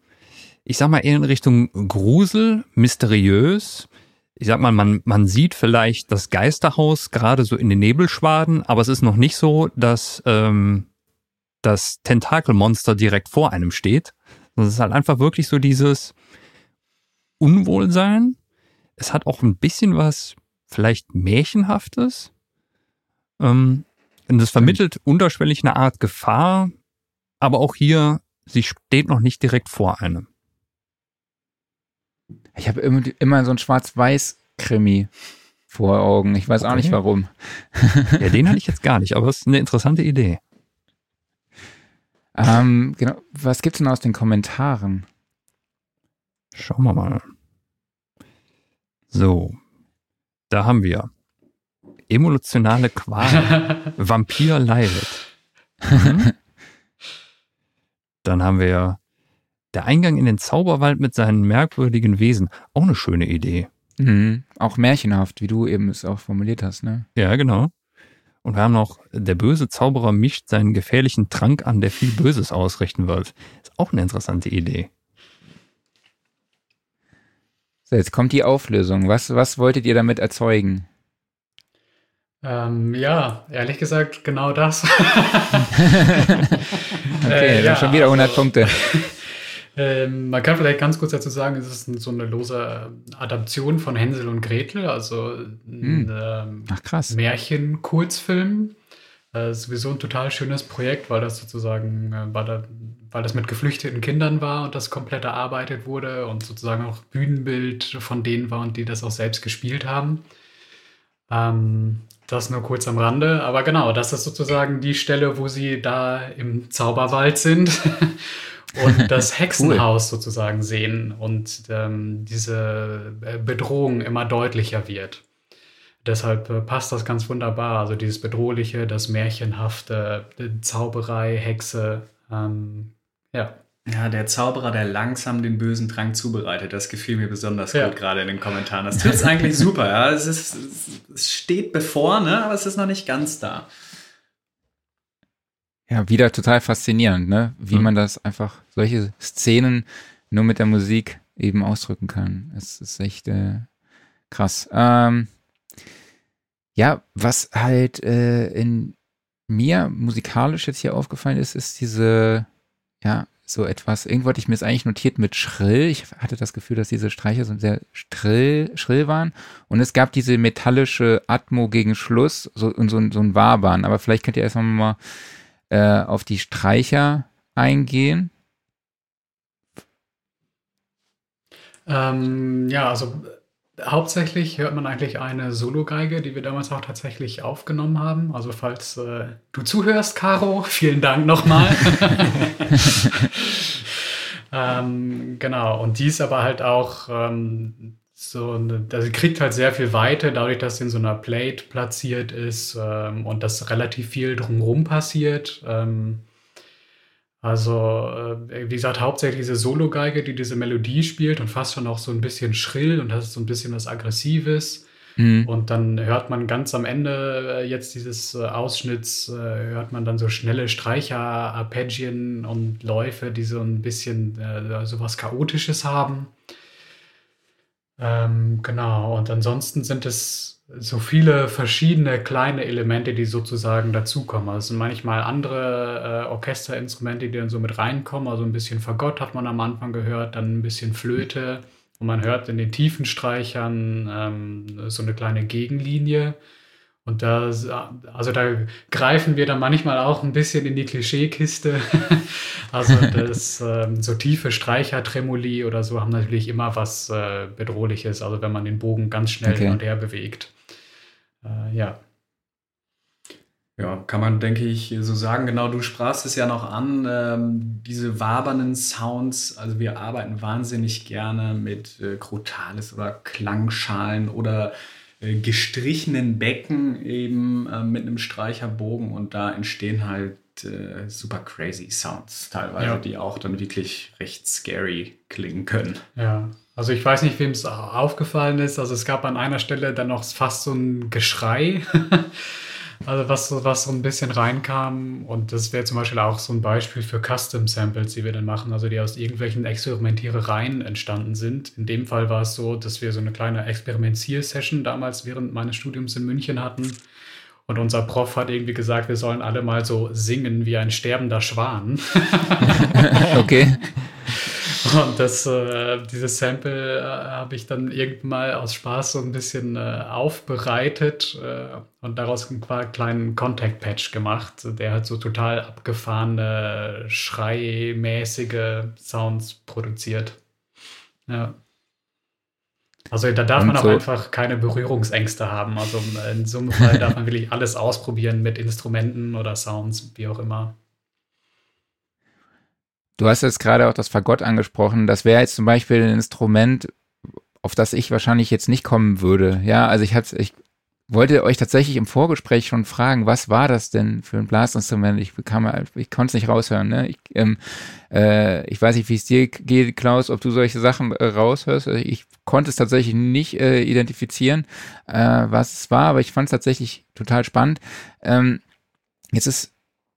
ich sag mal eher in Richtung Grusel, mysteriös. Ich sag mal, man, man sieht vielleicht das Geisterhaus gerade so in den Nebelschwaden, aber es ist noch nicht so, dass ähm, das Tentakelmonster direkt vor einem steht. Das ist halt einfach wirklich so dieses Unwohlsein. Es hat auch ein bisschen was vielleicht Märchenhaftes. Ähm, und es vermittelt unterschwellig eine Art Gefahr, aber auch hier, sie steht noch nicht direkt vor einem. Ich habe immer, immer so ein Schwarz-Weiß-Krimi vor Augen. Ich weiß okay. auch nicht warum. ja, den hatte ich jetzt gar nicht, aber es ist eine interessante Idee. Ähm, genau. Was gibt's denn aus den Kommentaren? Schauen wir mal. So, da haben wir emotionale Qual, (laughs) Vampir leidet. Mhm. (laughs) Dann haben wir der Eingang in den Zauberwald mit seinen merkwürdigen Wesen. Auch eine schöne Idee. Mhm. Auch märchenhaft, wie du eben es auch formuliert hast, ne? Ja, genau. Und wir haben noch, der böse Zauberer mischt seinen gefährlichen Trank an, der viel Böses ausrichten wird. Ist auch eine interessante Idee. So, jetzt kommt die Auflösung. Was, was wolltet ihr damit erzeugen? Ähm, ja, ehrlich gesagt, genau das. (laughs) (laughs) okay, äh, ja, schon wieder 100 also, Punkte. (laughs) Ähm, man kann vielleicht ganz kurz dazu sagen, es ist so eine lose Adaption von Hänsel und Gretel, also ein hm. ähm, Märchen-Kurzfilm. Äh, sowieso ein total schönes Projekt, weil das sozusagen, äh, weil, da, weil das mit geflüchteten Kindern war und das komplett erarbeitet wurde und sozusagen auch Bühnenbild von denen war und die das auch selbst gespielt haben. Ähm, das nur kurz am Rande. Aber genau, das ist sozusagen die Stelle, wo sie da im Zauberwald sind (laughs) und das (laughs) Hexenhaus cool. sozusagen sehen und ähm, diese äh, Bedrohung immer deutlicher wird. Deshalb äh, passt das ganz wunderbar. Also dieses Bedrohliche, das Märchenhafte, Zauberei, Hexe. Ähm, ja. Ja, der Zauberer, der langsam den bösen Trank zubereitet, das gefiel mir besonders ja. gut gerade in den Kommentaren. Das trifft es eigentlich super. Ja. Es, ist, es steht bevor, ne? aber es ist noch nicht ganz da. Ja, wieder total faszinierend, ne? Wie mhm. man das einfach, solche Szenen nur mit der Musik eben ausdrücken kann. Es ist echt äh, krass. Ähm, ja, was halt äh, in mir musikalisch jetzt hier aufgefallen ist, ist diese, ja, so etwas, irgendwo hatte ich mir es eigentlich notiert mit schrill. Ich hatte das Gefühl, dass diese Streicher so sehr schrill, schrill waren. Und es gab diese metallische Atmo gegen Schluss so, und so, so ein Wabern. Aber vielleicht könnt ihr erstmal mal äh, auf die Streicher eingehen? Ähm, ja, also hauptsächlich hört man eigentlich eine Solo-Geige, die wir damals auch tatsächlich aufgenommen haben. Also falls äh, du zuhörst, Caro, (laughs) vielen Dank nochmal. (laughs) (laughs) ähm, genau, und die ist aber halt auch ähm, so, also sie kriegt halt sehr viel Weite, dadurch, dass sie in so einer Plate platziert ist ähm, und dass relativ viel drumherum passiert. Ähm, also, äh, wie gesagt, hauptsächlich diese Solo-Geige, die diese Melodie spielt und fast schon auch so ein bisschen schrill und hat so ein bisschen was Aggressives. Mhm. Und dann hört man ganz am Ende äh, jetzt dieses äh, Ausschnitts, hört man dann so schnelle Streicher, Arpeggien und Läufe, die so ein bisschen äh, so was Chaotisches haben. Ähm, genau, und ansonsten sind es so viele verschiedene kleine Elemente, die sozusagen dazukommen. Also es sind manchmal andere äh, Orchesterinstrumente, die dann so mit reinkommen. Also ein bisschen Fagott hat man am Anfang gehört, dann ein bisschen Flöte. Und man hört in den tiefen Streichern ähm, so eine kleine Gegenlinie. Und da, also da greifen wir dann manchmal auch ein bisschen in die Klischeekiste. (laughs) also das (laughs) ähm, so tiefe Streichertremoli oder so haben natürlich immer was äh, Bedrohliches. Also wenn man den Bogen ganz schnell okay. hin und her bewegt. Äh, ja. Ja, kann man, denke ich, so sagen. Genau, du sprachst es ja noch an, ähm, diese wabernden Sounds. Also wir arbeiten wahnsinnig gerne mit äh, Crotales oder Klangschalen oder gestrichenen Becken eben äh, mit einem Streicherbogen und da entstehen halt äh, super crazy Sounds teilweise, ja. die auch dann wirklich recht scary klingen können. Ja, also ich weiß nicht, wem es aufgefallen ist. Also es gab an einer Stelle dann noch fast so ein Geschrei. (laughs) also was, was so ein bisschen reinkam. Und das wäre zum Beispiel auch so ein Beispiel für Custom Samples, die wir dann machen, also die aus irgendwelchen Experimentierereien entstanden sind. In dem Fall war es so, dass wir so eine kleine Experimentier-Session damals während meines Studiums in München hatten. Und unser Prof hat irgendwie gesagt, wir sollen alle mal so singen wie ein sterbender Schwan. (laughs) okay. Und das, äh, dieses Sample äh, habe ich dann irgendwann mal aus Spaß so ein bisschen äh, aufbereitet äh, und daraus einen kleinen Contact Patch gemacht, der halt so total abgefahrene, schreimäßige Sounds produziert. Ja. Also da darf und man auch so einfach keine Berührungsängste haben. Also in so einem Fall darf man wirklich alles ausprobieren mit Instrumenten oder Sounds, wie auch immer. Du hast jetzt gerade auch das Fagott angesprochen. Das wäre jetzt zum Beispiel ein Instrument, auf das ich wahrscheinlich jetzt nicht kommen würde. Ja, also ich hatte, ich wollte euch tatsächlich im Vorgespräch schon fragen, was war das denn für ein Blasinstrument? Ich bekam, ich konnte es nicht raushören. Ne? Ich, ähm, äh, ich weiß nicht, wie es dir geht, Klaus, ob du solche Sachen äh, raushörst. Also ich konnte es tatsächlich nicht äh, identifizieren, äh, was es war, aber ich fand es tatsächlich total spannend. Ähm, jetzt ist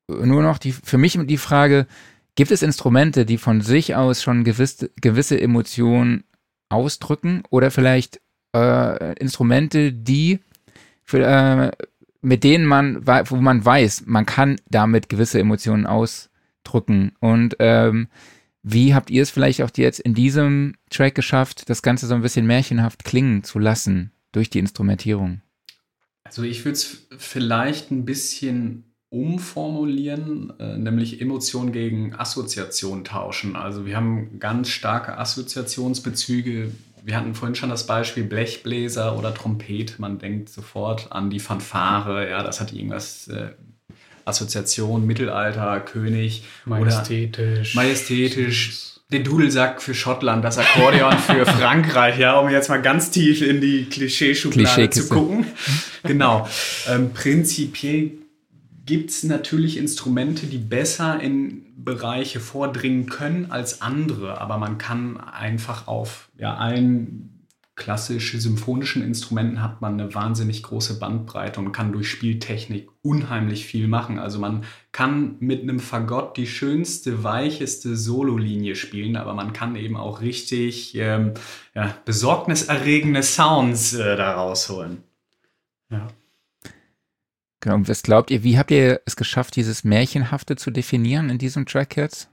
nur noch die für mich die Frage, Gibt es Instrumente, die von sich aus schon gewisse, gewisse Emotionen ausdrücken oder vielleicht äh, Instrumente, die für, äh, mit denen man, wo man weiß, man kann damit gewisse Emotionen ausdrücken und ähm, wie habt ihr es vielleicht auch jetzt in diesem Track geschafft, das Ganze so ein bisschen märchenhaft klingen zu lassen durch die Instrumentierung? Also ich würde es vielleicht ein bisschen umformulieren, äh, nämlich Emotion gegen Assoziation tauschen. Also wir haben ganz starke Assoziationsbezüge. Wir hatten vorhin schon das Beispiel Blechbläser oder Trompet. Man denkt sofort an die Fanfare. Ja, das hat irgendwas äh, Assoziation, Mittelalter, König. Majestätisch. Majestätisch. Den Dudelsack für Schottland, das Akkordeon für (laughs) Frankreich, ja, um jetzt mal ganz tief in die Klischeeschublade zu gucken. Genau. Ähm, prinzipiell gibt es natürlich Instrumente, die besser in Bereiche vordringen können als andere, aber man kann einfach auf ja, allen klassischen symphonischen Instrumenten hat man eine wahnsinnig große Bandbreite und kann durch Spieltechnik unheimlich viel machen. Also man kann mit einem Fagott die schönste, weicheste Sololinie spielen, aber man kann eben auch richtig ähm, ja, besorgniserregende Sounds äh, da rausholen. Ja. Genau, und was glaubt ihr, wie habt ihr es geschafft, dieses Märchenhafte zu definieren in diesem Track jetzt?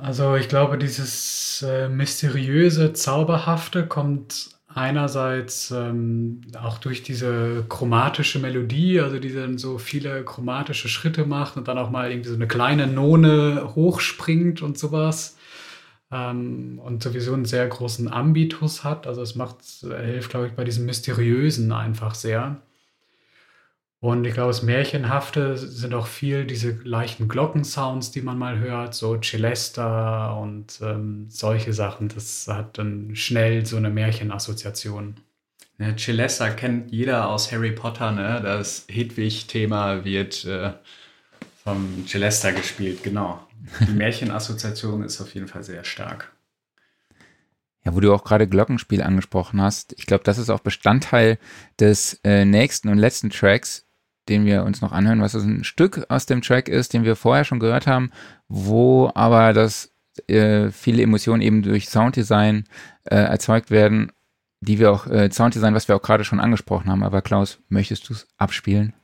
Also ich glaube, dieses äh, mysteriöse, zauberhafte kommt einerseits ähm, auch durch diese chromatische Melodie, also die dann so viele chromatische Schritte macht und dann auch mal irgendwie so eine kleine None hochspringt und sowas. ähm, und sowieso einen sehr großen Ambitus hat. Also es macht, hilft, glaube ich, bei diesem Mysteriösen einfach sehr. Und ich glaube, das Märchenhafte sind auch viel diese leichten Glockensounds, die man mal hört, so Celesta und ähm, solche Sachen. Das hat dann schnell so eine Märchenassoziation. Ja, Celesta kennt jeder aus Harry Potter, ne? Das Hedwig-Thema wird äh, vom Celesta gespielt, genau. Die (laughs) Märchenassoziation ist auf jeden Fall sehr stark. Ja, wo du auch gerade Glockenspiel angesprochen hast. Ich glaube, das ist auch Bestandteil des äh, nächsten und letzten Tracks, den wir uns noch anhören, was ein Stück aus dem Track ist, den wir vorher schon gehört haben, wo aber das äh, viele Emotionen eben durch Sounddesign äh, erzeugt werden, die wir auch, äh, Sounddesign, was wir auch gerade schon angesprochen haben. Aber Klaus, möchtest du es abspielen?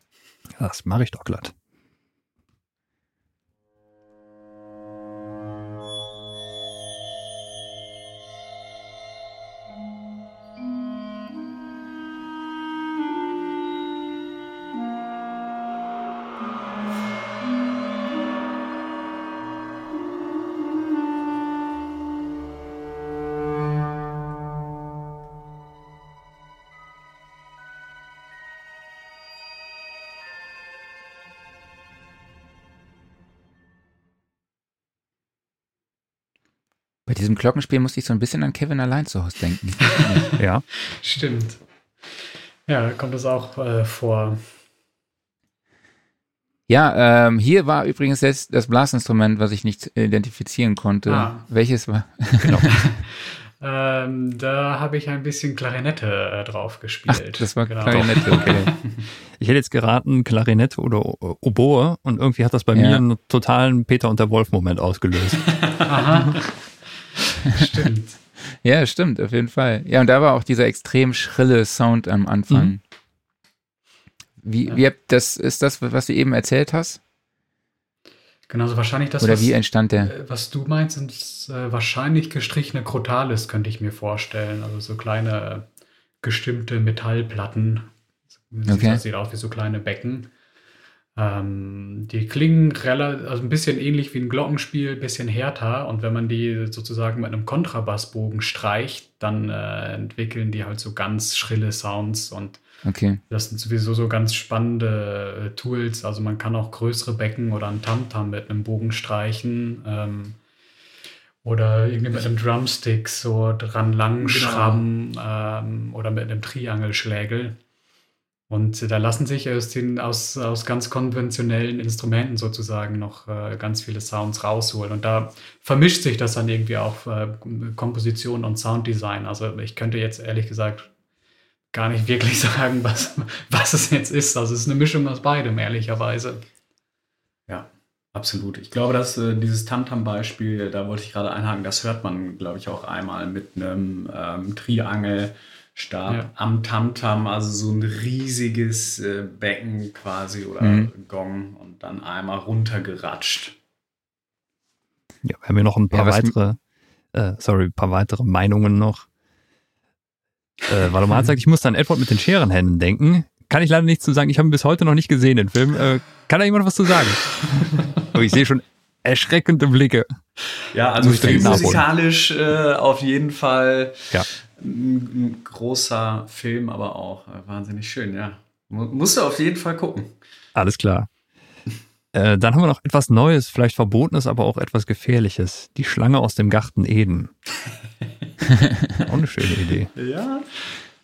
Das mache ich doch glatt. Diesem Glockenspiel musste ich so ein bisschen an Kevin allein zu Hause denken. (laughs) ja. Stimmt. Ja, da kommt es auch äh, vor. Ja, ähm, hier war übrigens jetzt das Blasinstrument, was ich nicht identifizieren konnte. Ah. Welches war? genau. (laughs) ähm, da habe ich ein bisschen Klarinette äh, drauf gespielt. Ach, das war genau. Klarinette, okay. (laughs) ich hätte jetzt geraten Klarinette oder Oboe und irgendwie hat das bei ja. mir einen totalen Peter und der Wolf-Moment ausgelöst. Aha. Stimmt. (laughs) ja, stimmt, auf jeden Fall. Ja, und da war auch dieser extrem schrille Sound am Anfang. Mhm. Wie, ja. wie das ist das, was du eben erzählt hast? Genau, so wahrscheinlich das, Oder was, wie entstand der? Äh, was du meinst, sind äh, wahrscheinlich gestrichene Crotales, könnte ich mir vorstellen. Also so kleine gestimmte Metallplatten. Okay. Das sieht aus wie so kleine Becken. Ähm, die klingen relativ, also ein bisschen ähnlich wie ein Glockenspiel, ein bisschen härter. Und wenn man die sozusagen mit einem Kontrabassbogen streicht, dann äh, entwickeln die halt so ganz schrille Sounds. Und okay. das sind sowieso so ganz spannende äh, Tools. Also man kann auch größere Becken oder ein Tamtam mit einem Bogen streichen. Ähm, oder irgendwie mit einem Drumstick so dran lang schrammen genau. ähm, oder mit einem Triangelschlägel. Und da lassen sich aus, den, aus, aus ganz konventionellen Instrumenten sozusagen noch äh, ganz viele Sounds rausholen. Und da vermischt sich das dann irgendwie auch äh, Komposition und Sounddesign. Also ich könnte jetzt ehrlich gesagt gar nicht (laughs) wirklich sagen, was, was es jetzt ist. Also es ist eine Mischung aus beidem, ehrlicherweise. Ja, absolut. Ich glaube, dass äh, dieses Tamtam-Beispiel, da wollte ich gerade einhaken, das hört man, glaube ich, auch einmal mit einem ähm, Triangel Stab ja. am Tamtam, also so ein riesiges äh, Becken quasi oder mhm. Gong und dann einmal runtergeratscht. Ja, wir haben hier noch ein paar ja, weitere, äh, sorry, ein paar weitere Meinungen noch. Äh, Valomat (laughs) sagt, ich muss an Edward mit den Scherenhänden denken. Kann ich leider nichts zu sagen. Ich habe ihn bis heute noch nicht gesehen, den Film. Äh, kann da jemand was zu sagen? (laughs) Aber ich sehe schon erschreckende Blicke. Ja, also musikalisch äh, auf jeden Fall ja ein, großer Film, aber auch äh, wahnsinnig schön, ja. Musst du auf jeden Fall gucken. Alles klar. (laughs) Äh, dann haben wir noch etwas Neues, vielleicht Verbotenes, aber auch etwas Gefährliches. Die Schlange aus dem Garten Eden. (laughs) auch eine schöne Idee. Ja.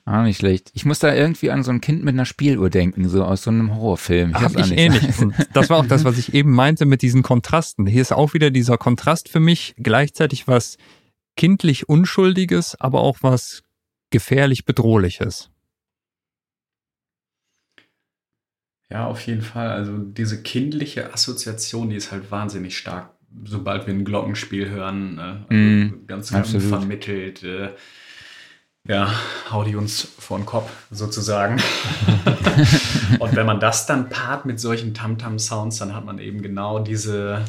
Ah, nicht schlecht. Ich muss da irgendwie an so ein Kind mit einer Spieluhr denken, so aus so einem Horrorfilm. Ich Hab ich ähnlich. (laughs) Das war auch das, was ich eben meinte mit diesen Kontrasten. Hier ist auch wieder dieser Kontrast für mich, gleichzeitig was kindlich Unschuldiges, aber auch was gefährlich Bedrohliches. Ja, auf jeden Fall. Also diese kindliche Assoziation, die ist halt wahnsinnig stark, sobald wir ein Glockenspiel hören. Ne? Also mm, ganz, ganz vermittelt. Äh, ja, hau die uns vor den Kopf sozusagen. (laughs) Und wenn man das dann paart mit solchen Tamtam-Sounds, dann hat man eben genau diese,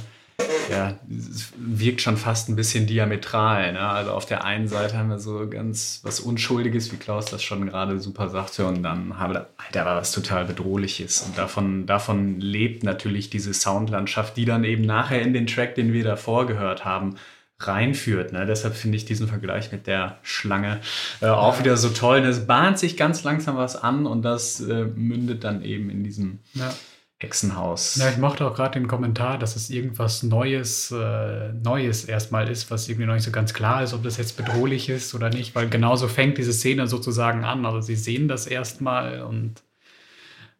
ja, es wirkt schon fast ein bisschen diametral. Ne? Also auf der einen Seite haben wir so ganz was Unschuldiges, wie Klaus das schon gerade super sagte, und dann haben wir, Alter, war was total Bedrohliches. Und davon, davon lebt natürlich diese Soundlandschaft, die dann eben nachher in den Track, den wir davor gehört haben, reinführt. Ne? Deshalb finde ich diesen Vergleich mit der Schlange äh, auch wieder so toll. Es bahnt sich ganz langsam was an und das äh, mündet dann eben in diesem ja. Hexenhaus. Ja, ich mochte auch gerade den Kommentar, dass es irgendwas Neues, äh, Neues erstmal ist, was irgendwie noch nicht so ganz klar ist, ob das jetzt bedrohlich ist oder nicht, weil genauso fängt diese Szene sozusagen an. Also sie sehen das erstmal und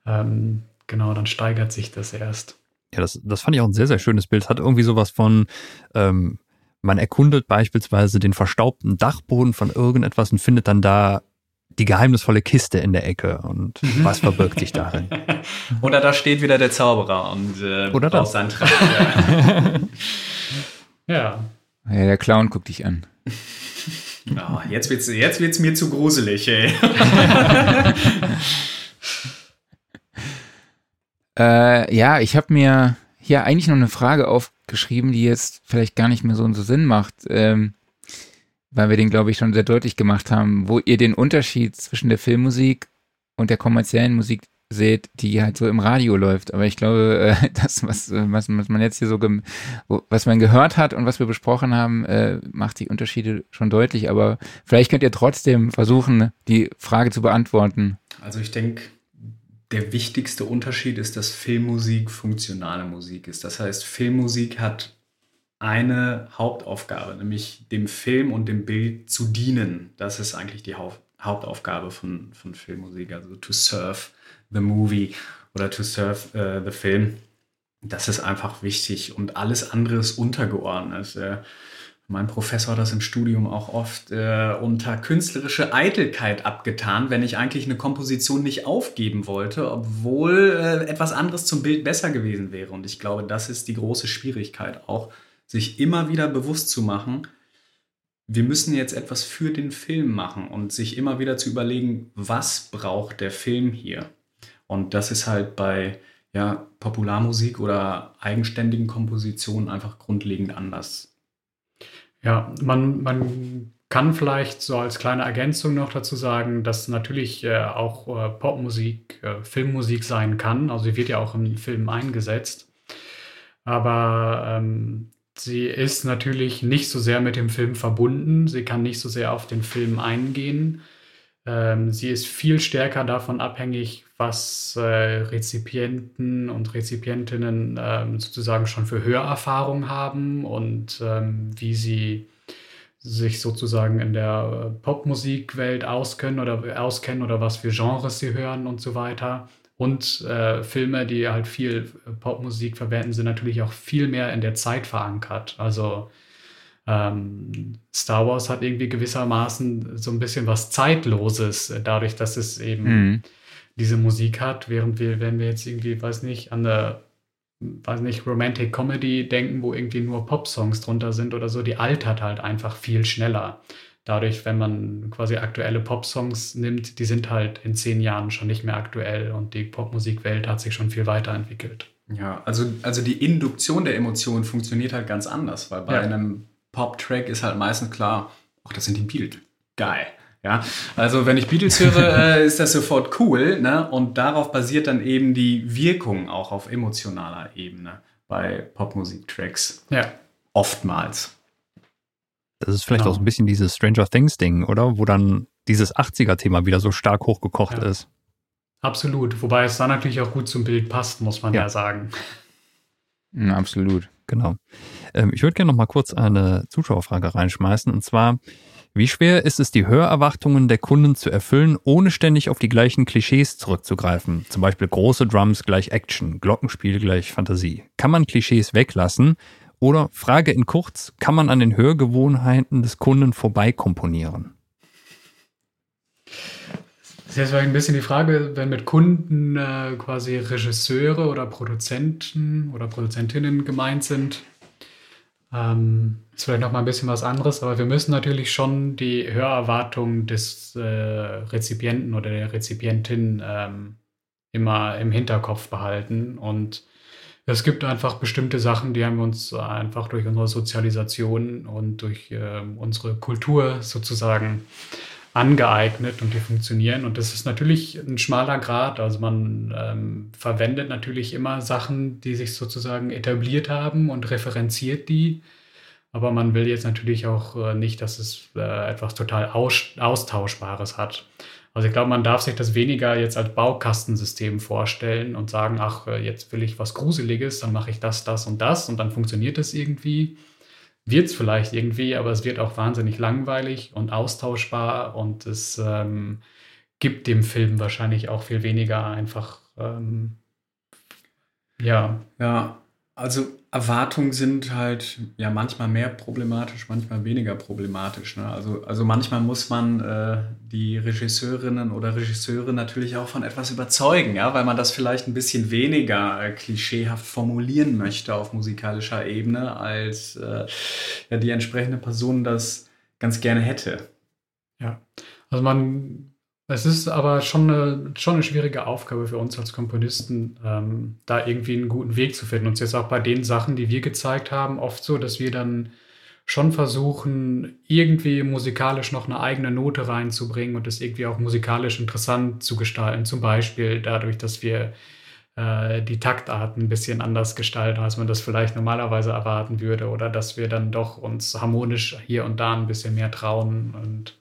ähm, genau, dann steigert sich das erst. Ja, das, das fand ich auch ein sehr, sehr schönes Bild. Hat irgendwie sowas von, ähm, man erkundet beispielsweise den verstaubten Dachboden von irgendetwas und findet dann da die geheimnisvolle Kiste in der Ecke und mhm. was verbirgt sich darin? (laughs) Oder da steht wieder der Zauberer und äh, Oder das. seinen Trank. (laughs) ja. ja. Der Clown guckt dich an. (laughs) Oh, jetzt wird es jetzt wird's mir zu gruselig, ey. äh, ja, ich habe mir hier eigentlich noch eine Frage aufgeschrieben, die jetzt vielleicht gar nicht mehr so, so Sinn macht. Ähm, weil wir den, glaube ich, schon sehr deutlich gemacht haben, wo ihr den Unterschied zwischen der Filmmusik und der kommerziellen Musik seht, die halt so im Radio läuft. Aber ich glaube, äh, (laughs) das, was, was, was man jetzt hier so, was man gehört hat und was wir besprochen haben, äh, macht die Unterschiede schon deutlich. Aber vielleicht könnt ihr trotzdem versuchen, die Frage zu beantworten. Also ich denke, der wichtigste Unterschied ist, dass Filmmusik funktionale Musik ist. Das heißt, Filmmusik hat eine Hauptaufgabe, nämlich dem Film und dem Bild zu dienen. Das ist eigentlich die Haupt Hauptaufgabe von, von Filmmusik, also to serve the movie oder to serve uh, the film. Das ist einfach wichtig und alles andere ist untergeordnet. Äh, mein Professor hat das im Studium auch oft äh, unter künstlerische Eitelkeit abgetan, wenn ich eigentlich eine Komposition nicht aufgeben wollte, obwohl äh, etwas anderes zum Bild besser gewesen wäre. Und ich glaube, das ist die große Schwierigkeit auch sich immer wieder bewusst zu machen, wir müssen jetzt etwas für den Film machen und sich immer wieder zu überlegen, was braucht der Film hier? Und das ist halt bei ja, Popularmusik oder eigenständigen Kompositionen einfach grundlegend anders. Ja, man, man kann vielleicht so als kleine Ergänzung noch dazu sagen, dass natürlich äh, auch äh, Popmusik äh, Filmmusik sein kann. Also sie wird ja auch im Film eingesetzt. Aber ähm, Sie ist natürlich nicht so sehr mit dem Film verbunden. Sie kann nicht so sehr auf den Film eingehen. Ähm, sie ist viel stärker davon abhängig, was äh, Rezipienten und Rezipientinnen ähm, sozusagen schon für Hörerfahrung haben und ähm, wie sie sich sozusagen in der Popmusikwelt auskennen oder auskennen oder was für Genres sie hören und so weiter. Und äh, Filme, die halt viel äh, Popmusik verwenden, sind natürlich auch viel mehr in der Zeit verankert. Also ähm, Star Wars hat irgendwie gewissermaßen so ein bisschen was Zeitloses, äh, dadurch, dass es eben mhm. diese Musik hat, während wir, wenn wir jetzt irgendwie, weiß nicht, an der weiß nicht, Romantic Comedy denken, wo irgendwie nur Pop-Songs drunter sind oder so, die altert halt einfach viel schneller dadurch, wenn man quasi aktuelle Pop-Songs nimmt, die sind halt in zehn Jahren schon nicht mehr aktuell und die Popmusikwelt hat sich schon viel weiterentwickelt. Ja, also, also die Induktion der Emotionen funktioniert halt ganz anders, weil bei ja. einem Pop-Track ist halt meistens klar, ach, das sind die Beatles. Geil. Ja, also wenn ich Beatles höre, (laughs) äh, ist das sofort cool, ne? Und darauf basiert dann eben die Wirkung auch auf emotionaler Ebene bei Popmusik-Tracks. Ja. Oftmals. Das ist vielleicht genau. auch so ein bisschen dieses Stranger Things Ding, oder? Wo dann dieses 80er-Thema wieder so stark hochgekocht ja. ist. Absolut. Wobei es dann natürlich auch gut zum Bild passt, muss man ja, ja sagen. Ja, absolut. Genau. Ähm, ich würde gerne noch mal kurz eine Zuschauerfrage reinschmeißen. Und zwar, wie schwer ist es, die Hörerwartungen der Kunden zu erfüllen, ohne ständig auf die gleichen Klischees zurückzugreifen? Zum Beispiel große Drums gleich Action, Glockenspiel gleich Fantasie. Kann man Klischees weglassen oder Frage in kurz, kann man an den Hörgewohnheiten des Kunden vorbei komponieren? Das ist jetzt ein bisschen die Frage, wenn mit Kunden äh, quasi Regisseure oder Produzenten oder Produzentinnen gemeint sind. Ähm, ist vielleicht noch mal ein bisschen was anderes, aber wir müssen natürlich schon die Hörerwartung des äh, Rezipienten oder der Rezipientin ähm, immer im Hinterkopf behalten und es gibt einfach bestimmte Sachen, die haben wir uns einfach durch unsere Sozialisation und durch äh, unsere Kultur sozusagen angeeignet und die funktionieren. Und das ist natürlich ein schmaler Grad. Also man ähm, verwendet natürlich immer Sachen, die sich sozusagen etabliert haben und referenziert die. aber man will jetzt natürlich auch äh, nicht, dass es äh, etwas total aus Austauschbares hat. Also ich glaube, man darf sich das weniger jetzt als Baukastensystem vorstellen und sagen, ach, äh, jetzt will ich was Gruseliges, dann mache ich das, das und das und dann funktioniert es irgendwie. Wird es vielleicht irgendwie, aber es wird auch wahnsinnig langweilig und austauschbar und es ähm, gibt dem Film wahrscheinlich auch viel weniger einfach, ähm, ja. Ja, also Erwartungen sind halt ja manchmal mehr problematisch, manchmal weniger problematisch. Ne? Also, also manchmal muss man äh, die Regisseurinnen oder Regisseure natürlich auch von etwas überzeugen, ja, weil man das vielleicht ein bisschen weniger äh, klischeehaft formulieren möchte auf musikalischer Ebene, als äh, ja, die entsprechende Person das ganz gerne hätte. Ja, also man es ist aber schon eine, schon eine schwierige Aufgabe für uns als Komponisten, ähm, da irgendwie einen guten Weg zu finden. Und jetzt auch bei den Sachen, die wir gezeigt haben, oft so, dass wir dann schon versuchen, irgendwie musikalisch noch eine eigene Note reinzubringen und das irgendwie auch musikalisch interessant zu gestalten. Zum Beispiel dadurch, dass wir äh, die Taktarten ein bisschen anders gestalten, als man das vielleicht normalerweise erwarten würde. Oder dass wir dann doch uns harmonisch hier und da ein bisschen mehr trauen und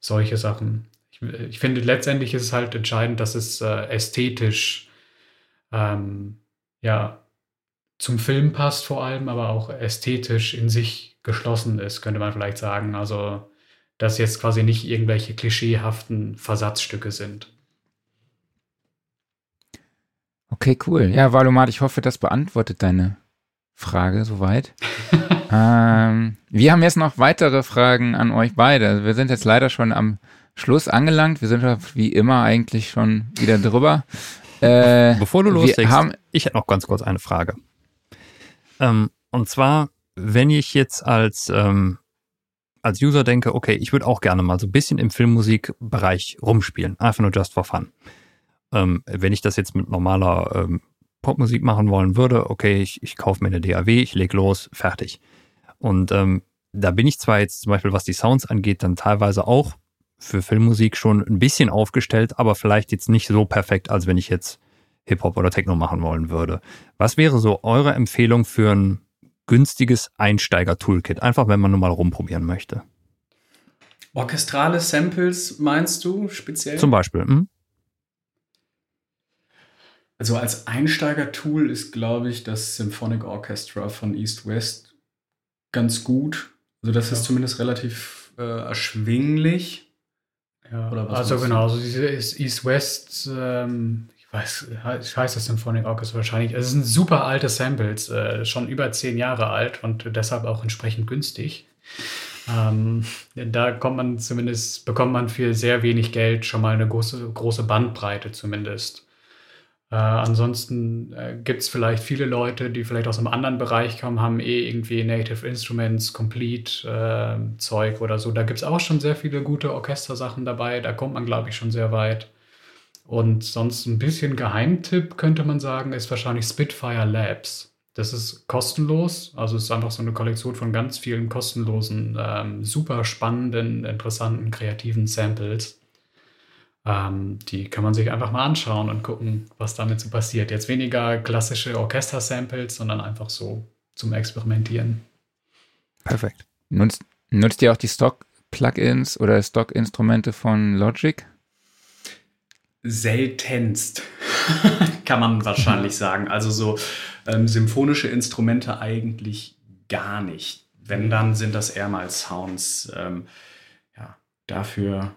solche Sachen ich finde, letztendlich ist es halt entscheidend, dass es äh, ästhetisch ähm, ja, zum Film passt vor allem, aber auch ästhetisch in sich geschlossen ist, könnte man vielleicht sagen. Also, dass jetzt quasi nicht irgendwelche klischeehaften Versatzstücke sind. Okay, cool. Ja, Valomat, ich hoffe, das beantwortet deine Frage soweit. (laughs) ähm, wir haben jetzt noch weitere Fragen an euch beide. Wir sind jetzt leider schon am Schluss angelangt. Wir sind ja wie immer eigentlich schon wieder drüber. (laughs) Äh, Bevor du loslegst, haben, ich hätte noch ganz kurz eine Frage. Ähm, und zwar, wenn ich jetzt als, ähm, als User denke, okay, ich würde auch gerne mal so ein bisschen im Filmmusikbereich rumspielen, einfach nur just for fun. Ähm, wenn ich das jetzt mit normaler ähm, Popmusik machen wollen würde, okay, ich, ich kaufe mir eine DAW, ich leg los, fertig. Und ähm, da bin ich zwar jetzt zum Beispiel, was die Sounds angeht, dann teilweise auch für Filmmusik schon ein bisschen aufgestellt, aber vielleicht jetzt nicht so perfekt, als wenn ich jetzt Hip-Hop oder Techno machen wollen würde. Was wäre so eure Empfehlung für ein günstiges Einsteiger-Toolkit? Einfach, wenn man nur mal rumprobieren möchte. Orchestrale Samples meinst du speziell? Zum Beispiel. Hm? Also als Einsteiger-Tool ist, glaube ich, das Symphonic Orchestra von East West ganz gut. Also das ja. ist zumindest relativ äh, erschwinglich. Ja, also genau, also diese East-West, ähm, ich weiß, ich weiß das Symphonic Orchestra wahrscheinlich. Es sind super alte Samples, äh, schon über zehn Jahre alt und deshalb auch entsprechend günstig. Ähm, da kommt man zumindest, bekommt man für sehr wenig Geld schon mal eine große, große Bandbreite zumindest. Äh, ansonsten äh, gibt es vielleicht viele Leute, die vielleicht aus einem anderen Bereich kommen, haben eh irgendwie Native Instruments, Complete äh, Zeug oder so. Da gibt es auch schon sehr viele gute Orchestersachen dabei. Da kommt man, glaube ich, schon sehr weit. Und sonst ein bisschen Geheimtipp könnte man sagen, ist wahrscheinlich Spitfire Labs. Das ist kostenlos, also es ist einfach so eine Kollektion von ganz vielen kostenlosen, ähm, super spannenden, interessanten, kreativen Samples. Ähm, die kann man sich einfach mal anschauen und gucken, was damit so passiert. Jetzt weniger klassische Orchester-Samples, sondern einfach so zum Experimentieren. Perfekt. Nutzt, nutzt ihr auch die Stock-Plugins oder Stock-Instrumente von Logic? Seltenst, (laughs) kann man wahrscheinlich (laughs) sagen. Also so ähm, symphonische Instrumente eigentlich gar nicht. Wenn, dann sind das eher mal Sounds. Ähm, ja, dafür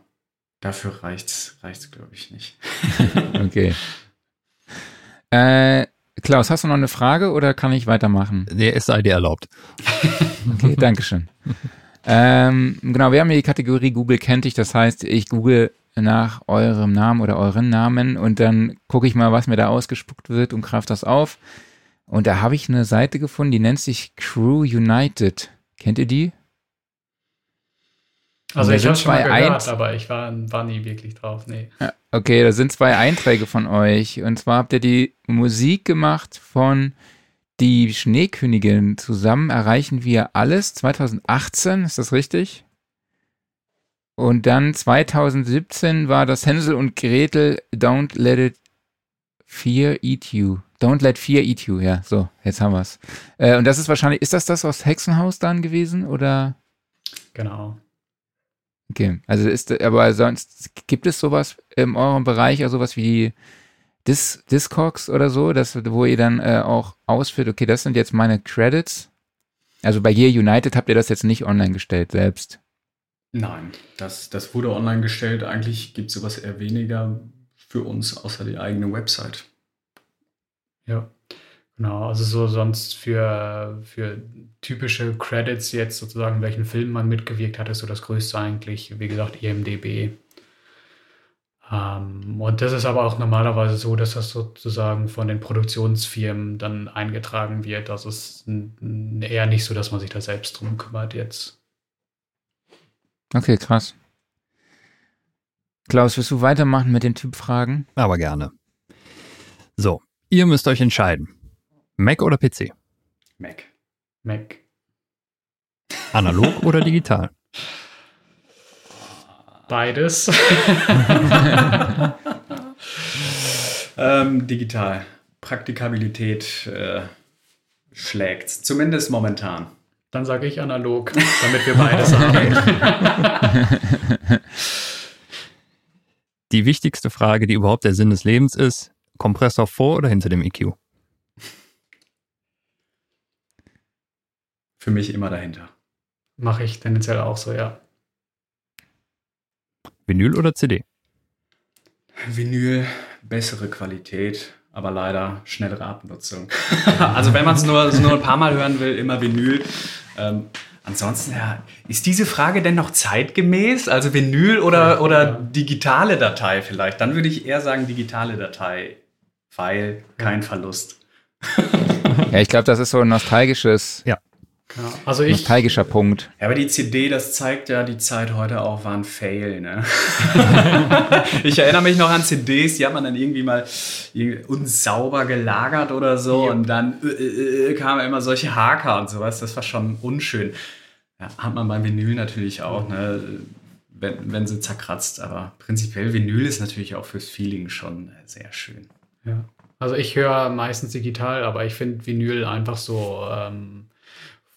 Dafür reicht's, reicht's, glaube ich, nicht. (laughs) okay. Äh, Klaus, hast du noch eine Frage oder kann ich weitermachen? Nee, es sei dir erlaubt. okay, Dankeschön. ähm, genau, wir haben hier die Kategorie Google kennt dich, das heißt, ich google nach eurem Namen oder euren Namen und dann gucke ich mal, was mir da ausgespuckt wird und greife das auf. Und da habe ich eine Seite gefunden, die nennt sich Crew United. Kennt ihr die? Also ich habe schon mal gehört, aber ich war, war nie wirklich drauf, nee. Okay, da sind zwei Einträge von euch. Und zwar habt ihr die Musik gemacht von Die Schneekönigin. Zusammen erreichen wir alles. 2018, ist das richtig? Und dann 2017 war das Hänsel und Gretel Don't Let It Fear eat you. Don't let fear eat you. Ja, so, jetzt haben wir's. Äh, und das ist wahrscheinlich, ist das das aus Hexenhaus dann gewesen oder? Genau. Okay, also ist, aber sonst gibt es sowas in eurem Bereich, also sowas wie Dis, Discogs oder so, das, wo ihr dann äh, auch ausführt, okay, das sind jetzt meine Credits. Also bei Year United habt ihr das jetzt nicht online gestellt selbst. Nein, das, das wurde online gestellt. Eigentlich gibt es sowas eher weniger für uns außer die eigene Website. Ja, genau. Also so sonst für, für typische Credits jetzt sozusagen, welchen Film man mitgewirkt hat, ist so das Größte eigentlich, wie gesagt, IMDB. Ähm, und das ist aber auch normalerweise so, dass das sozusagen von den Produktionsfirmen dann eingetragen wird. Also es ist eher nicht so, dass man sich da selbst drum kümmert jetzt. Okay, krass. Klaus, willst du weitermachen mit den Typfragen? Aber gerne. So, ihr müsst euch entscheiden. Mac oder PC? Mac. Mac. Analog oder digital? Beides. (laughs) ähm, digital. Praktikabilität äh, schlägt Zumindest momentan. Dann sage ich analog, damit wir beides haben. Die wichtigste Frage, die überhaupt der Sinn des Lebens ist, Kompressor vor oder hinter dem EQ? Für mich immer dahinter. Mache ich tendenziell auch so, ja. Vinyl oder CD? Vinyl, bessere Qualität, aber leider schnellere Abnutzung. (laughs) also wenn man es nur, nur ein paar Mal hören will, immer Vinyl. Ähm, ansonsten, ja, ist diese Frage denn noch zeitgemäß? Also Vinyl oder, oder ja. digitale Datei vielleicht? Dann würde ich eher sagen digitale Datei, weil kein Verlust. ja, ich glaube, das ist so ein nostalgisches ja. Ja, also ich, Nostalgischer Punkt. Ja, aber die CD, das zeigt ja, die Zeit heute auch war ein Fail. Ne? (laughs) ich erinnere mich noch an CDs, die hat man dann irgendwie mal unsauber gelagert oder so ja. und dann äh, äh, äh, kamen immer solche Haker und sowas. Das war schon unschön. Ja, hat man beim Vinyl natürlich auch, ne? wenn, wenn sie zerkratzt. Aber prinzipiell Vinyl ist natürlich auch fürs Feeling schon sehr schön. Ja. Also ich höre meistens digital, aber ich finde Vinyl einfach so... Ähm äh,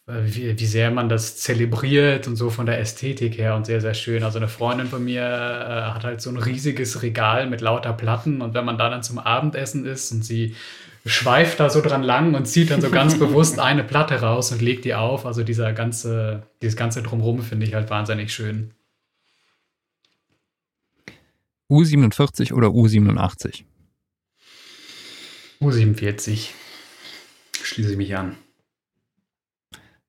wie, wie sehr man das zelebriert und so von der Ästhetik her und sehr, sehr schön. Also eine Freundin von mir äh, hat halt so ein riesiges Regal mit lauter Platten und wenn man da dann zum Abendessen ist und sie schweift da so dran lang und zieht dann so ganz (laughs) bewusst eine Platte raus und legt die auf. Also dieser ganze, dieses ganze Drumherum finde ich halt wahnsinnig schön. U47 oder U87? U47. Schließe ich mich an.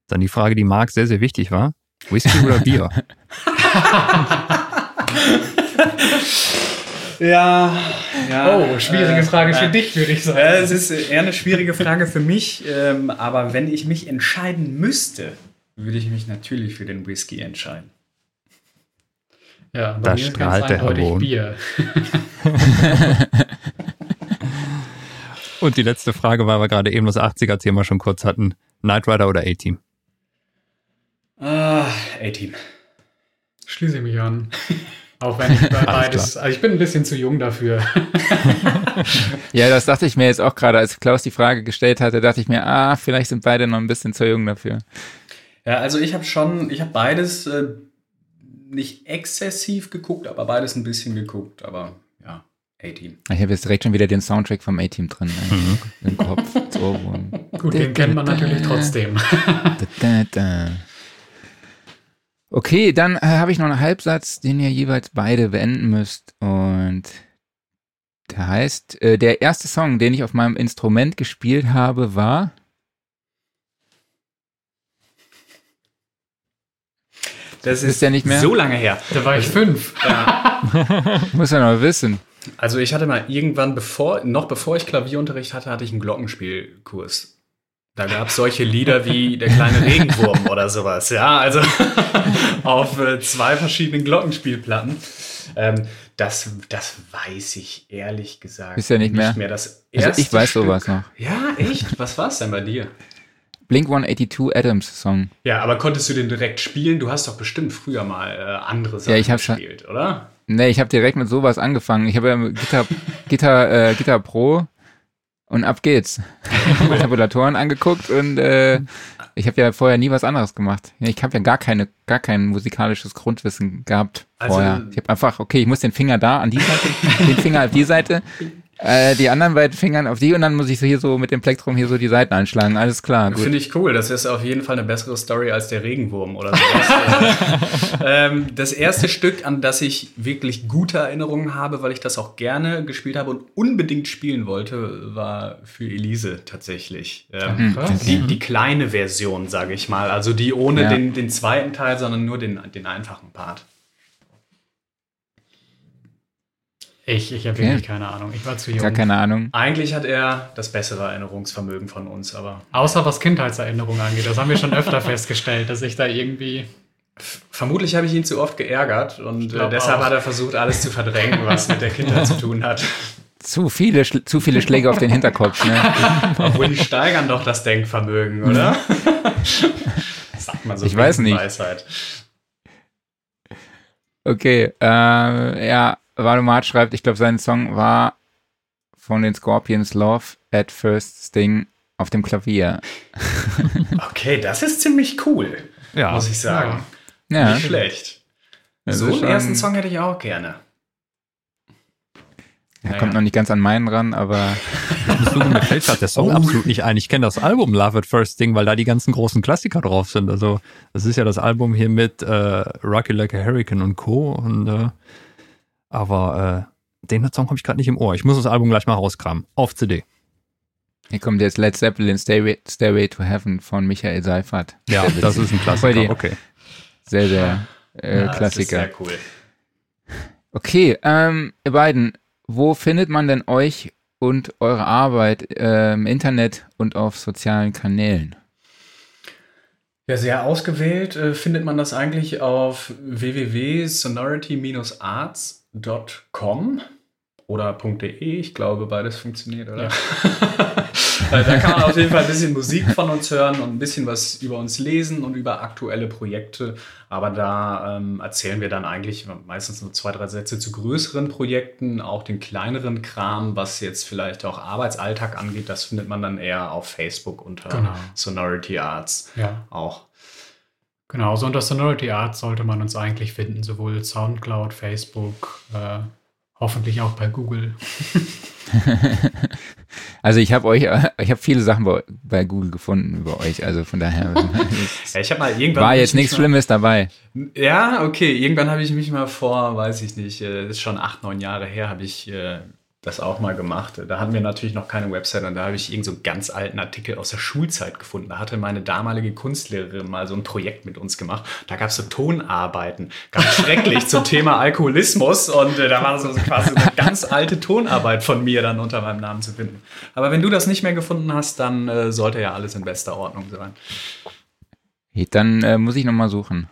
Dann die Frage, die Marc sehr, sehr wichtig war. Whisky oder Bier? (laughs) ja, ja. Oh, schwierige äh, Frage für äh, dich, würde ich sagen. Äh, es ist eher eine schwierige Frage für mich, ähm, aber wenn ich mich entscheiden müsste, würde ich mich natürlich für den Whisky entscheiden. Ja, bei da mir strahlt der Herr Bier. (laughs) Und die letzte Frage, weil wir gerade eben das 80er-Thema schon kurz hatten. Knight Rider oder A-Team? A-Team. Schließe ich mich an. (laughs) Auch wenn ich beides, also ich bin ein bisschen zu jung dafür. (laughs) ja, das dachte ich mir jetzt auch gerade, als Klaus die Frage gestellt hatte, dachte ich mir, ah, vielleicht sind beide noch ein bisschen zu jung dafür. Ja, also ich habe schon, ich habe beides äh, nicht exzessiv geguckt, aber beides ein bisschen geguckt, aber ja, A-Team. Ich habe jetzt direkt schon wieder den Soundtrack vom A-Team drin mhm. im Kopf. Gut, den kennt man natürlich trotzdem. (laughs) Okay, dann äh, habe ich noch einen Halbsatz, den ihr jeweils beide beenden müsst. Und der heißt, äh, der erste Song, den ich auf meinem Instrument gespielt habe, war. Das ist, ist ja nicht mehr so lange her. Da war ich fünf. Ja. (laughs) Muss ja noch wissen. Also ich hatte mal irgendwann, bevor, noch bevor ich Klavierunterricht hatte, hatte ich einen Glockenspielkurs. Da gab es solche Lieder wie Der kleine Regenwurm oder sowas. Ja, also (laughs) auf äh, zwei verschiedenen Glockenspielplatten. Ähm, das, das weiß ich ehrlich gesagt Ist ja nicht, mehr. mehr. Das erste also ich weiß Stück. sowas noch. Ja, echt? Was war es denn bei dir? Blink 182 Adams Song. Ja, aber konntest du den direkt spielen? Du hast doch bestimmt früher mal äh, andere Sachen ja, ich gespielt, oder? Nee, ich habe direkt mit sowas angefangen. Ich habe ja Gitter, Gitter, äh, Gitter Pro Und ab geht's. Tabulatoren angeguckt und äh, ich habe ja vorher nie was anderes gemacht. Ich habe ja gar keine, gar kein musikalisches Grundwissen gehabt also, vorher. Ich habe einfach, okay, ich muss den Finger da an die Seite, den Finger auf die Seite, äh, die anderen beiden Fingern auf die und dann muss ich so hier so mit dem Plektrum hier so die Seiten einschlagen. Alles klar. Finde ich cool. Das ist auf jeden Fall eine bessere Story als der Regenwurm oder sowas. (laughs) ähm, das erste Stück, an das ich wirklich gute Erinnerungen habe, weil ich das auch gerne gespielt habe und unbedingt spielen wollte, war für Elise tatsächlich. Ähm, mhm. die, die, kleine Version, sage ich mal. Also die ohne ja. den, den zweiten Teil, sondern nur den, den einfachen Part. Ich, ich habe okay. wirklich keine Ahnung. Ich war zu jung. Gar keine Ahnung. Eigentlich hat er das bessere Erinnerungsvermögen von uns, aber. Außer was Kindheitserinnerungen angeht. Das haben wir schon öfter (laughs) festgestellt, dass ich da irgendwie. Vermutlich habe ich ihn zu oft geärgert und äh, deshalb auch. hat er versucht, alles zu verdrängen, was mit der Kindheit zu tun hat. Zu viele, zu viele Schläge auf den Hinterkopf, ne? (laughs) Obwohl die steigern doch das Denkvermögen, oder? (laughs) sagt man so. Ich weiß nicht. Weisheit. Okay, äh, ja, Valomat schreibt, ich glaube, sein Song war von den Scorpions Love at First Sting auf dem Klavier. (laughs) okay, das ist ziemlich cool, ja. muss ich sagen. Ja. Nicht schlecht. Das so einen ersten Song hätte ich auch gerne. Er naja. kommt noch nicht ganz an meinen ran, aber. (laughs) mir fällt gerade der Song oh. absolut nicht ein. Ich kenne das Album Love at First Thing, weil da die ganzen großen Klassiker drauf sind. Also, das ist ja das Album hier mit äh, Rocky Like a Hurricane und Co. Und äh, aber äh, den Song habe ich gerade nicht im Ohr. Ich muss das Album gleich mal rauskramen. Auf CD. Hier kommt jetzt Led Zeppelin Stairway, Stairway to Heaven von Michael Seifert. Ja, das ist ein Klassiker. Okay. Sehr, sehr äh, ja, Klassiker. sehr cool. Okay, ähm, ihr beiden, wo findet man denn euch und eure Arbeit äh, im Internet und auf sozialen Kanälen? Ja, sehr ausgewählt äh, findet man das eigentlich auf www.sonority-arts.com com oder .de, ich glaube, beides funktioniert, oder? Ja. (laughs) da kann man auf jeden Fall ein bisschen Musik von uns hören und ein bisschen was über uns lesen und über aktuelle Projekte. Aber da ähm, erzählen wir dann eigentlich meistens nur zwei, drei Sätze zu größeren Projekten, auch den kleineren Kram, was jetzt vielleicht auch Arbeitsalltag angeht. Das findet man dann eher auf Facebook unter genau. Sonority Arts ja. auch. Genau, so unter Sonority Art sollte man uns eigentlich finden, sowohl Soundcloud, Facebook, äh, hoffentlich auch bei Google. (laughs) also ich habe euch, ich habe viele Sachen bei, bei, Google gefunden über euch, also von daher (laughs) ja, ich mal irgendwann war jetzt nichts Schlimmes dabei. Ja, okay, irgendwann habe ich mich mal vor, weiß ich nicht, äh, das ist schon acht, neun Jahre her, habe ich äh, das auch mal gemacht. Da hatten wir natürlich noch keine Website und da habe ich irgend so einen ganz alten Artikel aus der Schulzeit gefunden. Da hatte meine damalige Kunstlehrerin mal so ein Projekt mit uns gemacht. Da gab es so Tonarbeiten, ganz schrecklich zum Thema Alkoholismus und äh, da war so quasi eine ganz alte Tonarbeit von mir dann unter meinem Namen zu finden. Aber wenn du das nicht mehr gefunden hast, dann äh, sollte ja alles in bester Ordnung sein. Hey, dann äh, muss ich nochmal suchen.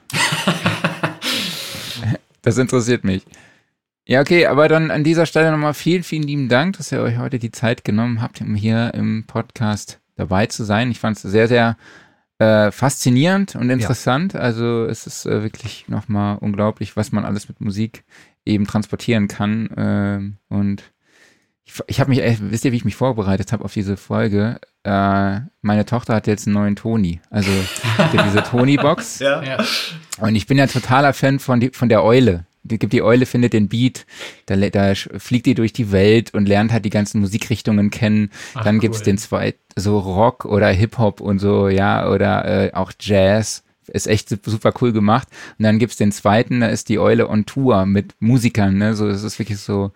(laughs) das interessiert mich. Ja, okay, aber dann an dieser Stelle nochmal vielen, vielen lieben Dank, dass ihr euch heute die Zeit genommen habt, um hier im Podcast dabei zu sein. Ich fand es sehr, sehr äh, faszinierend und interessant. Ja. Also es ist äh, wirklich nochmal unglaublich, was man alles mit Musik eben transportieren kann. Äh, und ich, ich habe mich, äh, wisst ihr, wie ich mich vorbereitet habe auf diese Folge? Äh, meine Tochter hat jetzt einen neuen Toni. Also (laughs) diese Toni-Box. ja. ja. Und ich bin ja totaler Fan von, die, von der Eule gibt die Eule, findet den Beat, da, da fliegt die durch die Welt und lernt halt die ganzen Musikrichtungen kennen. Ach, Dann cool. gibt's den zweiten, so Rock oder Hip-Hop und so, ja, oder äh, auch Jazz. Ist echt super cool gemacht. Und dann gibt's den zweiten, da ist die Eule on Tour mit Musikern, ne? So, es ist wirklich so,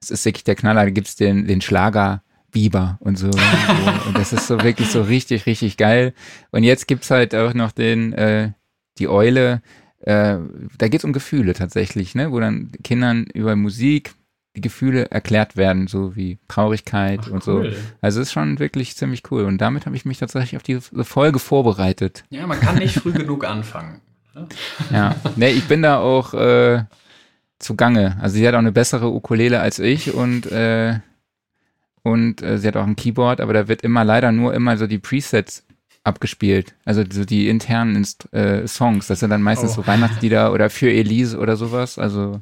es ist wirklich der Knaller. Da gibt's den, den Schlager Biber und so, und so. Und das ist so wirklich so richtig, richtig geil. Und jetzt gibt's halt auch noch den, äh, die Eule, äh, da geht es um Gefühle tatsächlich, ne? wo dann Kindern über Musik die Gefühle erklärt werden, so wie Traurigkeit Ach, und cool. so. Also es ist schon wirklich ziemlich cool. Und damit habe ich mich tatsächlich auf diese Folge vorbereitet. Ja, man kann nicht früh genug anfangen. Ne? Ja, ne, ich bin da auch äh, zugange. Also sie hat auch eine bessere Ukulele als ich und äh, und äh, sie hat auch ein Keyboard, aber da wird immer leider nur immer so die Presets abgespielt. Also so die internen Inst äh, Songs. Das sind dann meistens oh. so Weihnachtslieder oder für Elise oder sowas. Also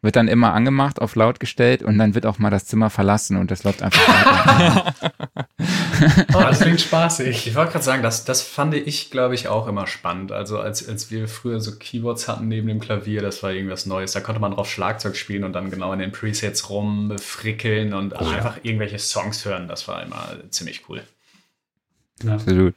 wird dann immer angemacht, auf laut gestellt und dann wird auch mal das Zimmer verlassen und das läuft einfach weiter. (laughs) (laughs) oh, das klingt spaßig. Ich wollte gerade sagen, das, das fand ich, glaube ich, auch immer spannend. Also als, als wir früher so Keyboards hatten neben dem Klavier, das war irgendwas Neues. Da konnte man drauf Schlagzeug spielen und dann genau in den Presets rumfrickeln und oh, einfach ja. irgendwelche Songs hören. Das war immer ziemlich cool. Ja. Absolut.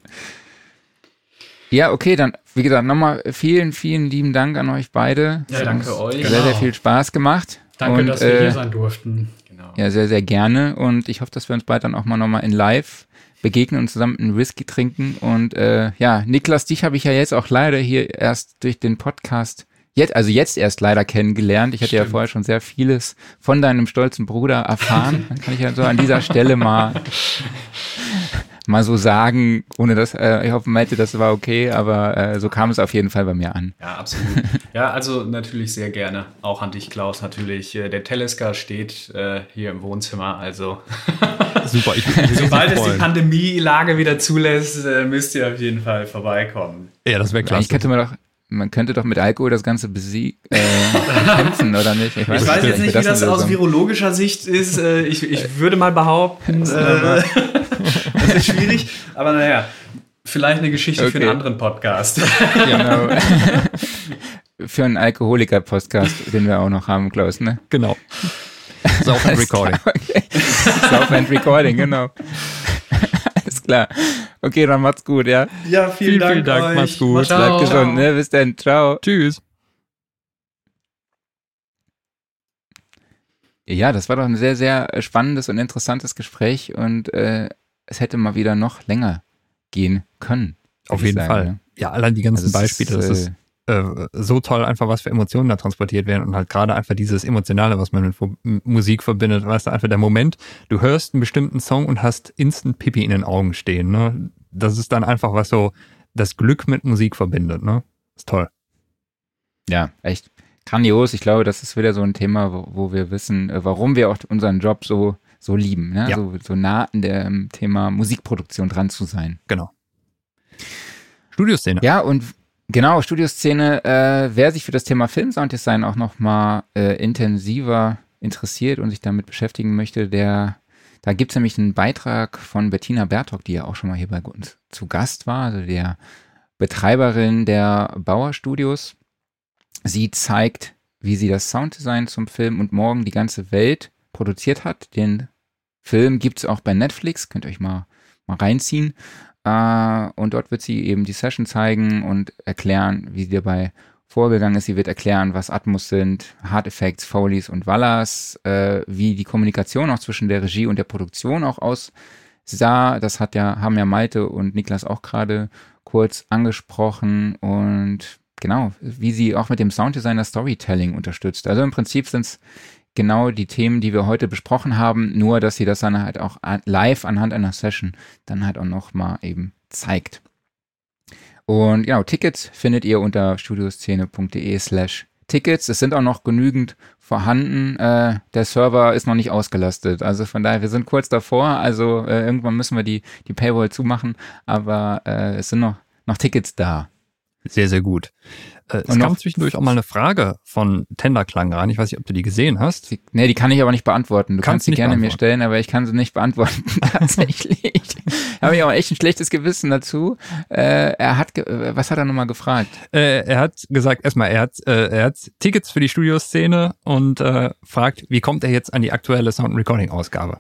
Ja, okay, dann, wie gesagt, nochmal vielen, vielen lieben Dank an euch beide. Ja, danke euch. Sehr, genau. sehr viel Spaß gemacht. Danke, und, dass wir äh, hier sein durften. Genau. Ja, sehr, sehr gerne. Und ich hoffe, dass wir uns bald dann auch mal nochmal in live begegnen und zusammen einen Whisky trinken. Und äh, ja, Niklas, dich habe ich ja jetzt auch leider hier erst durch den Podcast jetzt, also jetzt erst leider kennengelernt. Ich hatte Stimmt. ja vorher schon sehr vieles von deinem stolzen Bruder erfahren. Dann (laughs) kann ich ja so an dieser Stelle mal mal so sagen, ohne dass, äh, ich hoffe, Malte, das war okay, aber äh, so kam es auf jeden Fall bei mir an. Ja, absolut. ja, also natürlich sehr gerne. Auch an dich, Klaus, natürlich. Äh, der Teleska steht äh, hier im Wohnzimmer, also. (laughs) Super, ich, Sobald es die Pandemielage wieder zulässt, äh, müsst ihr auf jeden Fall vorbeikommen. Ja, das wäre klasse. Ich könnte mir doch man könnte doch mit Alkohol das Ganze besiegen, äh, (laughs) kämpfen, oder nicht? Ich weiß, ich weiß jetzt nicht, wie das, das aus virologischer Sicht ist. Äh, ich, ich würde mal behaupten, äh, ist schwierig, (laughs) aber naja, vielleicht eine Geschichte okay. für einen anderen Podcast. (laughs) Genau. (laughs) für einen Alkoholiker-Podcast, den wir auch noch haben, Klaus, ne? Genau. Sauf and Recording. Okay. Sauf and Recording, genau. Alles klar. Okay, dann macht's gut, ja? Ja, vielen, vielen Dank. Vielen Dank, euch. macht's gut. Bleibt gesund, ne? Bis dann. Ciao. Tschüss. Ja, das war doch ein sehr, sehr spannendes und interessantes Gespräch und äh, es hätte mal wieder noch länger gehen können. Auf jeden sagen, Fall. Ne? Ja, allein die ganzen also Beispiele, ist, das ist äh, so toll, einfach was für Emotionen da transportiert werden und halt gerade einfach dieses Emotionale, was man mit Musik verbindet, weißt du, einfach der Moment, du hörst einen bestimmten Song und hast instant Pipi in den Augen stehen, ne? Das ist dann einfach was so das Glück mit Musik verbindet, ne? Ist toll. Ja, echt grandios. Ich glaube, das ist wieder so ein Thema, wo, wo wir wissen, äh, warum wir auch unseren Job so so lieben, ne? Ja. So, so nah an dem Thema Musikproduktion dran zu sein. Genau. Studioszene. Ja, und genau, Studioszene, äh, wer sich für das Thema Filmsounddesign auch nochmal äh, intensiver interessiert und sich damit beschäftigen möchte, der da gibt es nämlich einen Beitrag von Bettina Bertok, die ja auch schon mal hier bei uns zu Gast war, also der Betreiberin der Bauer Studios. Sie zeigt, wie sie das Sounddesign zum Film und morgen die ganze Welt produziert hat. Den Film gibt es auch bei Netflix, könnt ihr euch mal, mal reinziehen. Äh, und dort wird sie eben die Session zeigen und erklären, wie sie dabei vorgegangen ist. Sie wird erklären, was Atmos sind, Hard Effects, Foleys und Wallers, äh, wie die Kommunikation auch zwischen der Regie und der Produktion auch aussah. Das hat ja, haben ja Malte und Niklas auch gerade kurz angesprochen und genau, wie sie auch mit dem Sounddesigner Storytelling unterstützt. Also im Prinzip sind es genau die Themen, die wir heute besprochen haben, nur dass sie das dann halt auch live anhand einer Session dann halt auch nochmal eben zeigt. Und genau, Tickets findet ihr unter studioszene.de slash Tickets. Es sind auch noch genügend vorhanden. Äh, der Server ist noch nicht ausgelastet. Also von daher, wir sind kurz davor. Also äh, irgendwann müssen wir die, die Paywall zumachen. Aber äh, es sind noch, noch Tickets da. Sehr, sehr gut. Äh, es kam zwischendurch auch mal eine Frage von Tenderklang rein. Ich weiß nicht, ob du die gesehen hast. Nee, die kann ich aber nicht beantworten. Du kannst, kannst sie gerne mir stellen, aber ich kann sie nicht beantworten. (laughs) Tatsächlich. (laughs) habe ich auch echt ein schlechtes Gewissen dazu. Äh, er hat, was hat er nochmal gefragt? Äh, er hat gesagt, erstmal, er hat, äh, er hat Tickets für die Studioszene und äh, fragt, wie kommt er jetzt an die aktuelle Sound Recording Ausgabe?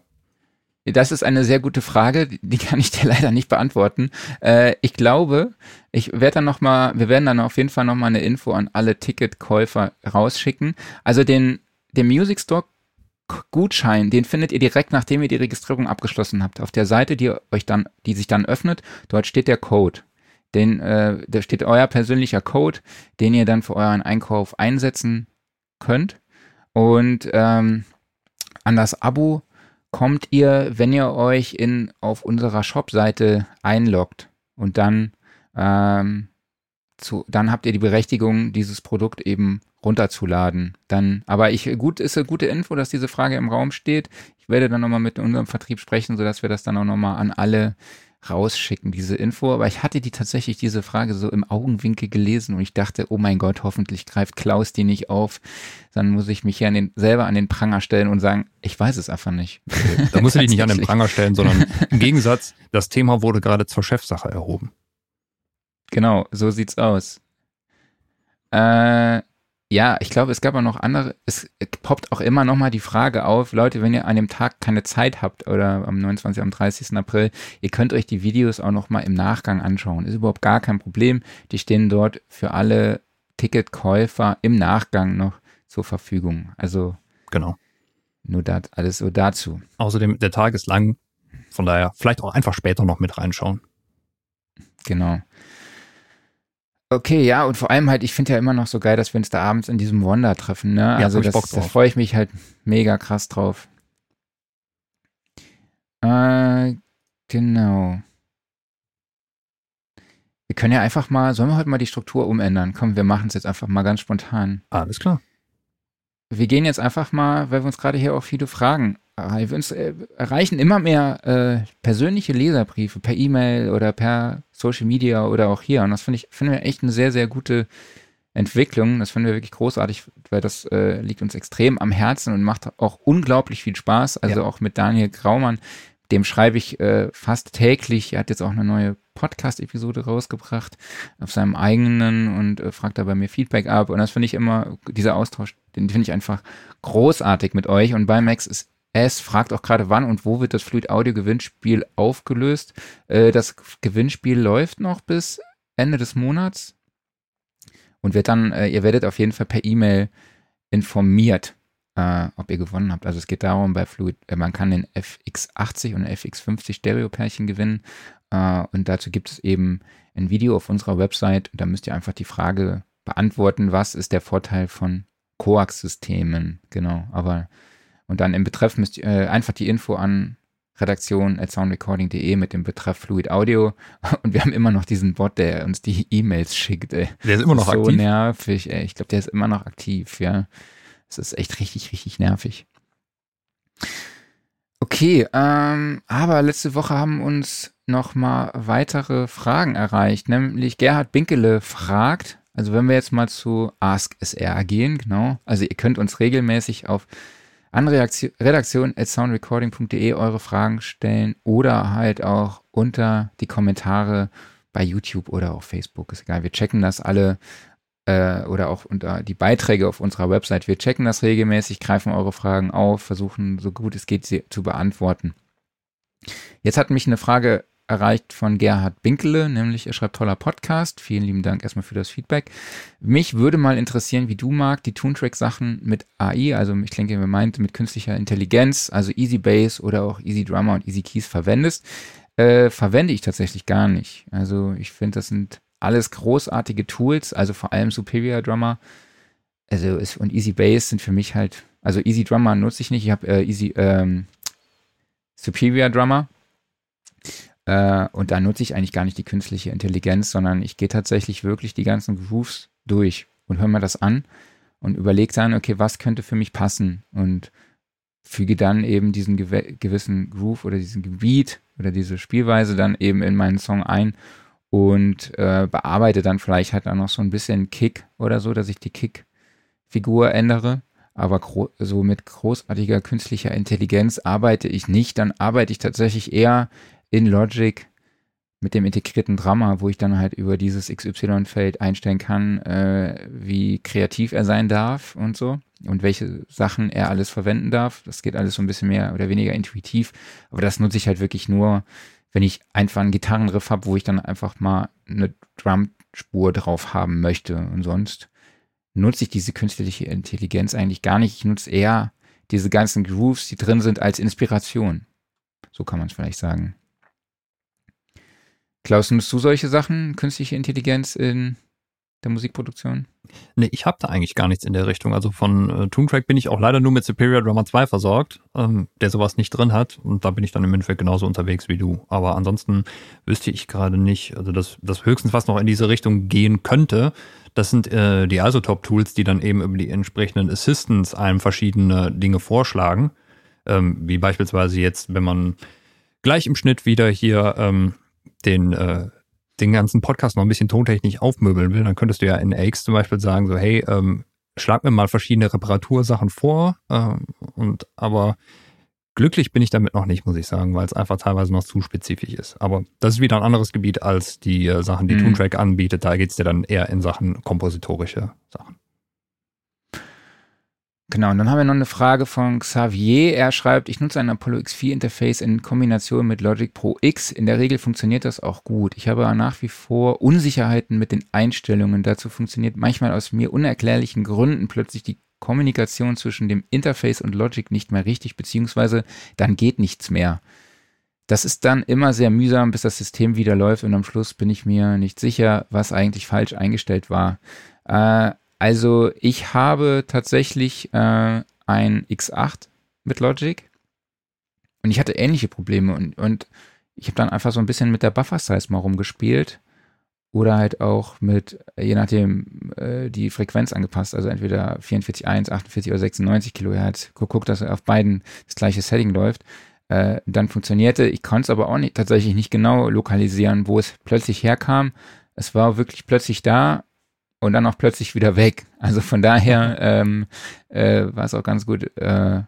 Das ist eine sehr gute Frage, die kann ich dir (laughs) leider nicht beantworten. Äh, ich glaube, ich werde dann noch mal, wir werden dann auf jeden Fall noch mal eine Info an alle Ticketkäufer rausschicken. Also den, den Music Store Gutschein, den findet ihr direkt, nachdem ihr die Registrierung abgeschlossen habt. Auf der Seite, die euch dann, die sich dann öffnet, dort steht der Code. Den, äh, da steht euer persönlicher Code, den ihr dann für euren Einkauf einsetzen könnt. Und ähm, an das Abo kommt ihr, wenn ihr euch in, auf unserer Shop-Seite einloggt und dann, ähm, zu, dann habt ihr die Berechtigung, dieses Produkt eben runterzuladen. Dann, aber ich, gut, ist eine gute Info, dass diese Frage im Raum steht. Ich werde dann nochmal mit unserem Vertrieb sprechen, sodass wir das dann auch nochmal an alle rausschicken, diese Info. Aber ich hatte die tatsächlich, diese Frage so im Augenwinkel gelesen und ich dachte, oh mein Gott, hoffentlich greift Klaus die nicht auf. Dann muss ich mich hier an den, selber an den Pranger stellen und sagen, ich weiß es einfach nicht. Da muss ich dich nicht an den Pranger stellen, sondern (laughs) im Gegensatz, das Thema wurde gerade zur Chefsache erhoben. Genau, so sieht's aus. Äh, ja, ich glaube, es gab auch noch andere, es poppt auch immer noch mal die Frage auf, Leute, wenn ihr an dem Tag keine Zeit habt oder am 29. am 30. April, ihr könnt euch die Videos auch noch mal im Nachgang anschauen. Ist überhaupt gar kein Problem. Die stehen dort für alle Ticketkäufer im Nachgang noch zur Verfügung. Also genau. Nur das, alles so dazu. Außerdem, der Tag ist lang, von daher vielleicht auch einfach später noch mit reinschauen. Genau. Okay, ja, und vor allem halt, ich finde ja immer noch so geil, dass wir uns da abends in diesem Wonder treffen, ne? Ja, also das, da freue ich mich halt mega krass drauf. Äh, genau. Wir können ja einfach mal, sollen wir heute mal die Struktur umändern? Komm, wir machen es jetzt einfach mal ganz spontan. Alles klar. Wir gehen jetzt einfach mal, weil wir uns gerade hier auch viele Fragen uns äh, erreichen immer mehr äh, persönliche Leserbriefe per E-Mail oder per Social Media oder auch hier. Und das finde ich, finden wir echt eine sehr, sehr gute Entwicklung. Das finden wir wirklich großartig, weil das äh, liegt uns extrem am Herzen und macht auch unglaublich viel Spaß. Also ja. auch mit Daniel Graumann, dem schreibe ich äh, fast täglich. Er hat jetzt auch eine neue Podcast-Episode rausgebracht auf seinem eigenen und äh, fragt da bei mir Feedback ab. Und das finde ich immer, dieser Austausch, den finde ich einfach großartig mit euch. Und bei Max ist es fragt auch gerade, wann und wo wird das Fluid Audio Gewinnspiel aufgelöst. Äh, das Gewinnspiel läuft noch bis Ende des Monats und wird dann, äh, ihr werdet auf jeden Fall per E-Mail informiert, äh, ob ihr gewonnen habt. Also es geht darum, bei Fluid, äh, man kann den FX80 und FX50 Stereo-Pärchen gewinnen äh, und dazu gibt es eben ein Video auf unserer Website. Da müsst ihr einfach die Frage beantworten, was ist der Vorteil von Coax-Systemen? Genau, aber und dann im Betreff müsst ihr äh, einfach die Info an redaktion at soundrecording.de mit dem Betreff Fluid Audio. (laughs) Und wir haben immer noch diesen Bot, der uns die E-Mails schickt. Ey. Der ist immer noch so aktiv. So nervig, ey. Ich glaube, der ist immer noch aktiv, ja. Das ist echt richtig, richtig nervig. Okay, ähm, aber letzte Woche haben uns noch mal weitere Fragen erreicht, nämlich Gerhard Binkele fragt, also wenn wir jetzt mal zu Ask SR gehen, genau, also ihr könnt uns regelmäßig auf an redaktion at soundrecording.de eure Fragen stellen oder halt auch unter die Kommentare bei YouTube oder auf Facebook. Ist egal, wir checken das alle äh, oder auch unter die Beiträge auf unserer Website. Wir checken das regelmäßig, greifen eure Fragen auf, versuchen so gut es geht sie zu beantworten. Jetzt hat mich eine Frage erreicht von Gerhard Binkele, nämlich er schreibt toller Podcast. Vielen lieben Dank erstmal für das Feedback. Mich würde mal interessieren, wie du magst, die Toontrack-Sachen mit AI, also ich denke, wir meint mit künstlicher Intelligenz, also Easy Bass oder auch Easy Drummer und Easy Keys verwendest. Äh, verwende ich tatsächlich gar nicht. Also ich finde, das sind alles großartige Tools, also vor allem Superior Drummer. Also ist, und Easy Bass sind für mich halt, also Easy Drummer nutze ich nicht. Ich habe äh, Easy ähm, Superior Drummer äh, und da nutze ich eigentlich gar nicht die künstliche Intelligenz, sondern ich gehe tatsächlich wirklich die ganzen Grooves durch und höre mir das an und überlege dann, okay, was könnte für mich passen und füge dann eben diesen gewissen Groove oder diesen Gebiet oder diese Spielweise dann eben in meinen Song ein und äh, bearbeite dann vielleicht halt auch noch so ein bisschen Kick oder so, dass ich die Kick-Figur ändere. Aber so mit großartiger künstlicher Intelligenz arbeite ich nicht. Dann arbeite ich tatsächlich eher in Logic mit dem integrierten Drama, wo ich dann halt über dieses XY-Feld einstellen kann, äh, wie kreativ er sein darf und so und welche Sachen er alles verwenden darf. Das geht alles so ein bisschen mehr oder weniger intuitiv, aber das nutze ich halt wirklich nur, wenn ich einfach einen Gitarrenriff habe, wo ich dann einfach mal eine Drumspur drauf haben möchte und sonst nutze ich diese künstliche Intelligenz eigentlich gar nicht. Ich nutze eher diese ganzen Grooves, die drin sind, als Inspiration. So kann man es vielleicht sagen. Klaus, nutzt du solche Sachen, künstliche Intelligenz in der Musikproduktion? Nee, ich habe da eigentlich gar nichts in der Richtung. Also von äh, Toontrack bin ich auch leider nur mit Superior Drummer 2 versorgt, ähm, der sowas nicht drin hat. Und da bin ich dann im Endeffekt genauso unterwegs wie du. Aber ansonsten wüsste ich gerade nicht, also das, das höchstens, was noch in diese Richtung gehen könnte, das sind äh, die Isotop-Tools, die dann eben über die entsprechenden Assistants einem verschiedene Dinge vorschlagen. Ähm, wie beispielsweise jetzt, wenn man gleich im Schnitt wieder hier ähm, den, äh, den ganzen Podcast noch ein bisschen tontechnisch aufmöbeln will, dann könntest du ja in AX zum Beispiel sagen, so, hey, ähm, schlag mir mal verschiedene Reparatursachen vor, äh, und aber glücklich bin ich damit noch nicht, muss ich sagen, weil es einfach teilweise noch zu spezifisch ist. Aber das ist wieder ein anderes Gebiet als die äh, Sachen, die mhm. Toontrack anbietet. Da geht es dir dann eher in Sachen kompositorische Sachen. Genau, und dann haben wir noch eine Frage von Xavier. Er schreibt, ich nutze ein Apollo X4 Interface in Kombination mit Logic Pro X. In der Regel funktioniert das auch gut. Ich habe nach wie vor Unsicherheiten mit den Einstellungen. Dazu funktioniert manchmal aus mir unerklärlichen Gründen plötzlich die Kommunikation zwischen dem Interface und Logic nicht mehr richtig, beziehungsweise dann geht nichts mehr. Das ist dann immer sehr mühsam, bis das System wieder läuft und am Schluss bin ich mir nicht sicher, was eigentlich falsch eingestellt war. Äh, also ich habe tatsächlich äh, ein X8 mit Logic. Und ich hatte ähnliche Probleme und, und ich habe dann einfach so ein bisschen mit der Buffer Size mal rumgespielt. Oder halt auch mit, je nachdem, äh, die Frequenz angepasst, also entweder 44.1, 48 oder 96 Kilohertz, geguckt, dass auf beiden das gleiche Setting läuft, äh, dann funktionierte. Ich konnte es aber auch nicht, tatsächlich nicht genau lokalisieren, wo es plötzlich herkam. Es war wirklich plötzlich da und dann auch plötzlich wieder weg. Also von daher ähm, äh, war es auch ganz gut. Äh,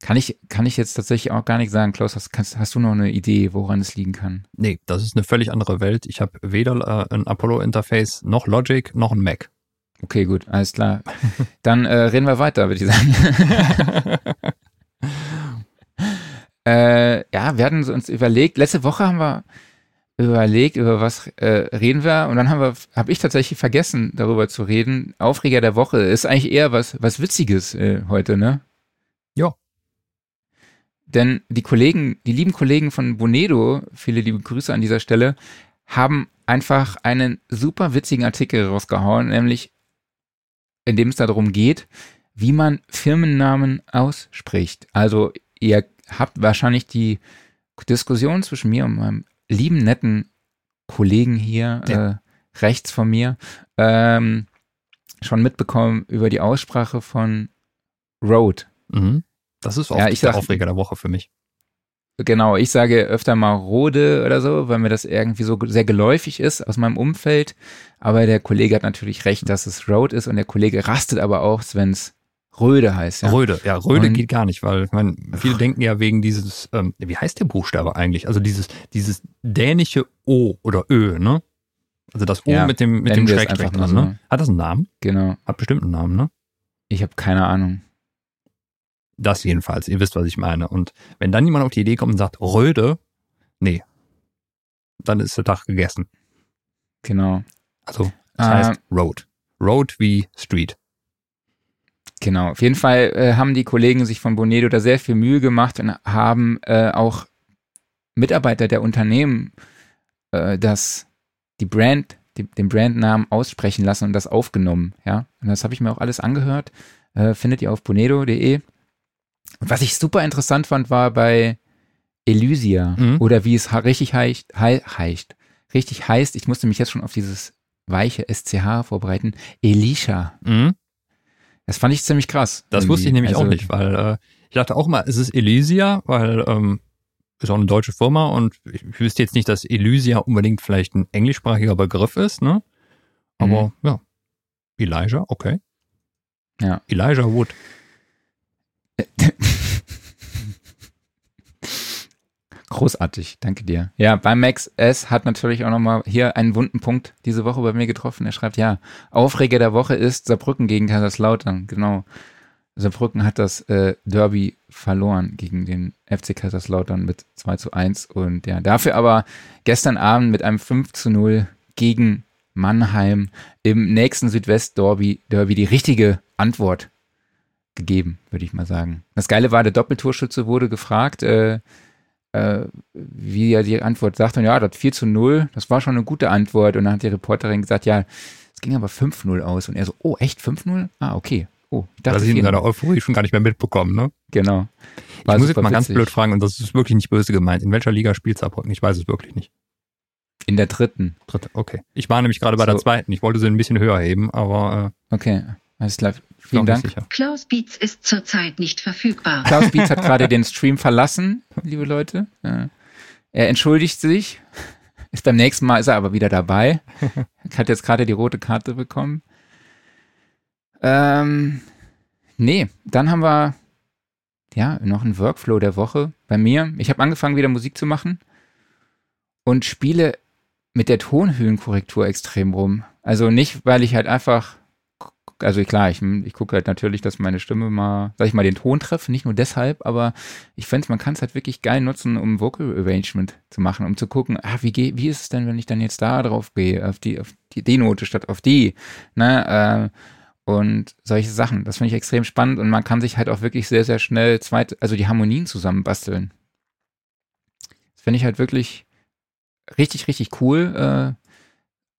kann ich, kann ich jetzt tatsächlich auch gar nicht sagen. Klaus, hast, kannst, hast du noch eine Idee, woran es liegen kann? Nee, das ist eine völlig andere Welt. Ich habe weder äh, ein Apollo-Interface noch Logic noch ein Mac. Okay, gut, alles klar. Dann äh, reden wir weiter, würde ich sagen. (laughs) äh, ja, wir hatten uns überlegt, letzte Woche haben wir überlegt, über was äh, reden wir und dann habe ich tatsächlich vergessen, darüber zu reden. Aufreger der Woche ist eigentlich eher was, was Witziges äh, heute, ne? Ja. Denn die Kollegen, die lieben Kollegen von Bonedo, viele liebe Grüße an dieser Stelle, haben einfach einen super witzigen Artikel rausgehauen, nämlich in dem es darum geht, wie man Firmennamen ausspricht. Also ihr habt wahrscheinlich die Diskussion zwischen mir und meinem lieben, netten Kollegen hier ja. äh, rechts von mir ähm, schon mitbekommen über die Aussprache von Road. Mhm. Das ist auch ja, der Aufreger der Woche für mich. Genau, ich sage öfter mal Rode oder so, weil mir das irgendwie so sehr geläufig ist aus meinem Umfeld. Aber der Kollege hat natürlich recht, dass es Road ist und der Kollege rastet aber auch, wenn es Röde heißt. Ja. Röde, ja, Röde und, geht gar nicht, weil man, viele ach. denken ja wegen dieses, ähm, wie heißt der Buchstabe eigentlich? Also dieses, dieses dänische O oder Ö, ne? Also das O ja, mit dem, mit dem Schrägstrich dran, so. ne? Hat das einen Namen? Genau. Hat bestimmt einen Namen, ne? Ich habe keine Ahnung. Das jedenfalls, ihr wisst, was ich meine. Und wenn dann jemand auf die Idee kommt und sagt, Röde, nee, dann ist der Tag gegessen. Genau. Also, das äh, heißt Road. Road wie Street. Genau, auf jeden Fall äh, haben die Kollegen sich von Bonedo da sehr viel Mühe gemacht und haben äh, auch Mitarbeiter der Unternehmen äh, das, die Brand, die, den Brandnamen aussprechen lassen und das aufgenommen. Ja, und das habe ich mir auch alles angehört. Äh, findet ihr auf bonedo.de. Und was ich super interessant fand, war bei Elysia mhm. oder wie es richtig heißt, heißt, richtig heißt. Ich musste mich jetzt schon auf dieses weiche SCH vorbereiten. Elisha. Mhm. Das fand ich ziemlich krass. Das irgendwie. wusste ich nämlich also, auch nicht, weil äh, ich dachte auch mal, es ist Elysia, weil ähm, ist auch eine deutsche Firma und ich, ich wüsste jetzt nicht, dass Elysia unbedingt vielleicht ein englischsprachiger Begriff ist, ne? Aber mhm. ja, Elijah, okay. Ja. Elijah Wood. (laughs) Großartig, danke dir. Ja, bei Max S hat natürlich auch nochmal hier einen wunden Punkt diese Woche bei mir getroffen. Er schreibt, ja, Aufreger der Woche ist Saarbrücken gegen Kaiserslautern. Genau. Saarbrücken hat das äh, Derby verloren gegen den FC Kaiserslautern mit 2 zu 1 und ja, dafür aber gestern Abend mit einem 5 zu 0 gegen Mannheim im nächsten Südwest-Derby Derby die richtige Antwort gegeben, würde ich mal sagen. Das Geile war, der Doppeltorschütze wurde gefragt, äh, äh, wie er die Antwort sagt, und ja, das 4 zu 0, das war schon eine gute Antwort. Und dann hat die Reporterin gesagt, ja, es ging aber 5-0 aus. Und er so, oh, echt 5-0? Ah, okay. Oh, ich dachte, das ist in seiner Euphorie schon gar nicht mehr mitbekommen, ne? Genau. War ich muss jetzt mal witzig. ganz blöd fragen, und das ist wirklich nicht böse gemeint. In welcher Liga spielt Saarbrücken? Ich weiß es wirklich nicht. In der dritten. Dritte, okay. Ich war nämlich gerade bei so. der zweiten. Ich wollte sie ein bisschen höher heben, aber. Äh, okay, alles klar. Vielen Dank. Klaus Beats ist zurzeit nicht verfügbar. Klaus Beats hat gerade (laughs) den Stream verlassen, liebe Leute. Er entschuldigt sich. Ist beim nächsten Mal ist er aber wieder dabei. (laughs) Hat jetzt gerade die rote Karte bekommen. Ähm, nee, dann haben wir ja noch einen Workflow der Woche bei mir. Ich habe angefangen, wieder Musik zu machen und spiele mit der Tonhöhenkorrektur extrem rum. Also nicht, weil ich halt einfach, also klar, ich, ich gucke halt natürlich, dass meine Stimme mal, sag ich mal, den Ton treffe, nicht nur deshalb, aber ich finde, man kann es halt wirklich geil nutzen, um Vocal Arrangement zu machen, um zu gucken, ah, wie, geh, wie ist es denn, wenn ich dann jetzt da drauf gehe, auf die, auf die D-Note statt auf die, ne, äh, und solche Sachen. Das finde ich extrem spannend und man kann sich halt auch wirklich sehr, sehr schnell zweit, also die Harmonien zusammenbasteln. Das finde ich halt wirklich richtig, richtig cool. Äh,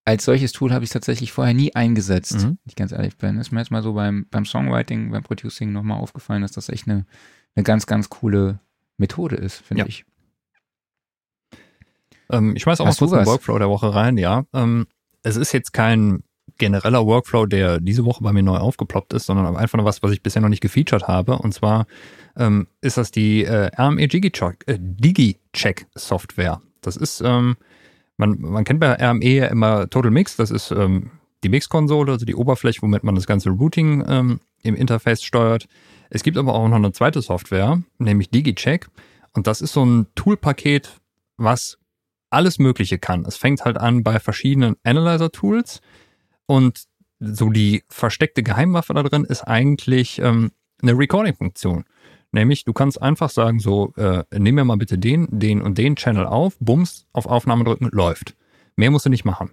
als solches Tool habe ich es tatsächlich vorher nie eingesetzt, mhm. wenn ich ganz ehrlich bin. Ist mir jetzt mal so beim, beim Songwriting, beim Producing nochmal aufgefallen, dass das echt eine, eine ganz, ganz coole Methode ist, finde ja. ich. Ähm, ich schmeiß auch Hast mal kurz den Workflow der Woche rein, ja. Ähm, es ist jetzt kein genereller Workflow, der diese Woche bei mir neu aufgeploppt ist, sondern einfach nur was, was ich bisher noch nicht gefeatured habe. Und zwar ähm, ist das die äh, RME DigiCheck, äh, DigiCheck Software. Das ist, ähm, man, man kennt bei RME ja immer Total Mix, das ist ähm, die Mix-Konsole, also die Oberfläche, womit man das ganze Routing ähm, im Interface steuert. Es gibt aber auch noch eine zweite Software, nämlich DigiCheck. Und das ist so ein Toolpaket, was alles Mögliche kann. Es fängt halt an bei verschiedenen Analyzer-Tools und so die versteckte Geheimwaffe da drin ist eigentlich ähm, eine Recording-Funktion. Nämlich, du kannst einfach sagen, so, äh, nimm mir mal bitte den, den und den Channel auf, bums, auf Aufnahme drücken, läuft. Mehr musst du nicht machen.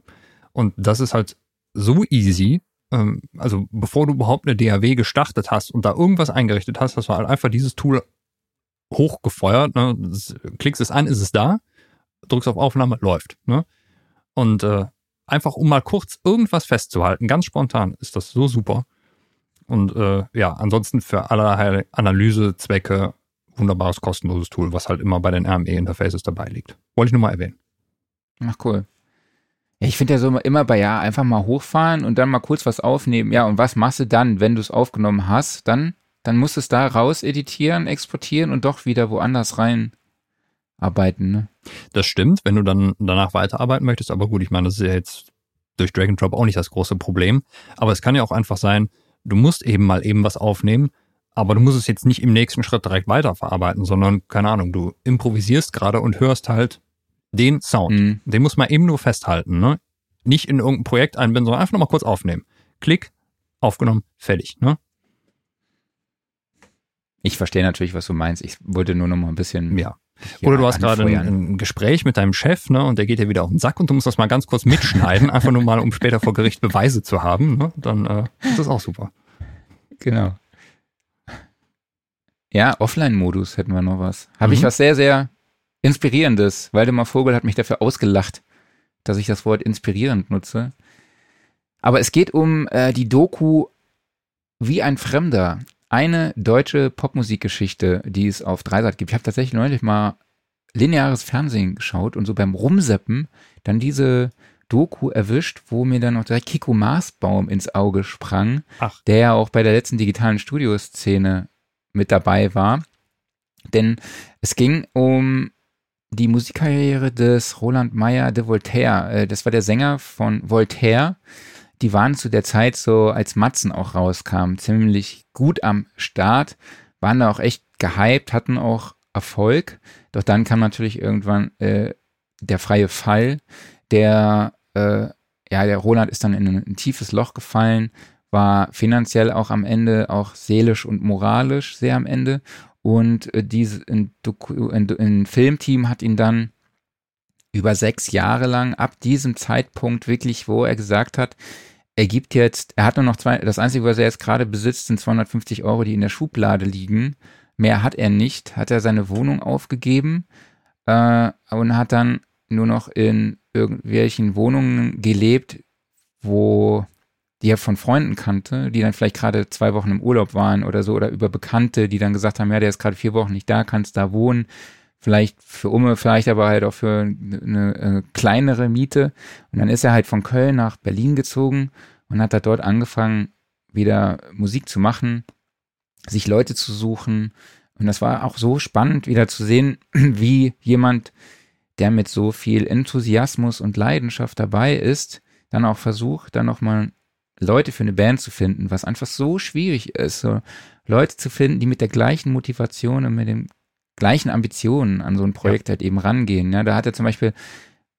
Und das ist halt so easy, ähm, also bevor du überhaupt eine DAW gestartet hast und da irgendwas eingerichtet hast, hast du halt einfach dieses Tool hochgefeuert, ne? klickst es an, ist es da, drückst auf Aufnahme, läuft. Ne? Und äh, einfach um mal kurz irgendwas festzuhalten, ganz spontan, ist das so super. Und äh, ja, ansonsten für allerlei Analysezwecke wunderbares kostenloses Tool, was halt immer bei den RME-Interfaces dabei liegt. Wollte ich nur mal erwähnen. Ach cool. Ja, ich finde ja so immer bei ja, einfach mal hochfahren und dann mal kurz was aufnehmen. Ja, und was machst du dann, wenn du es aufgenommen hast? Dann, dann musst du es da raus editieren, exportieren und doch wieder woanders rein arbeiten. Ne? Das stimmt, wenn du dann danach weiterarbeiten möchtest. Aber gut, ich meine, das ist ja jetzt durch Drag and Drop auch nicht das große Problem. Aber es kann ja auch einfach sein, du musst eben mal eben was aufnehmen, aber du musst es jetzt nicht im nächsten Schritt direkt weiterverarbeiten, sondern, keine Ahnung, du improvisierst gerade und hörst halt den Sound. Mhm. Den muss man eben nur festhalten, ne? Nicht in irgendein Projekt einbinden, sondern einfach nochmal kurz aufnehmen. Klick, aufgenommen, fertig, ne? Ich verstehe natürlich, was du meinst. Ich wollte nur noch mal ein bisschen ja. Oder du hast gerade ein, ein, Gespräch mit deinem Chef, ne, und der geht dir wieder auf den Sack und du musst das mal ganz kurz mitschneiden, (laughs) einfach nur mal, um später vor Gericht Beweise zu haben, ne? Dann äh, ist das auch super. Genau. Ja, Offline-Modus hätten wir noch was. Habe mhm. ich was sehr, sehr Inspirierendes. Waldemar Vogel hat mich dafür ausgelacht, dass ich das Wort inspirierend nutze. Aber es geht um äh, die Doku Wie ein Fremder eine deutsche Popmusikgeschichte, die es auf Dreisat gibt. Ich habe tatsächlich neulich mal lineares Fernsehen geschaut und so beim Rumseppen dann diese Doku erwischt, wo mir dann noch direkt Kiko Maasbaum ins Auge sprang, Ach. der ja auch bei der letzten digitalen Studioszene mit dabei war. Denn es ging um die Musikkarriere des Roland Meyer de Voltaire. Äh, das war der Sänger von Voltaire die waren zu der Zeit so, als Matzen auch rauskam, ziemlich gut am Start, waren da auch echt gehypt, hatten auch Erfolg. Doch dann kam natürlich irgendwann äh, der freie Fall. Der, äh, ja, der Roland ist dann in ein, ein tiefes Loch gefallen, war finanziell auch am Ende, auch seelisch und moralisch sehr am Ende. Und äh, diese, ein, ein, ein Filmteam hat ihn dann über sechs Jahre lang ab diesem Zeitpunkt wirklich, wo er gesagt hat, er gibt jetzt, er hat nur noch zwei, das Einzige, was er jetzt gerade besitzt, sind 250 Euro, die in der Schublade liegen. Mehr hat er nicht, hat er seine Wohnung aufgegeben äh, und hat dann nur noch in irgendwelchen Wohnungen gelebt, wo die er von Freunden kannte, die dann vielleicht gerade zwei Wochen im Urlaub waren oder so, oder über Bekannte, die dann gesagt haben, ja, der ist gerade vier Wochen nicht da, kannst da wohnen vielleicht für Umme, vielleicht aber halt auch für eine, eine äh, kleinere Miete. Und dann ist er halt von Köln nach Berlin gezogen und hat da dort angefangen, wieder Musik zu machen, sich Leute zu suchen. Und das war auch so spannend, wieder zu sehen, (clears throat) wie jemand, der mit so viel Enthusiasmus und Leidenschaft dabei ist, dann auch versucht, dann nochmal Leute für eine Band zu finden, was einfach so schwierig ist, so Leute zu finden, die mit der gleichen Motivation und mit den gleichen Ambitionen an so ein Projekt ja. halt eben rangehen. Ja, da hat er zum Beispiel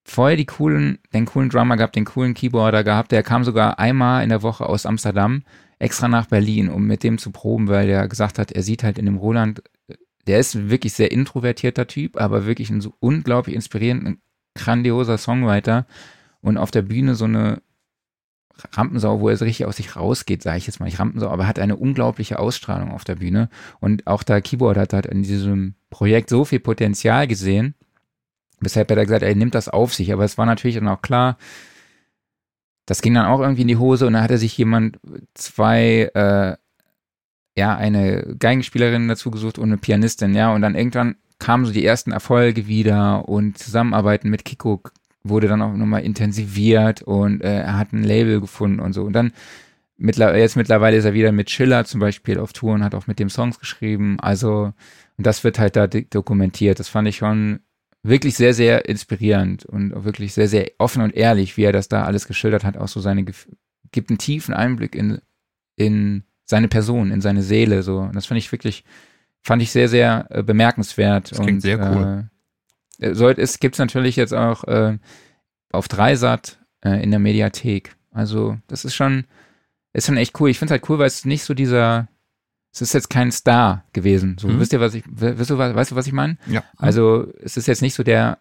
voll die coolen, den coolen Drummer gehabt, den coolen Keyboarder gehabt, der kam sogar einmal in der Woche aus Amsterdam extra nach Berlin, um mit dem zu proben, weil der gesagt hat, er sieht halt in dem Roland, der ist ein wirklich sehr introvertierter Typ, aber wirklich ein so unglaublich inspirierender, grandioser Songwriter und auf der Bühne so eine Rampensau, wo er so richtig aus sich rausgeht, sage ich jetzt mal nicht Rampensau, aber hat eine unglaubliche Ausstrahlung auf der Bühne. Und auch der Keyboard hat halt in diesem Projekt so viel Potenzial gesehen, weshalb er da gesagt, er nimmt das auf sich. Aber es war natürlich dann auch klar, das ging dann auch irgendwie in die Hose und da hatte sich jemand zwei, äh, ja, eine Geigenspielerin dazu gesucht und eine Pianistin, ja, und dann irgendwann kamen so die ersten Erfolge wieder und Zusammenarbeiten mit Kiko wurde dann auch nochmal intensiviert und äh, er hat ein Label gefunden und so. Und dann mittler jetzt mittlerweile ist er wieder mit Schiller zum Beispiel auf Tour und hat auch mit dem Songs geschrieben. Also, und das wird halt da dokumentiert. Das fand ich schon wirklich sehr, sehr inspirierend und auch wirklich sehr, sehr offen und ehrlich, wie er das da alles geschildert hat. Auch so seine, gibt einen tiefen Einblick in, in seine Person, in seine Seele. So, und das fand ich wirklich, fand ich sehr, sehr äh, bemerkenswert. Das klingt und, sehr cool. Äh, soll, es gibt natürlich jetzt auch äh, auf Dreisat äh, in der Mediathek. Also das ist schon, ist schon echt cool. Ich finde es halt cool, weil es nicht so dieser, es ist jetzt kein Star gewesen. So, mhm. wisst ihr, was ich, wisst du, weißt du, was ich meine? Ja. Also es ist jetzt nicht so der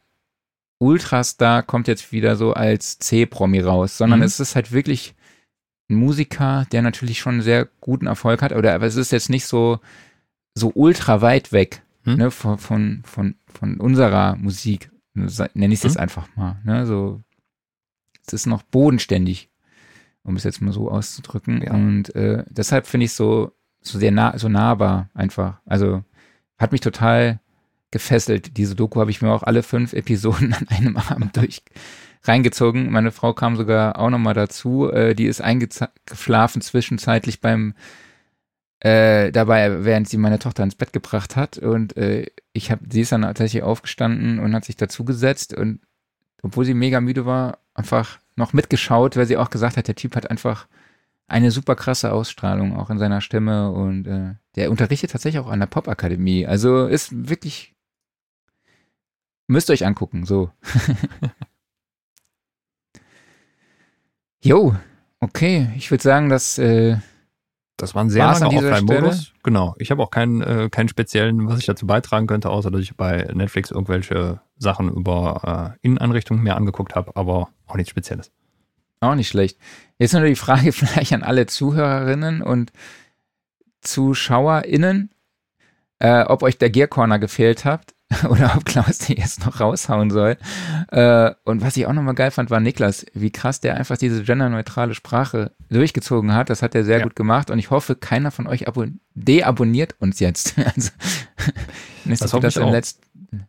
Ultrastar kommt jetzt wieder so als C-Promi raus, sondern mhm. es ist halt wirklich ein Musiker, der natürlich schon sehr guten Erfolg hat, oder aber es ist jetzt nicht so, so ultra weit weg hm? ne, von, von, von, von unserer Musik, nenne ich es jetzt hm? einfach mal. Ne, so, es ist noch bodenständig, um es jetzt mal so auszudrücken. Ja. Und äh, deshalb finde ich es so, so sehr nah, so nahbar einfach. Also hat mich total gefesselt. Diese Doku habe ich mir auch alle fünf Episoden (laughs) an einem Abend durch reingezogen. Meine Frau kam sogar auch nochmal dazu. Äh, die ist eingeschlafen zwischenzeitlich beim äh, dabei, während sie meine Tochter ins Bett gebracht hat. Und äh, ich habe, sie ist dann tatsächlich aufgestanden und hat sich dazugesetzt und obwohl sie mega müde war, einfach noch mitgeschaut, weil sie auch gesagt hat, der Typ hat einfach eine super krasse Ausstrahlung auch in seiner Stimme und äh, der unterrichtet tatsächlich auch an der Popakademie. Also ist wirklich müsst ihr euch angucken, so. (laughs) Jo, okay, ich würde sagen, dass äh, das war ein sehr langer Offline-Modus. Genau. Ich habe auch keinen, äh, keinen speziellen, was ich dazu beitragen könnte, außer dass ich bei Netflix irgendwelche Sachen über äh, Innenanrichtungen mehr angeguckt habe, aber auch nichts Spezielles. Auch nicht schlecht. Jetzt nur die Frage (laughs) vielleicht an alle Zuhörerinnen und ZuschauerInnen, äh, ob euch der Gear Corner gefehlt habt. (laughs) oder ob Klaus die jetzt noch raushauen soll. Äh, und was ich auch nochmal geil fand, war Niklas, wie krass der einfach diese genderneutrale Sprache durchgezogen hat. Das hat er sehr ja. gut gemacht und ich hoffe, keiner von euch deabonniert uns jetzt. (laughs) also, das das hoffe ich auch.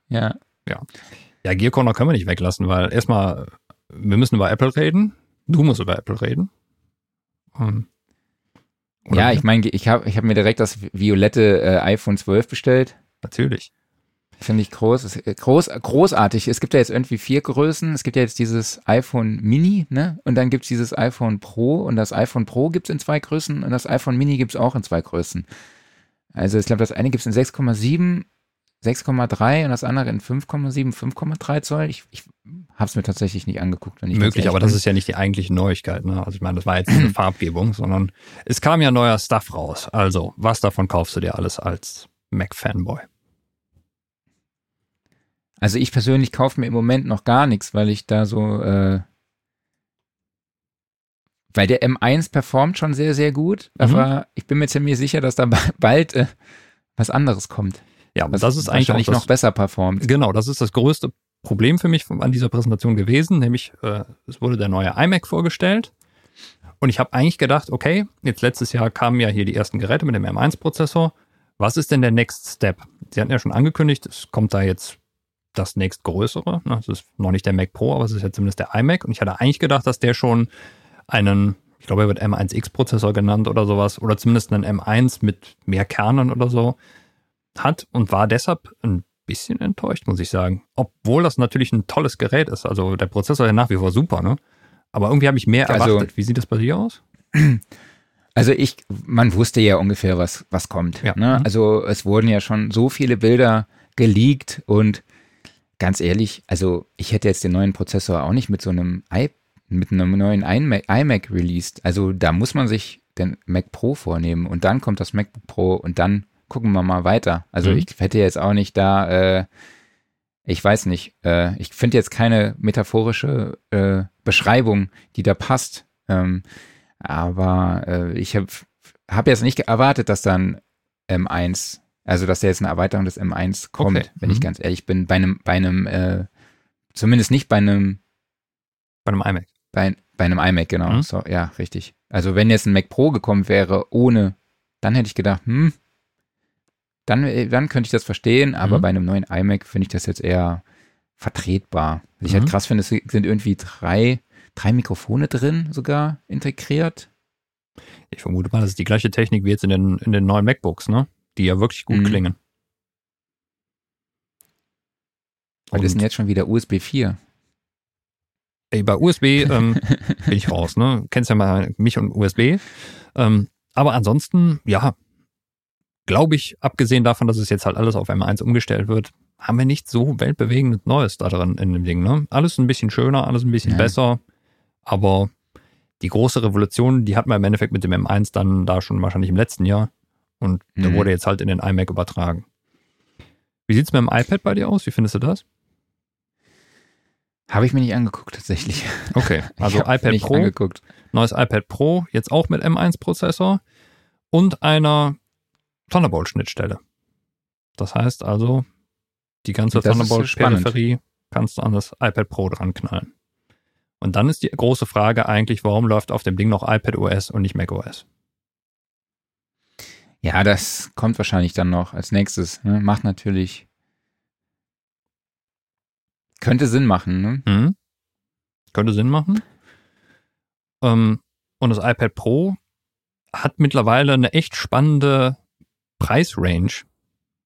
ja. Ja. Ja, Gear Corner können wir nicht weglassen, weil erstmal, wir müssen über Apple reden. Du musst über Apple reden. Um, ja, ich meine, ich habe ich hab mir direkt das violette äh, iPhone 12 bestellt. Natürlich. Finde ich groß, äh, groß, großartig. Es gibt ja jetzt irgendwie vier Größen. Es gibt ja jetzt dieses iPhone Mini, ne? Und dann gibt's dieses iPhone Pro und das iPhone Pro gibt's in zwei Größen und das iPhone Mini gibt's auch in zwei Größen. Also ich glaube, das eine gibt's in 6,7, 6,3 und das andere in 5,7, 5,3 Zoll. Ich, ich habe es mir tatsächlich nicht angeguckt. Wenn ich Möglich, aber das ist ja nicht die eigentliche Neuigkeit. Ne? Also ich meine, das war jetzt eine (clears throat) Farbgebung, sondern es kam ja neuer Stuff raus. Also was davon kaufst du dir alles als Mac-Fanboy? Also ich persönlich kaufe mir im Moment noch gar nichts, weil ich da so, äh, weil der M1 performt schon sehr, sehr gut, mhm. aber ich bin mir ziemlich sicher, dass da (laughs) bald äh, was anderes kommt. Ja, was das ist eigentlich das, noch besser performt. Genau, das ist das größte Problem für mich an dieser Präsentation gewesen, nämlich äh, es wurde der neue iMac vorgestellt und ich habe eigentlich gedacht, okay, jetzt letztes Jahr kamen ja hier die ersten Geräte mit dem M1-Prozessor. Was ist denn der Next Step? Sie hatten ja schon angekündigt, es kommt da jetzt das nächstgrößere. Ne? Das ist noch nicht der Mac Pro, aber es ist ja zumindest der iMac. Und ich hatte eigentlich gedacht, dass der schon einen, ich glaube, er wird M1X-Prozessor genannt oder sowas, oder zumindest einen M1 mit mehr Kernen oder so hat und war deshalb ein bisschen enttäuscht, muss ich sagen. Obwohl das natürlich ein tolles Gerät ist. Also der Prozessor ist ja nach wie vor super, ne? Aber irgendwie habe ich mehr also, erwartet. Wie sieht das bei dir aus? (clears throat) Also ich, man wusste ja ungefähr, was, was kommt. Ja. Ne? Mhm. Also es wurden ja schon so viele Bilder geleakt und ganz ehrlich, also ich hätte jetzt den neuen Prozessor auch nicht mit so einem i mit einem neuen iMac, iMac released. Also da muss man sich den Mac Pro vornehmen und dann kommt das MacBook Pro und dann gucken wir mal weiter. Also mhm. ich hätte jetzt auch nicht da, äh, ich weiß nicht, äh, ich finde jetzt keine metaphorische äh, Beschreibung, die da passt. Ähm, aber äh, ich habe hab jetzt nicht erwartet, dass dann M1, also dass da jetzt eine Erweiterung des M1 kommt, okay. wenn mhm. ich ganz ehrlich bin. Bei einem, bei einem, äh, zumindest nicht bei einem bei einem iMac. Bei, bei einem iMac, genau. Mhm. So, ja, richtig. Also wenn jetzt ein Mac Pro gekommen wäre ohne, dann hätte ich gedacht, hm, dann, äh, dann könnte ich das verstehen, aber mhm. bei einem neuen iMac finde ich das jetzt eher vertretbar. Was ich halt mhm. krass finde, es sind irgendwie drei, drei Mikrofone drin sogar integriert. Ich vermute mal, das ist die gleiche Technik wie jetzt in den, in den neuen MacBooks, ne? Die ja wirklich gut mhm. klingen. Weil das sind jetzt schon wieder USB 4. Ey, bei USB ähm, (laughs) bin ich raus, ne? Kennst ja mal mich und USB. Ähm, aber ansonsten, ja, glaube ich, abgesehen davon, dass es jetzt halt alles auf M1 umgestellt wird, haben wir nicht so weltbewegend Neues da drin in dem Ding. Ne? Alles ein bisschen schöner, alles ein bisschen ja. besser, aber die große Revolution, die hatten wir im Endeffekt mit dem M1 dann da schon wahrscheinlich im letzten Jahr und mhm. der wurde jetzt halt in den iMac übertragen. Wie sieht es mit dem iPad bei dir aus? Wie findest du das? Habe ich mir nicht angeguckt, tatsächlich. Okay, (laughs) also iPad Pro, angeguckt. neues iPad Pro, jetzt auch mit M1-Prozessor und einer Thunderbolt-Schnittstelle. Das heißt also, die ganze Thunderbolt-Peripherie kannst du an das iPad Pro dran knallen. Und dann ist die große Frage eigentlich, warum läuft auf dem Ding noch iPad OS und nicht Mac OS? Ja, das kommt wahrscheinlich dann noch als nächstes. Ne? Macht natürlich könnte Sinn machen, ne? Mhm. Könnte Sinn machen. Ähm, und das iPad Pro hat mittlerweile eine echt spannende Preisrange.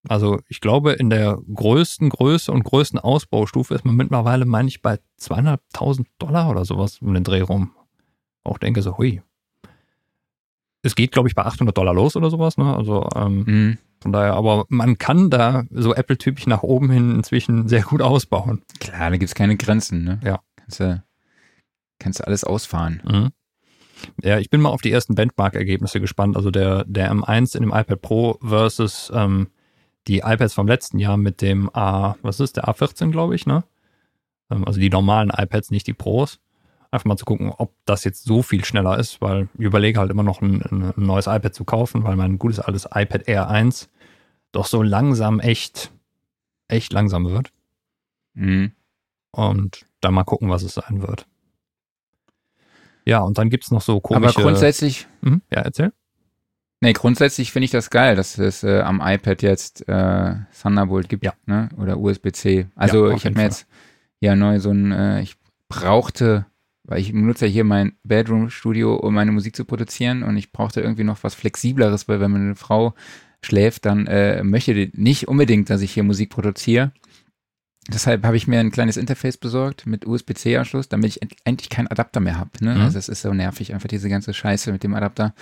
Also ich glaube, in der größten Größe und größten Ausbaustufe ist man mittlerweile, meine ich, bei 200.000 Dollar oder sowas um den Dreh rum. Auch denke so, hui. Es geht, glaube ich, bei 800 Dollar los oder sowas. Ne? Also ähm, mhm. Von daher, aber man kann da so Apple-typisch nach oben hin inzwischen sehr gut ausbauen. Klar, da gibt es keine Grenzen, ne? Ja. Kannst du, kannst du alles ausfahren. Mhm. Ja, ich bin mal auf die ersten Benchmark-Ergebnisse gespannt. Also der, der M1 in dem iPad Pro versus ähm, die iPads vom letzten Jahr mit dem A, was ist der A14, glaube ich, ne? Ähm, also die normalen iPads, nicht die Pros einfach mal zu gucken, ob das jetzt so viel schneller ist, weil ich überlege halt immer noch ein, ein neues iPad zu kaufen, weil mein gutes altes iPad Air 1 doch so langsam echt, echt langsam wird. Mhm. Und dann mal gucken, was es sein wird. Ja, und dann gibt es noch so komische... Aber grundsätzlich... Mhm, ja, erzähl. Nee, grundsätzlich finde ich das geil, dass es äh, am iPad jetzt äh, Thunderbolt gibt, ja. ne? Oder USB-C. Also ja, ich habe mir jetzt ja neu so ein, äh, ich brauchte weil ich benutze ja hier mein Bedroom-Studio, um meine Musik zu produzieren und ich brauchte irgendwie noch was Flexibleres, weil wenn meine Frau schläft, dann äh, möchte die nicht unbedingt, dass ich hier Musik produziere. Deshalb habe ich mir ein kleines Interface besorgt mit USB-C-Anschluss, damit ich endlich keinen Adapter mehr habe. Ne? Mhm. Also es ist so nervig, einfach diese ganze Scheiße mit dem Adapter.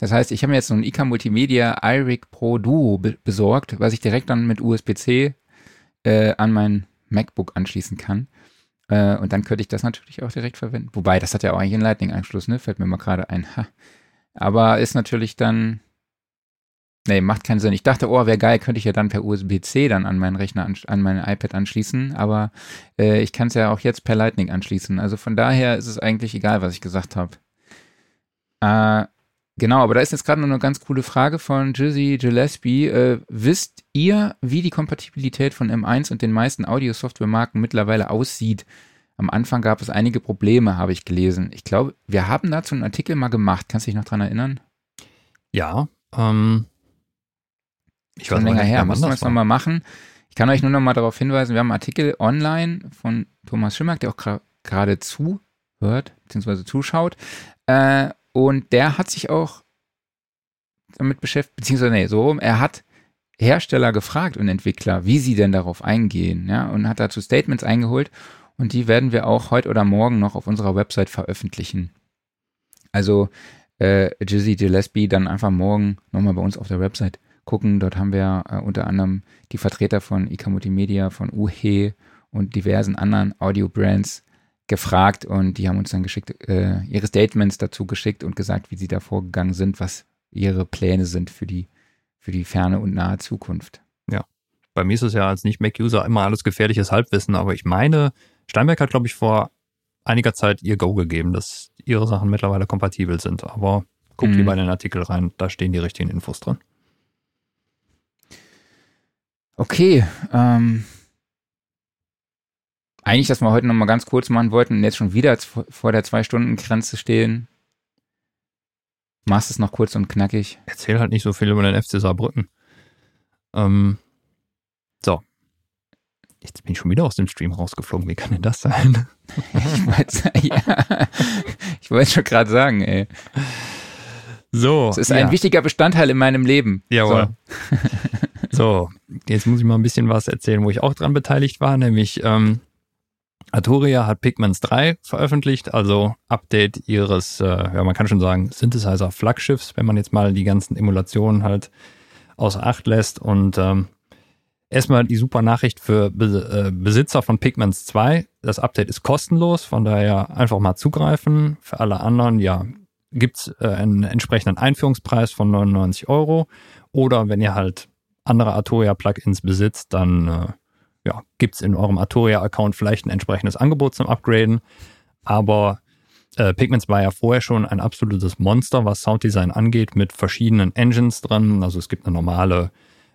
Das heißt, ich habe mir jetzt so ein IK Multimedia iRig Pro Duo be besorgt, was ich direkt dann mit USB-C äh, an mein MacBook anschließen kann. Äh, und dann könnte ich das natürlich auch direkt verwenden. Wobei, das hat ja auch eigentlich einen Lightning-Anschluss, ne? Fällt mir mal gerade ein. Ha. Aber ist natürlich dann. Nee, macht keinen Sinn. Ich dachte, oh, wäre geil, könnte ich ja dann per USB-C dann an meinen Rechner, an, mein iPad anschließen. Aber äh, ich kann es ja auch jetzt per Lightning anschließen. Also von daher ist es eigentlich egal, was ich gesagt habe. Äh, Genau, aber da ist jetzt gerade noch eine ganz coole Frage von Jizzy Gillespie. Äh, wisst ihr, wie die Kompatibilität von M1 und den meisten Audio-Software-Marken mittlerweile aussieht? Am Anfang gab es einige Probleme, habe ich gelesen. Ich glaube, wir haben dazu einen Artikel mal gemacht. Kannst du dich noch dran erinnern? Ja, ähm, ich weiß länger her. Müssen wir es nochmal machen. Ich kann euch nur noch mal darauf hinweisen, wir haben einen Artikel online von Thomas Schimmack, der auch gerade zuhört, beziehungsweise zuschaut. Äh, und der hat sich auch damit beschäftigt, beziehungsweise, nee, so rum, er hat Hersteller gefragt und Entwickler, wie sie denn darauf eingehen, ja, und hat dazu Statements eingeholt und die werden wir auch heute oder morgen noch auf unserer Website veröffentlichen. Also äh, Jizzy Gillespie dann einfach morgen nochmal bei uns auf der Website gucken. Dort haben wir äh, unter anderem die Vertreter von IK Multimedia, von UHE und diversen anderen Audio-Brands gefragt und die haben uns dann geschickt, äh, ihre Statements dazu geschickt und gesagt, wie sie da vorgegangen sind, was ihre Pläne sind für die, für die ferne und nahe Zukunft. Ja. Bei mir ist es ja als Nicht-Mac-User immer alles gefährliches Halbwissen, aber ich meine, Steinberg hat, glaube ich, vor einiger Zeit ihr Go gegeben, dass ihre Sachen mittlerweile kompatibel sind. Aber guckt mhm. lieber in den Artikel rein, da stehen die richtigen Infos drin. Okay, ähm, eigentlich, dass wir heute nochmal ganz kurz machen wollten und jetzt schon wieder vor der Zwei-Stunden-Grenze stehen. Machst es noch kurz und knackig. Erzähl halt nicht so viel über den FC Saarbrücken. Ähm, so. Jetzt bin ich schon wieder aus dem Stream rausgeflogen. Wie kann denn das sein? (laughs) ich wollte ja, ich wollte schon gerade sagen, ey. So. Es ist ja. ein wichtiger Bestandteil in meinem Leben. Jawohl. So. (laughs) so, jetzt muss ich mal ein bisschen was erzählen, wo ich auch dran beteiligt war, nämlich ähm, Arturia hat Pigments 3 veröffentlicht, also Update ihres, äh, ja, man kann schon sagen, Synthesizer-Flaggschiffs, wenn man jetzt mal die ganzen Emulationen halt außer Acht lässt. Und ähm, erstmal die super Nachricht für Be äh, Besitzer von Pigments 2. Das Update ist kostenlos, von daher einfach mal zugreifen. Für alle anderen, ja, gibt's äh, einen entsprechenden Einführungspreis von 99 Euro. Oder wenn ihr halt andere Arturia-Plugins besitzt, dann äh, ja, gibt es in eurem Arturia-Account vielleicht ein entsprechendes Angebot zum Upgraden. Aber äh, Pigments war ja vorher schon ein absolutes Monster, was Sounddesign angeht, mit verschiedenen Engines drin. Also es gibt eine normale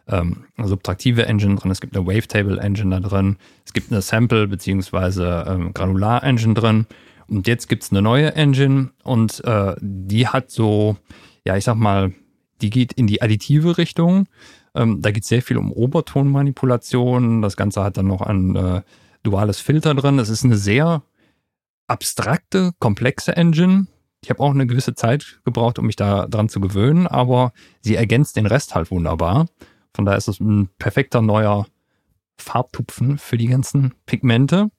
ähm, subtraktive Engine drin, es gibt eine Wavetable-Engine da drin, es gibt eine Sample- bzw. Ähm, Granular-Engine drin. Und jetzt gibt es eine neue Engine und äh, die hat so, ja, ich sag mal, die geht in die additive Richtung. Ähm, da geht es sehr viel um Obertonmanipulation. Das Ganze hat dann noch ein äh, duales Filter drin. Es ist eine sehr abstrakte, komplexe Engine. Ich habe auch eine gewisse Zeit gebraucht, um mich da dran zu gewöhnen, aber sie ergänzt den Rest halt wunderbar. Von daher ist es ein perfekter neuer Farbtupfen für die ganzen Pigmente.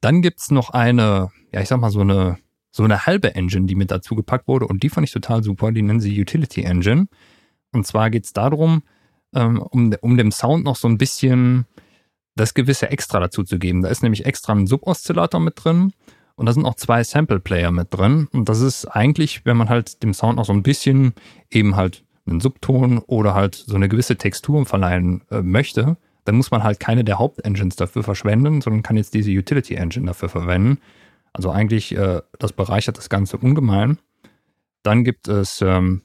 Dann gibt es noch eine, ja, ich sag mal, so eine, so eine halbe Engine, die mit dazu gepackt wurde und die fand ich total super. Die nennen sie Utility Engine. Und zwar geht es darum, ähm, um, um dem Sound noch so ein bisschen das gewisse Extra dazu zu geben. Da ist nämlich extra ein Suboszillator mit drin und da sind auch zwei Sample-Player mit drin. Und das ist eigentlich, wenn man halt dem Sound noch so ein bisschen eben halt einen Subton oder halt so eine gewisse Textur verleihen äh, möchte, dann muss man halt keine der Hauptengines dafür verschwenden, sondern kann jetzt diese Utility Engine dafür verwenden. Also eigentlich, äh, das bereichert das Ganze ungemein. Dann gibt es ähm,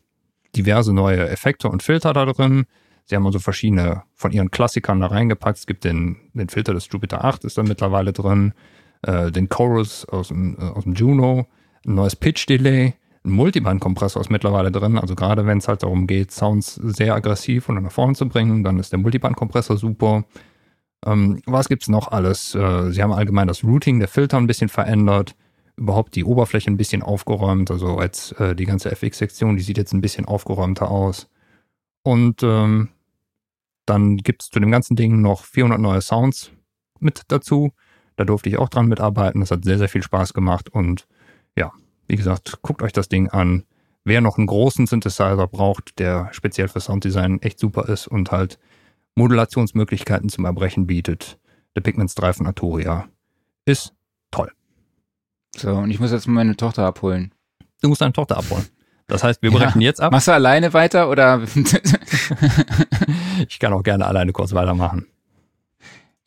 diverse neue Effekte und Filter da drin. Sie haben also verschiedene von ihren Klassikern da reingepackt. Es gibt den, den Filter des Jupiter 8 ist da mittlerweile drin, äh, den Chorus aus dem, äh, aus dem Juno, ein neues Pitch Delay, ein Multiband-Kompressor ist mittlerweile drin. Also gerade wenn es halt darum geht, Sounds sehr aggressiv und nach vorne zu bringen, dann ist der Multiband-Kompressor super. Ähm, was gibt's noch alles? Äh, sie haben allgemein das Routing der Filter ein bisschen verändert, überhaupt die Oberfläche ein bisschen aufgeräumt. Also als äh, die ganze FX-Sektion, die sieht jetzt ein bisschen aufgeräumter aus. Und ähm, dann gibt es zu dem ganzen Ding noch 400 neue Sounds mit dazu. Da durfte ich auch dran mitarbeiten. Das hat sehr, sehr viel Spaß gemacht. Und ja, wie gesagt, guckt euch das Ding an. Wer noch einen großen Synthesizer braucht, der speziell für Sounddesign echt super ist und halt Modulationsmöglichkeiten zum Erbrechen bietet, der Pigments 3 von Arturia ist toll. So, und ich muss jetzt meine Tochter abholen. Du musst deine Tochter abholen. Das heißt, wir brechen ja. jetzt ab. Machst du alleine weiter oder? (laughs) (laughs) ich kann auch gerne alleine kurz weitermachen.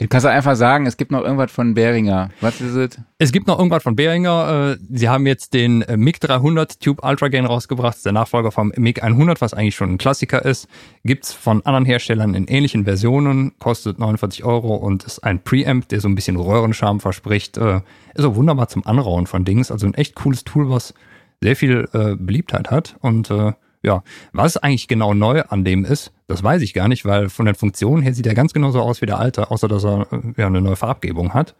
Du kannst einfach sagen, es gibt noch irgendwas von Behringer. Was ist es? Es gibt noch irgendwas von Behringer. Äh, sie haben jetzt den äh, MiG 300 Tube Ultra Gain rausgebracht. der Nachfolger vom MiG 100, was eigentlich schon ein Klassiker ist. Gibt's von anderen Herstellern in ähnlichen Versionen. Kostet 49 Euro und ist ein Preamp, der so ein bisschen Röhrenscham verspricht. Äh, ist auch wunderbar zum Anrauen von Dings. Also ein echt cooles Tool, was sehr viel äh, Beliebtheit hat. Und äh, ja, was eigentlich genau neu an dem ist, das weiß ich gar nicht, weil von den Funktionen her sieht er ganz genauso aus wie der alte, außer dass er äh, ja, eine neue Farbgebung hat.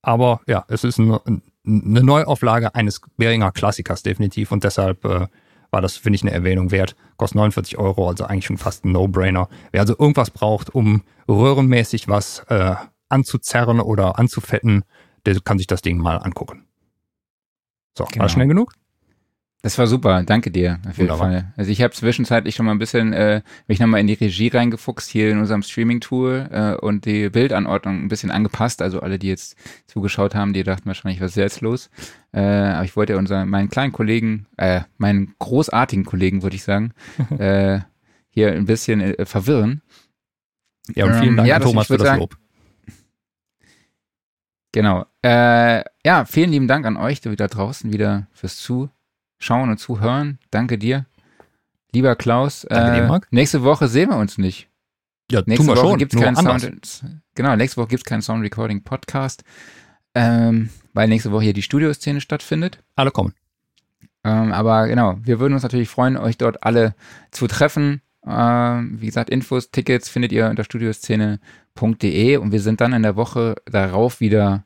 Aber ja, es ist eine, eine Neuauflage eines Beringer Klassikers definitiv und deshalb äh, war war das, finde ich, eine Erwähnung wert. Kostet 49 Euro, also eigentlich schon fast ein No-Brainer. Wer also irgendwas braucht, um röhrenmäßig was äh, anzuzerren oder anzufetten, der kann sich das Ding mal angucken. So, genau. war schnell genug? Das war super, danke dir auf jeden Wunderbar. Fall. Also ich habe zwischenzeitlich schon mal ein bisschen äh, mich nochmal in die Regie reingefuchst hier in unserem Streaming-Tool äh, und die Bildanordnung ein bisschen angepasst. Also alle, die jetzt zugeschaut haben, die dachten wahrscheinlich, was ist jetzt los? Äh, aber ich wollte unser, meinen kleinen Kollegen, äh, meinen großartigen Kollegen, würde ich sagen, (laughs) äh, hier ein bisschen äh, verwirren. Ja, und vielen ähm, Dank, ja, Thomas, für das sagen, Lob. Genau. Äh, ja, vielen lieben Dank an euch da draußen wieder fürs Zu Schauen und Zuhören. Danke dir. Lieber Klaus, Danke äh, dir, nächste Woche sehen wir uns nicht. Ja, nächste Woche schon, gibt's keinen Sound. Genau, nächste Woche gibt es keinen Sound Recording Podcast, ähm, weil nächste Woche hier die Studioszene stattfindet. Alle kommen. Ähm, aber genau, wir würden uns natürlich freuen, euch dort alle zu treffen. Ähm, wie gesagt, Infos, Tickets findet ihr unter studioszene.de und wir sind dann in der Woche darauf wieder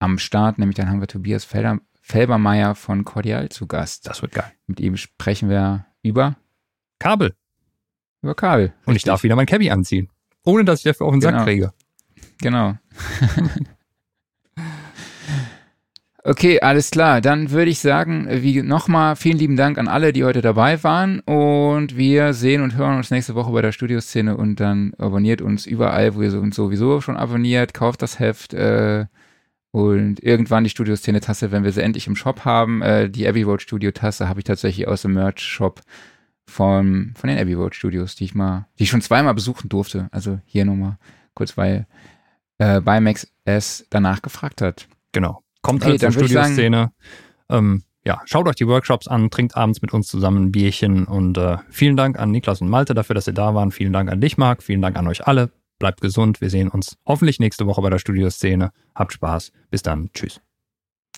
am Start, nämlich dann haben wir Tobias Felder, Felbermeier von Cordial zu Gast. Das wird geil. Mit ihm sprechen wir über Kabel. Über Kabel. Und ich darf wieder mein Cabby anziehen. Ohne dass ich dafür auf den genau. Sack kriege. Genau. (laughs) okay, alles klar. Dann würde ich sagen, wie nochmal vielen lieben Dank an alle, die heute dabei waren. Und wir sehen und hören uns nächste Woche bei der Studioszene und dann abonniert uns überall, wo ihr uns sowieso schon abonniert. Kauft das Heft. Äh, und irgendwann die Studioszene-Tasse, wenn wir sie endlich im Shop haben, äh, die Abbey Road Studio-Tasse habe ich tatsächlich aus dem Merch-Shop von, von den Abbey Road Studios, die ich mal, die ich schon zweimal besuchen durfte. Also hier nochmal kurz, weil äh, Bimax es danach gefragt hat. Genau. Kommt okay, zur Studioszene. Ähm, ja, schaut euch die Workshops an, trinkt abends mit uns zusammen ein Bierchen und äh, vielen Dank an Niklas und Malte dafür, dass ihr da waren. Vielen Dank an dich, Marc. Vielen Dank an euch alle. Bleibt gesund. Wir sehen uns hoffentlich nächste Woche bei der Studioszene. Habt Spaß. Bis dann. Tschüss.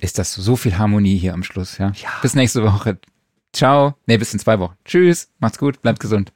Ist das so viel Harmonie hier am Schluss, ja? ja. Bis nächste Woche. Ciao. Nee, bis in zwei Wochen. Tschüss. Macht's gut. Bleibt gesund.